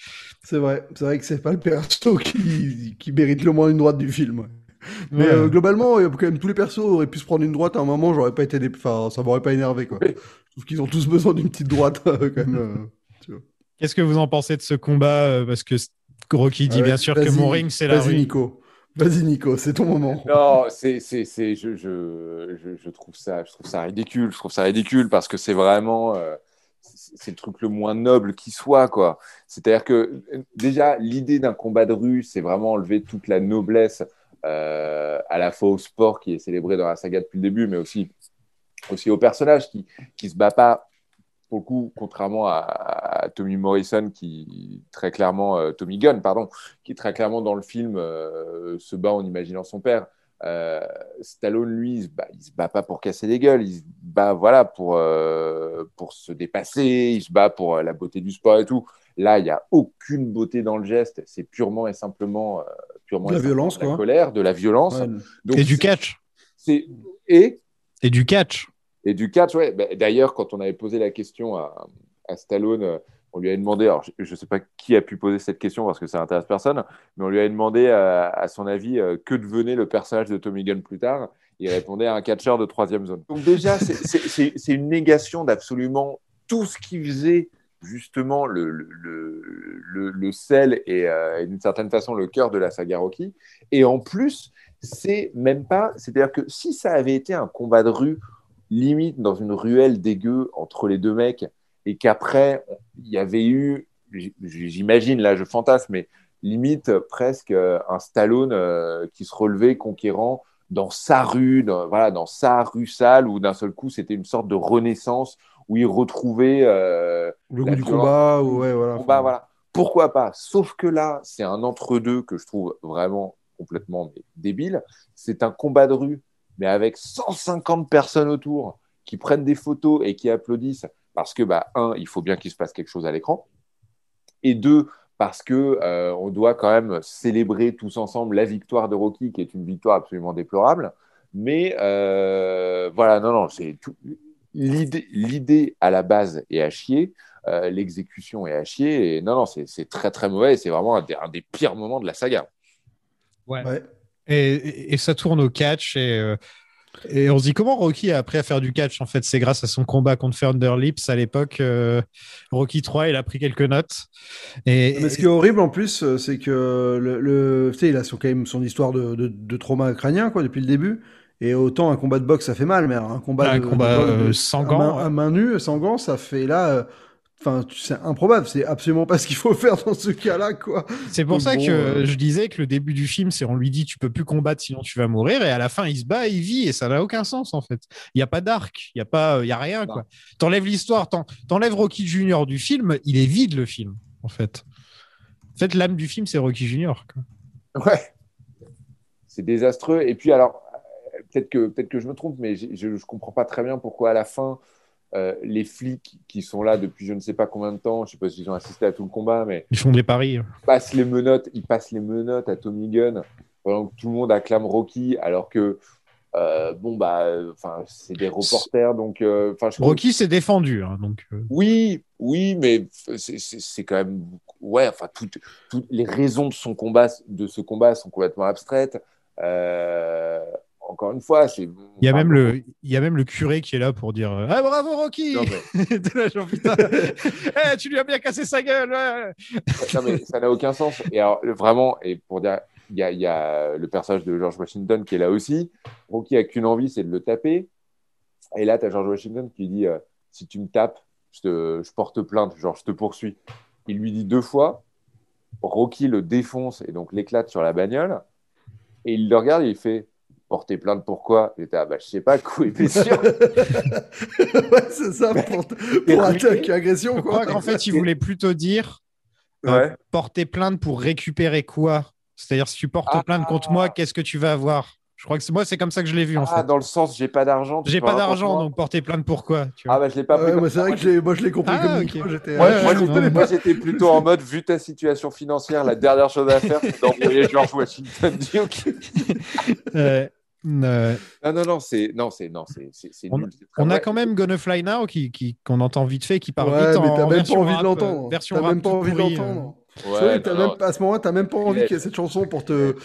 C'est vrai, c'est vrai que c'est pas le perso qui, qui mérite le moins une droite du film. ouais. Mais Ouais. euh, globalement, euh, quand même, tous les persos auraient pu se prendre une droite à un moment, j'aurais pas été, dé- enfin, ça m'aurait pas énervé quoi. Je trouve qu'ils ont tous besoin d'une petite droite euh, quand même. euh, tu vois. Qu'est-ce que vous en pensez de ce combat Parce que Rocky dit Ouais, bien sûr que vas-y, mon ring, c'est la Vas-y rue. Nico, vas-y Nico, c'est ton moment. Non, c'est, c'est, c'est, je, je, je, trouve ça, je trouve ça ridicule. Je trouve ça ridicule parce que c'est vraiment, euh, c'est le truc le moins noble qui soit, quoi. C'est-à-dire que euh, déjà, l'idée d'un combat de rue, c'est vraiment enlever toute la noblesse euh, à la fois au sport qui est célébré dans la saga depuis le début, mais aussi, aussi au personnage qui, qui se bat pas. Pour le coup, contrairement à, à Tommy Morrison, qui très clairement, euh, Tommy Gunn, pardon, qui très clairement dans le film euh, se bat en imaginant son père. Euh, Stallone, lui, il se, bat, il se bat pas pour casser les gueules, il se bat voilà, pour, euh, pour se dépasser, il se bat pour euh, la beauté du sport et tout. Là, il n'y a aucune beauté dans le geste, c'est purement et simplement, euh, purement De la violence, de la quoi. colère, de la violence. Ouais. Donc, Et du catch. c'est- Et Et du catch. Et du catch, ouais. Bah, D'ailleurs, quand on avait posé la question à, Stallone, on lui avait demandé, alors je ne sais pas qui a pu poser cette question parce que ça intéresse personne, mais on lui avait demandé à, son avis euh, que devenait le personnage de Tommy Gunn plus tard. Il répondait à un catcheur de troisième zone. Donc déjà, c'est- une négation d'absolument tout ce qui faisait justement le, sel euh, et d'une certaine façon le cœur de la saga Rocky. Et en plus, c'est même pas, c'est-à-dire que si ça avait été un combat de rue limite dans une ruelle dégueu entre les deux mecs et qu'après il y avait eu, j'imagine là je fantasme, mais limite presque euh, un Stallone euh, qui se relevait conquérant dans sa rue, dans, voilà, dans sa rue sale où d'un seul coup c'était une sorte de renaissance où il retrouvait euh, Le goût du combat, ou ouais, voilà. combat, voilà. Pourquoi pas? Sauf que là, c'est un entre-deux que je trouve vraiment complètement débile. C'est un combat de rue, mais avec 150 personnes autour qui prennent des photos et qui applaudissent parce que, bah, un, il faut bien qu'il se passe quelque chose à l'écran. Et deux, parce que euh, on doit quand même célébrer tous ensemble la victoire de Rocky, qui est une victoire absolument déplorable. Mais euh, voilà, non, non, c'est tout. L'idée, l'idée à la base est à chier, euh, l'exécution est à chier, et non, non, c'est, très très mauvais, et c'est vraiment un des, un des pires moments de la saga. Ouais. Et, et- et ça tourne au catch et, euh, et on se dit comment Rocky a appris à faire du catch en fait? C'est grâce à son combat contre Thunder Lips à l'époque euh, Rocky 3 il a pris quelques notes et, Mais ce qui est horrible en plus, euh, c'est que le, le- tu sais, il a son, quand même son histoire de, de, de trauma crânien quoi depuis le début. Et autant un combat de boxe ça fait mal, mais un combat Un de, combat, de- euh, sans à gants, main, ouais. à main nue, sans gants, ça fait là. Enfin, c'est improbable. C'est absolument pas ce qu'il faut faire dans ce cas-là, quoi. c'est pour Donc ça bon, que euh, je disais que le début du film c'est on lui dit tu peux plus combattre sinon tu vas mourir et à la fin il se bat il vit et ça n'a aucun sens en fait il y a pas d'arc il y a pas il y a rien quoi t'enlèves l'histoire t'en- t'enlèves Rocky Junior du film il est vide le film en fait en fait l'âme du film c'est Rocky Junior quoi. Ouais. C'est désastreux. Et puis, alors, euh, peut-être que, peut-être que je me trompe, mais je ne comprends pas très bien pourquoi à la fin, euh, les flics qui sont là depuis je ne sais pas combien de temps, je ne sais pas s'ils ont assisté à tout le combat, mais ils font des paris passent les menottes, ils passent les menottes à Tommy Gunn pendant que tout le monde acclame Rocky, alors que euh, bon bah, enfin c'est des reporters, donc euh, enfin Rocky s'est défendu hein, donc oui, oui, mais c'est- quand même ouais. Enfin, toutes, toutes les raisons de son combat, de ce combat, sont complètement abstraites. Euh, encore une fois, c'est. Il y, a même le, il y a même le curé qui est là pour dire Ah bravo Rocky Non, T'es là, genre, putain, Eh, Tu lui as bien cassé sa gueule ouais. Non, mais ça n'a aucun sens. Et alors, vraiment, et pour dire, il y a, il y a le personnage de George Washington qui est là aussi. Rocky a qu'une envie, c'est de le taper. Et là, tu as George Washington qui dit euh, Si tu me tapes, je, te, je porte plainte, genre je te poursuis. Il lui dit deux fois. Rocky le défonce et donc l'éclate sur la bagnole. Et il le regarde et il fait porter plainte pourquoi? J'étais, ah bah, je sais pas, coup et blessure. ouais, c'est ça, pour, pour attaque, agression, Je quoi. crois qu'en fait, il voulait plutôt dire euh, Ouais. porter plainte pour récupérer quoi? C'est-à-dire, si tu portes Ah. plainte contre moi, qu'est-ce que tu vas avoir? Je crois que c'est- moi, c'est comme ça que je l'ai vu en Ah, fait. dans le sens, j'ai pas d'argent. J'ai pas d'argent, donc porter plainte pour quoi tu vois? Ah bah je l'ai pas Ouais, pris c'est vrai Moi, que j'ai- moi, je l'ai compris Ah, comme ok. Nico, j'étais. Moi, Ouais, moi, ouais, j'étais- ouais. moi, j'étais plutôt en mode, vu ta situation financière, la dernière chose à faire, c'est d'envoyer George Washington Duke. Euh, euh, Non, non, non, c'est non, c'est non, c'est on, on a vrai. quand même Gonna Fly Now qui qui- qu'on entend vite fait, qui part Ouais, vite mais en t'as même pas version envie de rap, l'entendre. euh, Version T'as rap même pas envie de l'entendre. euh. C'est Ouais, vrai, t'as non, même- non. à ce moment-là, t'as même pas envie Ouais. qu'il y ait cette chanson pour te.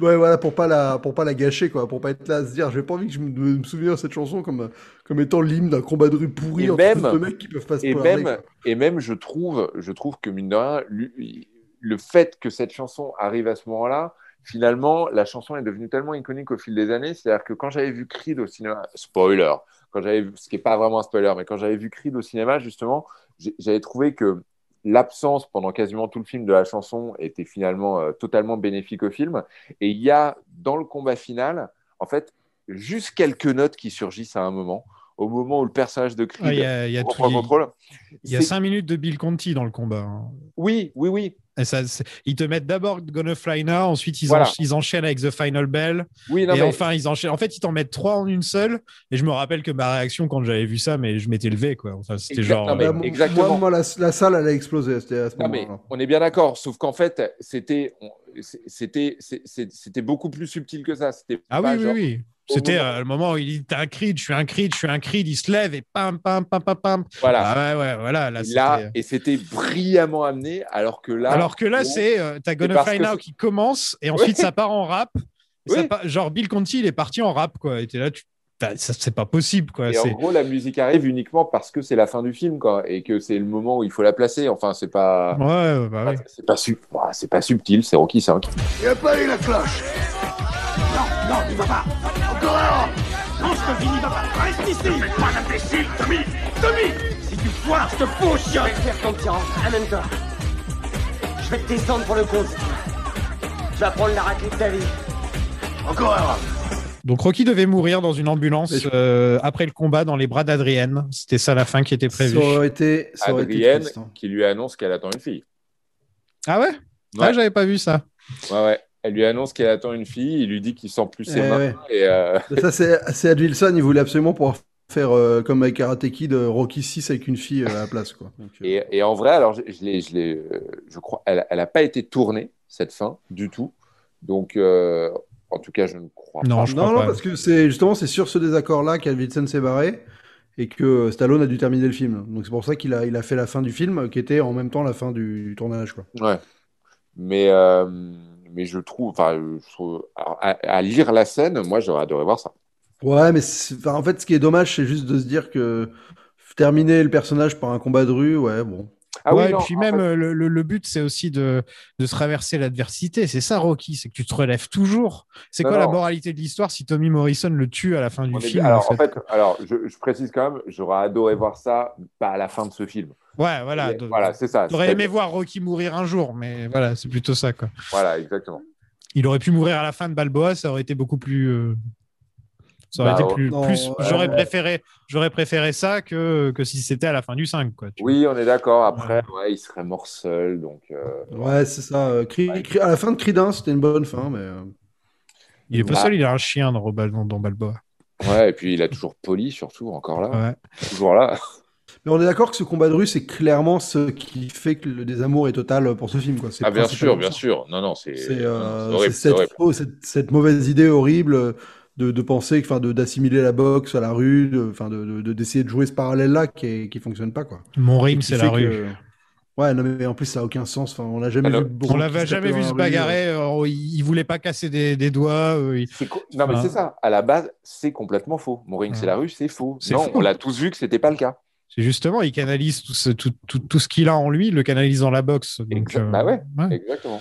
Ouais, voilà, pour pas la, pour pas la gâcher, quoi. Pour pas être là à se dire, j'ai pas envie que je me, me souvenir de cette chanson comme, comme étant l'hymne d'un combat de rue pourri Et entre même- deux mecs qui peuvent pas se Et même, quoi. et même, je trouve, je trouve que mine de rien, lui- le fait que cette chanson arrive à ce moment-là, finalement, la chanson est devenue tellement iconique au fil des années. C'est-à-dire que quand j'avais vu Creed au cinéma, spoiler, quand j'avais vu, ce qui est pas vraiment un spoiler, mais quand j'avais vu Creed au cinéma, justement, j'avais trouvé que l'absence pendant quasiment tout le film de la chanson était finalement euh, totalement bénéfique au film. Et il y a dans le combat final, en fait, juste quelques notes qui surgissent à un moment. Au moment où le personnage de Creed Ah, Il y a, il y a tout- reprend contrôle. il y a cinq minutes de Bill Conti dans le combat. hein. Oui, oui, oui. Et ça, c'est- ils te mettent d'abord Gonna Fly Now, ensuite ils, Voilà. encha- ils enchaînent avec The Final Bell. Oui, non, et mais- enfin, ils enchaînent. En fait, ils t'en mettent trois en une seule. Et je me rappelle que ma réaction quand j'avais vu ça, mais je m'étais levé, quoi. Enfin, c'était genre. non, mais euh, Bah, exactement. Moi, moi, la, la salle, elle a explosé c'était à ce Non, mais moment-là. on est bien d'accord. Sauf qu'en fait, c'était, beaucoup plus subtil que ça. C'était Ah pas oui, oui, genre- oui. C'était euh, le moment où il dit T'es un creed, je suis un creed, je suis un creed. Il se lève et pam, pam, pam, pam, pam. Voilà. Ah ouais, ouais, voilà. Là, Et c'était- là, et c'était brillamment amené, alors que là. Alors que là, bon, c'est euh, t'as Gonna Fly Now qui commence et ensuite Ouais. ça part en rap. Ça part- genre Bill Conti, il est parti en rap, quoi. Et t'es là, tu... c'est pas possible, quoi. Et en gros, la musique arrive uniquement parce que c'est la fin du film, quoi, et que c'est le moment où il faut la placer. Enfin, c'est pas. Ouais, ouais, bah oui. C'est pas, sub- ouais, c'est pas subtil, c'est Rocky 5. Il a pas eu la cloche Non, non, il va pas Encore un Non, je te dis, il va pas Reste ici Fais pas l'imbécile, Tommy Tommy Si tu foires, je te fous, Je chien vais te faire ton tyran, amène-toi. Je vais te descendre pour le compte. tu vas prendre la raclée de ta vie. Encore un Donc Rocky devait mourir dans une ambulance je- euh, après le combat dans les bras d'Adrienne. C'était ça la fin qui était prévue. Ça aurait été, ça aurait été Adrienne triste, hein. qui lui annonce qu'elle attend une fille. Ah ouais, Ouais. Ah, j'avais pas vu ça. Ouais, ouais. Elle lui annonce qu'elle attend une fille, il lui dit qu'il sent plus ses Eh mains. ouais. Et euh, Ça, c'est c'est Ed Wilson, il voulait absolument pouvoir faire euh, comme avec Karate Kid, euh, Rocky 6 avec une fille euh, à la place, quoi. Donc, euh, Et, et en vrai, alors je, je l'ai, je l'ai, je crois, elle, elle a pas été tournée cette fin du tout. Donc, euh, en tout cas, je ne crois Non, pas. je non, crois non, pas. parce que c'est justement c'est sur ce désaccord-là qu'Ed Wilson s'est barré et que Stallone a dû terminer le film. Donc c'est pour ça qu'il a, il a fait la fin du film, qui était en même temps la fin du, du tournage, quoi. Ouais. Mais, euh, mais je trouve, enfin, alors, à, à lire la scène, moi, j'aurais adoré voir ça. Ouais, mais en fait, ce qui est dommage, c'est juste de se dire que terminer le personnage par un combat de rue, ouais, bon. Ah ouais, oui, et non, puis même fait- euh, le, le- le but, c'est aussi de, de se traverser l'adversité. C'est ça, Rocky, c'est que tu te relèves toujours. C'est Non, quoi la moralité de l'histoire si Tommy Morrison le tue à la fin du On est- film alors, en fait, alors, je, je précise quand même, j'aurais adoré voir ça, pas à la fin de ce film. Ouais, voilà. Voilà, c'est ça. J'aurais aimé voir Rocky mourir un jour, mais voilà, c'est plutôt ça, quoi. Voilà, exactement. Il aurait pu mourir à la fin de Balboa, ça aurait été beaucoup plus. euh, Ça aurait Bah, été plus. ouais. J'aurais préféré, j'aurais préféré ça que, que si c'était à la fin du 5. Quoi, tu vois. Oui, on est d'accord. Après, ouais, il serait mort seul, donc. euh, Ouais, c'est ça. euh, Cri- à la fin de Creed 1, c'était une bonne fin, mais. euh, Il est pas Bah. seul, il a un chien dans, Robal- dans, dans Balboa. Ouais, et puis il a toujours poli, surtout, encore là. Ouais. Toujours là. Mais on est d'accord que ce combat de rue, c'est clairement ce qui fait que le désamour est total pour ce film, quoi. Ah, bien sûr, bien ça. sûr. Non, non, c'est euh, cette, horrible. oh, cette, cette mauvaise idée horrible de, de penser, enfin, de- d'assimiler la boxe à la rue, de- enfin, de, de- de- d'essayer de jouer ce parallèle-là qui, qui fonctionne pas, quoi. Mon qui c'est la rue. que- Ouais, non, mais en plus, ça a aucun sens. Enfin, on l'a jamais Alors, vu. On l'avait jamais vu se rue, bagarrer. euh, il il voulait pas casser des, des doigts. euh, il- Non, mais c'est ça. À la base, c'est complètement faux. Mon ring, Ouais. c'est la rue, c'est faux. C'est Non, faux. on l'a tous vu que c'était pas le cas. C'est justement, il canalise tout ce, tout, tout, tout ce qu'il a en lui, il le canalise dans la boxe. Donc, euh, Bah ouais, ouais. exactement.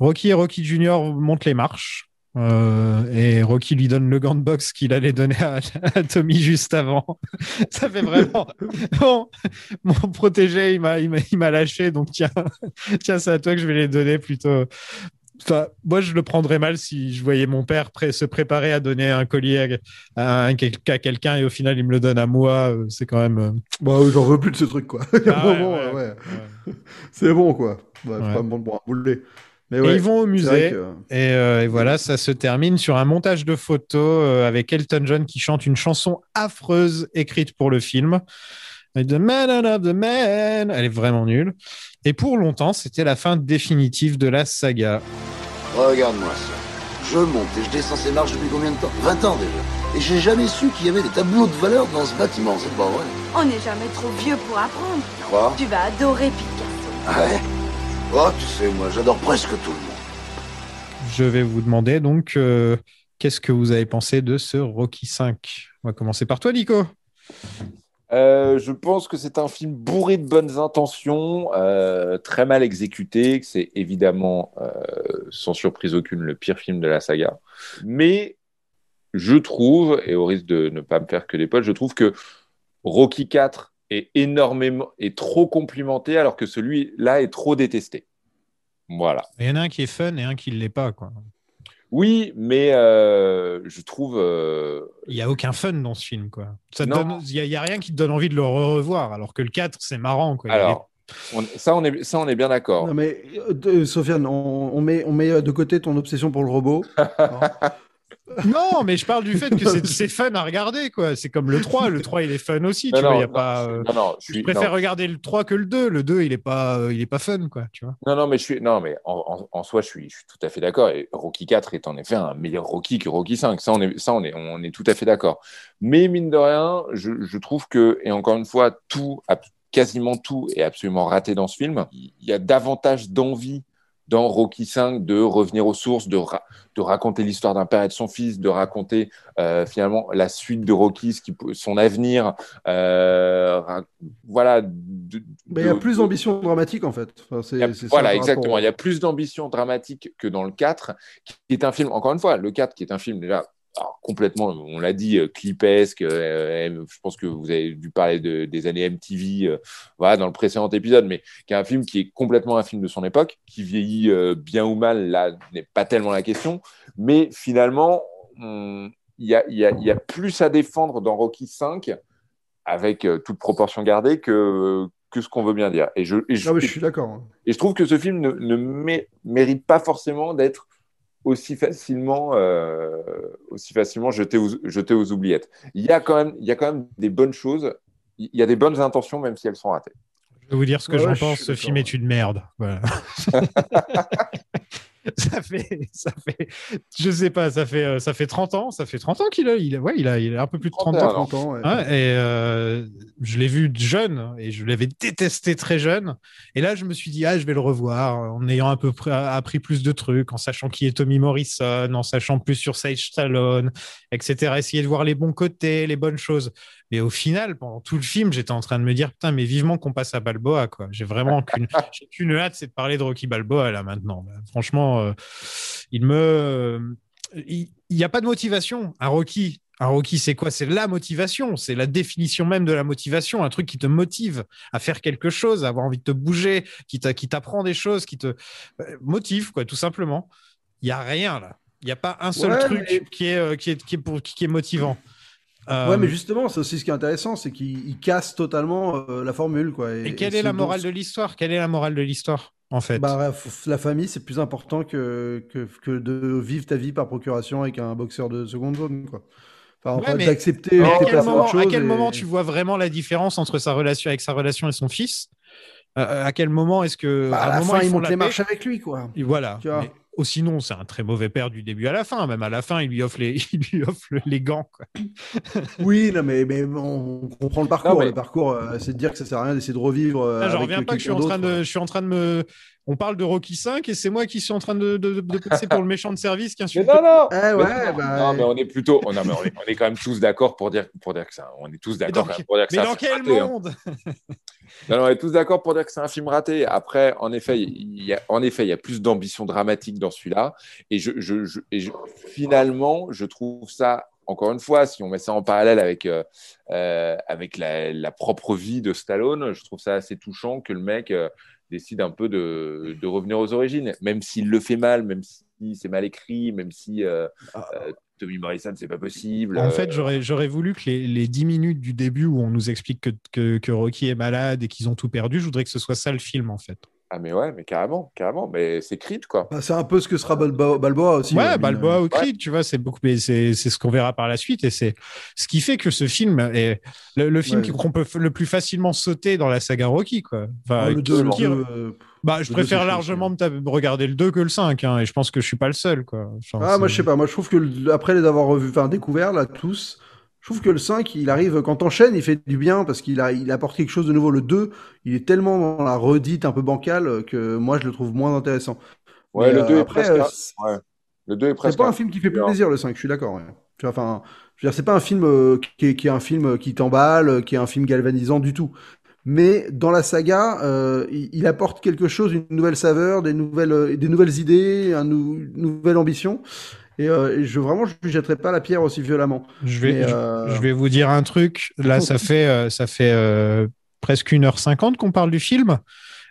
Rocky et Rocky Junior montent les marches. euh, et Rocky lui donne le gant de boxe qu'il allait donner à, à Tommy juste avant. Ça fait vraiment. Bon, mon protégé, il m'a lâché, donc tiens, tiens, c'est à toi que je vais les donner plutôt. Enfin, moi, je le prendrais mal si je voyais mon père pré- se préparer à donner un collier à, un- à quelqu'un et au final, il me le donne à moi. euh, C'est quand même. euh, Bah, j'en veux plus de ce truc, quoi. Ah ouais, moment, ouais, ouais. C'est bon, quoi. Ouais. Pas bon boulet. Mais et ouais, ils vont au musée. que- Et, euh, et voilà, ça se termine sur un montage de photos euh, avec Elton John qui chante une chanson affreuse écrite pour le film. The Man of the Man. Elle est vraiment nulle. Et pour longtemps, c'était la fin définitive de la saga. Regarde-moi ça. Je monte et je descends ces marches depuis combien de temps? 20 ans déjà. Et j'ai jamais su qu'il y avait des tableaux de valeur dans ce bâtiment, c'est pas vrai? On n'est jamais trop vieux pour apprendre. Tu crois Tu vas adorer Picasso. Ah Ouais? Oh, tu sais, moi, j'adore presque tout le monde. Je vais vous demander donc euh, qu'est-ce que vous avez pensé de ce Rocky 5 On va commencer par toi, Nico. Euh, je pense que c'est un film bourré de bonnes intentions, euh, très mal exécuté, que c'est évidemment, euh, sans surprise aucune, le pire film de la saga. Mais je trouve, et au risque de ne pas me faire que des potes, je trouve que Rocky 4 est énormément, est trop complimenté, alors que celui-là est trop détesté. Voilà. Il y en a un qui est fun et un qui ne l'est pas. Quoi. Oui, mais euh, je trouve. euh, Il n'y a aucun fun dans ce film. quoi. Il n'y a, rien qui te donne envie de le revoir, alors que le 4, c'est marrant. Quoi. Alors, on- ça, on est, ça, on est bien d'accord. Non, mais euh, Sofiane, on, on met, on met de côté ton obsession pour le robot. Non, mais je parle du fait que c'est- fun à regarder. quoi. C'est comme le 3. Le 3, il est fun aussi. Non, tu vois, non, il y a non, pas, euh, non, non, je je suis- préfère non. regarder le 3 que le 2. Le 2, il n'est pas, euh, il est pas fun. Quoi, tu vois. Non, non, mais je suis, non, mais en, en- en soi, je suis, je suis tout à fait d'accord. Et Rocky 4 est en effet un meilleur Rocky que Rocky 5. Ça, on est, ça, on est, on est tout à fait d'accord. Mais mine de rien, je, je trouve que, et encore une fois, tout, quasiment tout est absolument raté dans ce film. Il y a davantage d'envie dans Rocky 5 de revenir aux sources, de, ra- de raconter l'histoire d'un père et de son fils, de raconter euh, finalement la suite de Rocky, ce qui, peut- son avenir. euh, voilà. de- Mais il y a plus d'ambition dramatique, en fait. Enfin, a- ça, voilà, exactement. rapport- Il y a plus d'ambition dramatique que dans le 4, qui est un film, encore une fois, le 4 qui est un film déjà alors, complètement, on l'a dit, euh, clipesque. euh, je pense que vous avez dû parler de- des années MTV euh, voilà, dans le précédent épisode, mais qui est un film qui est complètement un film de son époque, qui vieillit euh, bien ou mal, là, n'est pas tellement la question. Mais finalement, il y, a, y y plus à défendre dans Rocky 5 avec toute proportion gardée que, que ce qu'on veut bien dire. Et je, et je, Non, mais je suis d'accord. hein. et je trouve que ce film ne, ne mé- mérite pas forcément d'être aussi facilement, euh, aussi facilement jeté aux, jeté aux oubliettes. Il y, a quand même, il y a quand même des bonnes choses, il y a des bonnes intentions, même si elles sont ratées. Je vais vous dire ce que Ouais, j'en je pense. Ce film est une merde. Voilà. ça fait, ça fait, je sais pas, ça fait, euh, ça fait 30 ans, ça fait 30 ans qu'il a, il a, ouais, il a, il a un peu plus de 30 ans. 30 ans, ouais. Et euh, je l'ai vu jeune et je l'avais détesté très jeune. Et là, je me suis dit, ah, je vais le revoir en ayant à peu appris plus de trucs, en sachant qui est Tommy Morrison, en sachant plus sur Sage Stallone, etc. Essayer de voir les bons côtés, les bonnes choses. Mais au final, pendant tout le film, j'étais en train de me dire, putain, mais vivement qu'on passe à Balboa, quoi. J'ai vraiment qu'une, qu'une hâte, c'est de parler de Rocky Balboa, là, maintenant. Bah, franchement, euh, il me, il n'y a pas de motivation. Un Rocky, un Rocky, c'est quoi? C'est la motivation, c'est la définition même de la motivation, un truc qui te motive à faire quelque chose, à avoir envie de te bouger, qui t'a- qui t'apprend des choses, qui te euh, motive, quoi, tout simplement. Il n'y a rien là. Il n'y a pas un seul Ouais, truc mais- qui, est, euh, qui, est, qui, est pour, qui est motivant. Euh, Ouais, mais justement, c'est aussi ce qui est intéressant, c'est qu'il il casse totalement euh, la formule, quoi. Et quelle est la dont- morale de l'histoire? Quelle est la morale de l'histoire, en fait? Bah, la famille, c'est plus important que, que, que de vivre ta vie par procuration avec un boxeur de seconde zone, quoi. Enfin, Ouais, mais- d'accepter à que quel, moment, à quel et- moment tu vois vraiment la différence entre sa relation avec sa relation et son fils? Euh, À quel moment est-ce que Bah, à la moment, fin, ils il font monte la les marches avec lui, quoi. Et voilà. Tu vois? Mais- oh, sinon, c'est un très mauvais père du début à la fin. Même à la fin, il lui offre les, il lui offre le- les gants. Quoi. Oui, non, mais, mais on, comprend le parcours. Non, mais- Le parcours, euh, c'est de dire que ça sert à rien d'essayer de revivre. euh, Là, j'en avec reviens pas que je suis, en train de, je suis en train de me. On parle de Rocky 5 et c'est moi qui suis en train de, de, de passer pour le méchant de service qui insulte. non, non Eh Mais non, bah, non, mais on est plutôt, oh, non, mais on, est, on est quand même tous d'accord pour dire, pour dire que ça, on est tous Mais d'accord pour dire que mais c'est un dans quel raté, hein. monde Non, non, on est tous d'accord pour dire que c'est un film raté. Après, en effet, il y a, en effet, il y a plus d'ambition dramatique dans celui-là. Et, je, je, je- et je- finalement, je trouve ça, encore une fois, si on met ça en parallèle avec, euh, euh, avec la, la propre vie de Stallone, je trouve ça assez touchant que le mec, euh, décide un peu de, de revenir aux origines, même s'il le fait mal, même si c'est mal écrit, même si euh, euh, Tommy Morrison, c'est pas possible. En fait, euh, j'aurais, j'aurais voulu que les, les 10 minutes du début où on nous explique que, que, que Rocky est malade et qu'ils ont tout perdu, je voudrais que ce soit ça le film, en fait. Ah, mais ouais, mais carrément, carrément. Mais c'est Creed, quoi. Bah, c'est un peu ce que sera Balboa, Balboa aussi. Ouais, euh, Balboa mine- ou Creed, tu vois, c'est beaucoup, mais c'est c'est ce qu'on verra par la suite et c'est ce qui fait que ce film est le, le film Ouais. qui- qu'on peut le plus facilement sauter dans la saga Rocky, quoi. Enfin, Ah, le qui- deux, le qui- deux, euh, bah, je préfère largement me regarder le 2 que le 5, hein, et je pense que je suis pas le seul, quoi. Enfin, Ah, moi, je sais pas. Moi, je trouve que le- après les avoir revus, enfin, découvert, là, tous, je trouve que le 5, il arrive, quand t'enchaînes, il fait du bien parce qu'il a, il apporte quelque chose de nouveau. Le 2, il est tellement dans la redite un peu bancale euh, que moi, je le trouve moins intéressant. Ouais, Mais, le euh, 2 est après, presque. euh, un- ouais. Le 2 est presque. C'est pas un film qui fait plus plaisir, le 5, je suis d'accord. ouais. Tu vois, Enfin, je veux dire, c'est pas un film euh, qui, est, qui est un film qui t'emballe, euh, qui est un film galvanisant du tout. Mais dans la saga, euh, il, il apporte quelque chose, une nouvelle saveur, des nouvelles, euh, des nouvelles idées, nou- une nouvelle ambition. Et, euh, et je vraiment, je lui jetterai pas la pierre aussi violemment. Je vais, Mais, euh, je, vais vous dire un truc. Là, ça fait, euh, ça fait euh, presque 1h50 qu'on parle du film.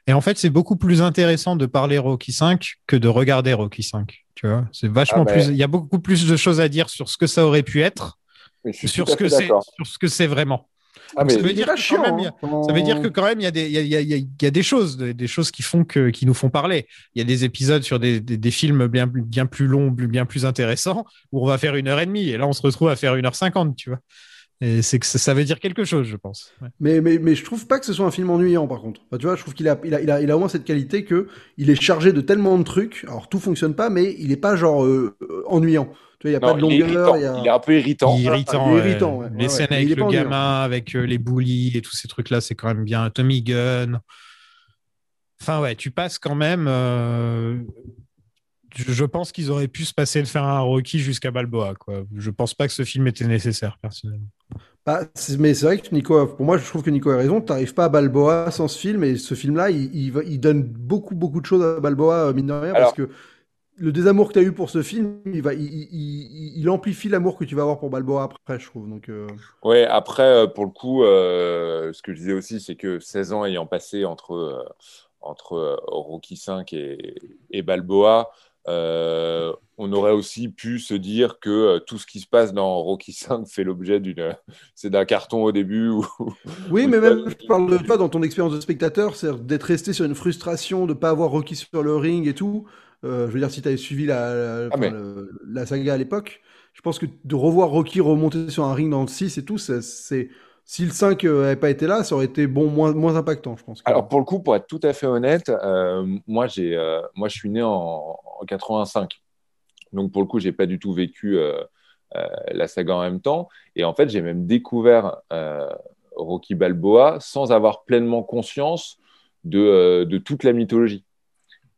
Et en fait, c'est beaucoup plus intéressant de parler Rocky 5 que de regarder Rocky 5. Tu vois, c'est vachement Ah ben. plus. Il y a beaucoup plus de choses à dire sur ce que ça aurait pu être, sur ce que sur ce que c'est vraiment. Ah, ça veut dire chiant, quand même, il y a- hein. ça veut dire que quand même, il y a des, il y a, il y a- il y a- il y a des choses, des, choses qui font que, qui nous font parler. Il y a des épisodes sur des, des, des films bien, plus- bien plus longs, bien plus intéressants, où on va faire une heure et demie, et là, on se retrouve à faire une heure cinquante, tu vois. Et c'est que ça, ça veut dire quelque chose, je pense. Ouais. Mais, mais, mais je trouve pas que ce soit un film ennuyant, par contre. Enfin, tu vois, je trouve qu'il a, il a, il a, il a au moins cette qualité que il est chargé de tellement de trucs. Alors, tout fonctionne pas, mais il est pas genre euh, euh, ennuyant. Tu vois, il y a pas Non, de il est longueur. irritant. il y a- Il est un peu irritant. Il est irritant. il est ouais. irritant, ouais. Les Ouais, scènes avec est le pas gamin, avec euh, les bullies et tous ces trucs-là, c'est quand même bien. Tommy Gunn. Enfin, ouais, tu passes quand même. euh, Je, pense qu'ils auraient pu se passer de faire un Rocky jusqu'à Balboa. Quoi. Je pense pas que ce film était nécessaire, personnellement. Bah, mais c'est vrai que Nico, a- pour moi, je trouve que Nico a raison. T'arrives pas à Balboa sans ce film, et ce film-là, il, il, va- il donne beaucoup, beaucoup de choses à Balboa, euh, mine de rien, parce que le désamour que tu as eu pour ce film, il, va, il, il- il- il amplifie l'amour que tu vas avoir pour Balboa après, je trouve. Donc, euh, Ouais, après, euh, pour le coup, euh, ce que je disais aussi, c'est que 16 ans ayant passé entre, euh, entre Rocky V et, et Balboa, on aurait aussi pu se dire que tout ce qui se passe dans Rocky V fait l'objet d'une, c'est d'un carton au début. Ou, Oui, ou mais même, je parle de toi, dans ton expérience de spectateur, c'est d'être resté sur une frustration de pas avoir Rocky sur le ring et tout. Euh, je veux dire, si tu avais suivi la, la, Ah, enfin, mais- le- la saga à l'époque, je pense que de revoir Rocky remonter sur un ring dans le 6 et tout, c'est, si le 5 euh, avait pas été là, ça aurait été bon, moins, moins impactant, je pense. Alors pour le coup, pour être tout à fait honnête, euh, moi j'ai, euh, moi je suis né en, en 85, donc pour le coup j'ai pas du tout vécu euh, euh, la saga en même temps, et en fait j'ai même découvert euh, Rocky Balboa sans avoir pleinement conscience de, euh, de toute la mythologie.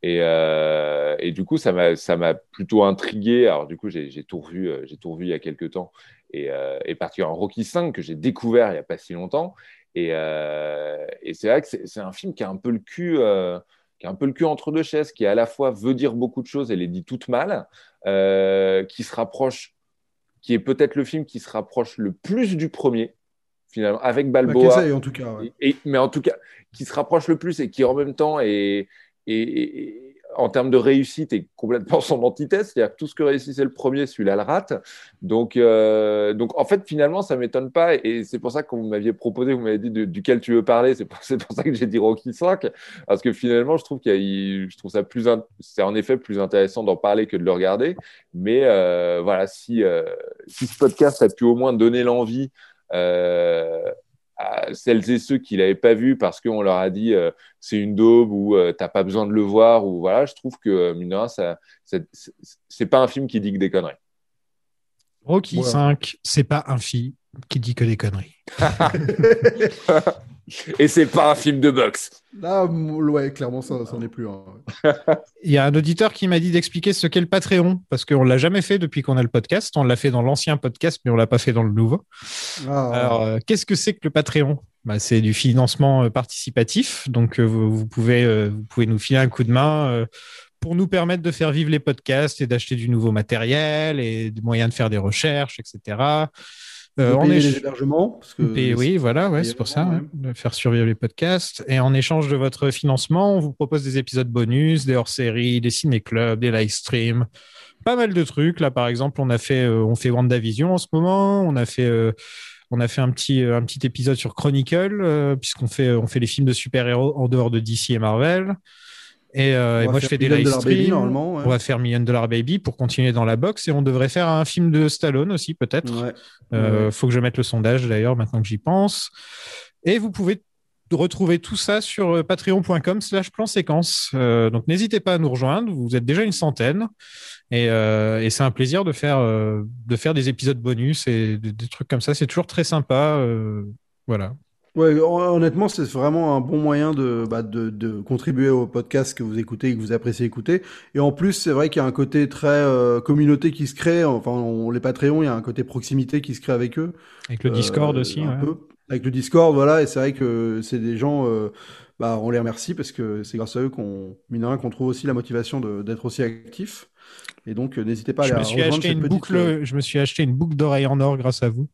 Et, euh, et du coup, ça m'a, plutôt intrigué. Alors, du coup, j'ai, tout revu, euh, j'ai tout revu il y a quelques temps. Et, euh, et particulièrement Rocky V, que j'ai découvert il n'y a pas si longtemps. Et, euh, et c'est vrai que c'est, un film qui a un peu le cul, qui a un peu le cul entre deux chaises, qui à la fois veut dire beaucoup de choses et les dit toutes mal, qui se rapproche, qui est peut-être le film qui se rapproche le plus du premier, finalement, avec Balboa. Bah, en tout cas, ouais. Et- et- mais en tout cas, qui se rapproche le plus et qui en même temps est, est- en termes de réussite est complètement son antithèse. C'est-à-dire que tout ce que réussissait le premier, celui-là le rate. Donc, euh, donc en fait, finalement, ça m'étonne pas. Et c'est pour ça que quand vous m'aviez proposé, vous m'avez dit duquel tu veux parler. C'est pour, ça que j'ai dit Rocky 5. Parce que finalement, je trouve qu'il je trouve ça plus, c'est en effet plus intéressant d'en parler que de le regarder. Mais euh, voilà, si, euh, si ce podcast a pu au moins donner l'envie euh, à celles et ceux qui l'avaient pas vu parce qu'on leur a dit euh, c'est une daube ou euh, t'as pas besoin de le voir ou voilà, je trouve que euh, mine de rien, ça, c'est pas un film qui dit que des conneries. Rocky Voilà. 5, c'est pas un film qui dit que des conneries. Et c'est pas un film de boxe. Là, m- ouais, clairement, ça, ça n'est plus un. Il y a un auditeur qui m'a dit d'expliquer ce qu'est le Patreon, parce qu'on l'a jamais fait depuis qu'on a le podcast. On l'a fait dans l'ancien podcast, mais on l'a pas fait dans le nouveau. Ah. Alors, euh, qu'est-ce que c'est que le Patreon? Bah, C'est du financement euh, participatif. Donc, euh, vous, vous pouvez, euh, vous pouvez nous filer un coup de main euh, pour nous permettre de faire vivre les podcasts et d'acheter du nouveau matériel et des moyens de faire des recherches, etc. Euh, les hébergements, parce que Payer- oui, voilà, ouais, c'est pour ça, ouais, de faire survivre les podcasts. Et en échange de votre financement, on vous propose des épisodes bonus, des hors-séries, des ciné-clubs, des live streams, pas mal de trucs. Là, par exemple, on a fait, euh, on fait WandaVision en ce moment, on a fait, euh, on a fait un petit, un petit épisode sur Chronicle, euh, puisqu'on fait, on fait les films de super-héros en dehors de DC et Marvel. Et, euh, et moi, je fais des live streams. normalement, ouais. On va faire Million Dollar Baby pour continuer dans la boxe et on devrait faire un film de Stallone aussi, peut-être. Euh, Ouais. Faut que je mette le sondage d'ailleurs, maintenant que j'y pense. Et vous pouvez retrouver tout ça sur euh, patreon.com slash plan séquence. Euh, donc n'hésitez pas à nous rejoindre, vous êtes déjà une centaine. Et, euh, et c'est un plaisir de faire, euh, de faire des épisodes bonus et des, des trucs comme ça. C'est toujours très sympa. euh, voilà. Ouais, hon- honnêtement, c'est vraiment un bon moyen de, bah, de, de contribuer au podcast que vous écoutez et que vous appréciez écouter. Et en plus, c'est vrai qu'il y a un côté très euh, communauté qui se crée. Enfin, on, les Patreons, il y a un côté proximité qui se crée avec eux. Avec le Discord aussi, un ouais. peu. Avec le Discord, voilà. Et c'est vrai que c'est des gens, euh, bah, on les remercie parce que c'est grâce à eux qu'on, mine qu'on trouve aussi la motivation d'être aussi actif. Et donc, euh, n'hésitez pas à Je aller me, suis acheté une petite, boucle, euh, je me suis acheté une boucle d'oreille en or grâce à vous.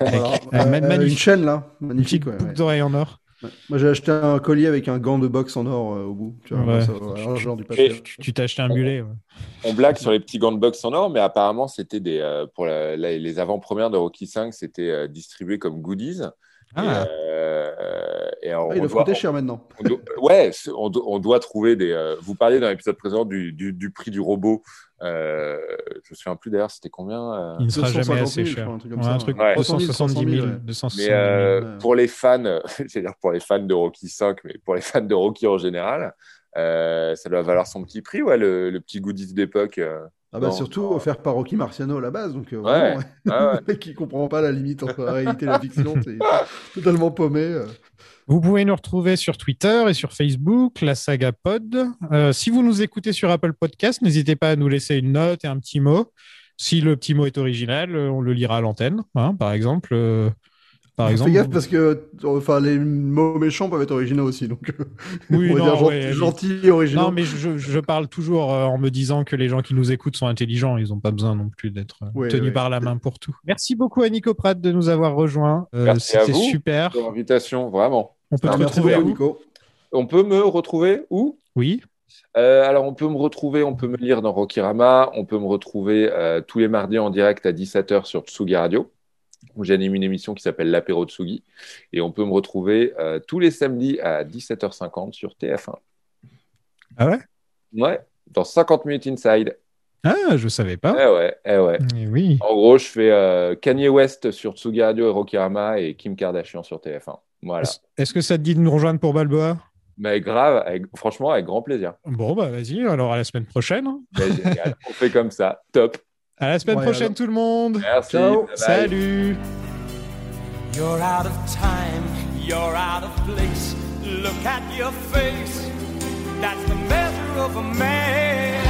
Voilà. euh, magnifique. une chaîne là, magnifique. Petite ouais, ouais. d'oreille en or. Ouais. Moi, j'ai acheté un collier avec un gant de boxe en or euh, au bout. Tu vois, ça, genre du. Tu acheté un mulet. ouais. On blague sur les petits gants de boxe en or, mais apparemment, c'était des euh, pour la- la- les avant-premières de Rocky 5, c'était euh, distribué comme goodies. Ah. Et, euh, et alors, Ah, on il doit coûter cher maintenant. on doit- ouais, on, do- on doit trouver des. euh, vous parliez dans l'épisode précédent du, du, du prix du robot. Euh, je me souviens plus d'ailleurs, c'était combien euh? Il ne sera jamais 250 assez 000, cher. crois, un truc comme Ouais, ça, un ouais. truc Ouais. 370 000, ouais. 270 Mais 000. euh, ouais. pour les fans, c'est-à-dire pour les fans de Rocky 5, mais pour les fans de Rocky en général, euh, ça doit valoir son petit prix, ouais, le, le petit goodies d'époque. Ah bah surtout offert par Rocky Marciano à la base, donc euh, Ouais, vraiment, ouais, ouais. le mec qui comprend pas la limite entre la réalité et la fiction, c'est totalement paumé. euh. Vous pouvez nous retrouver sur Twitter et sur Facebook, la saga Pod. Euh, si vous nous écoutez sur Apple Podcast, n'hésitez pas à nous laisser une note et un petit mot. Si le petit mot est original, on le lira à l'antenne, hein, par exemple. euh, par exemple. Fais gaffe parce que enfin les mots méchants peuvent être originaux aussi, donc euh, Oui, on va non, dire ouais, originaux. Non, mais je, je parle toujours euh, en me disant que les gens qui nous écoutent sont intelligents. Ils n'ont pas besoin non plus d'être euh, Ouais, tenus ouais. par la main pour tout. Merci beaucoup à Nico Pratt de nous avoir rejoints. Euh, Merci à C'était vous super. pour l'invitation, vraiment. On peut Ah, te merci retrouver où Nico. On peut me retrouver où? Oui. Euh, alors, on peut me retrouver, on peut me lire dans Rokirama, on peut me retrouver euh, tous les mardis en direct à 17h sur Tsugi Radio, j'anime une émission qui s'appelle L'apéro Tsugi. Et on peut me retrouver euh, tous les samedis à 17h50 sur TF1. Ah ouais? Ouais, dans 50 minutes inside. Ah, je savais pas. Eh ouais, eh ouais. Eh oui. En gros, je fais euh, Kanye West sur Tsugi Radio et Rokirama et Kim Kardashian sur TF1. Voilà. Est-ce- que ça te dit de nous rejoindre pour Balboa? Mais grave, avec- franchement, avec grand plaisir. Bon, bah vas-y, alors à la semaine prochaine. Mais génial. on fait comme ça. Top. À la semaine Ouais, prochaine, alors. tout le monde. Merci. Ciao. Bye bye. Salut. You're out of time, you're out of place. Look at your face, that's the measure of a man.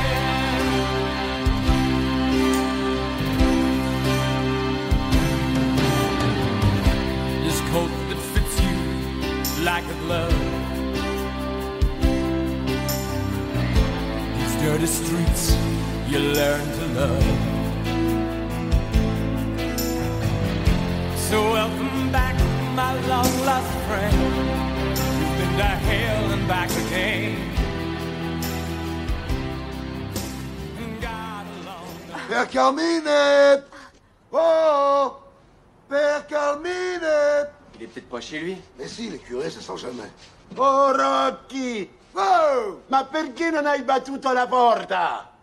This coat that fits you like a glove. These dirty streets you learn to love. So welcome back, my long lost friend. You've been to hell and back again. God alone. Père Carmine Oh Père Carmine Il est peut-être pas chez lui. Mais si, les curés, ça sent jamais. Oh Rocky! Oh! Ma perché non hai battuto la porta?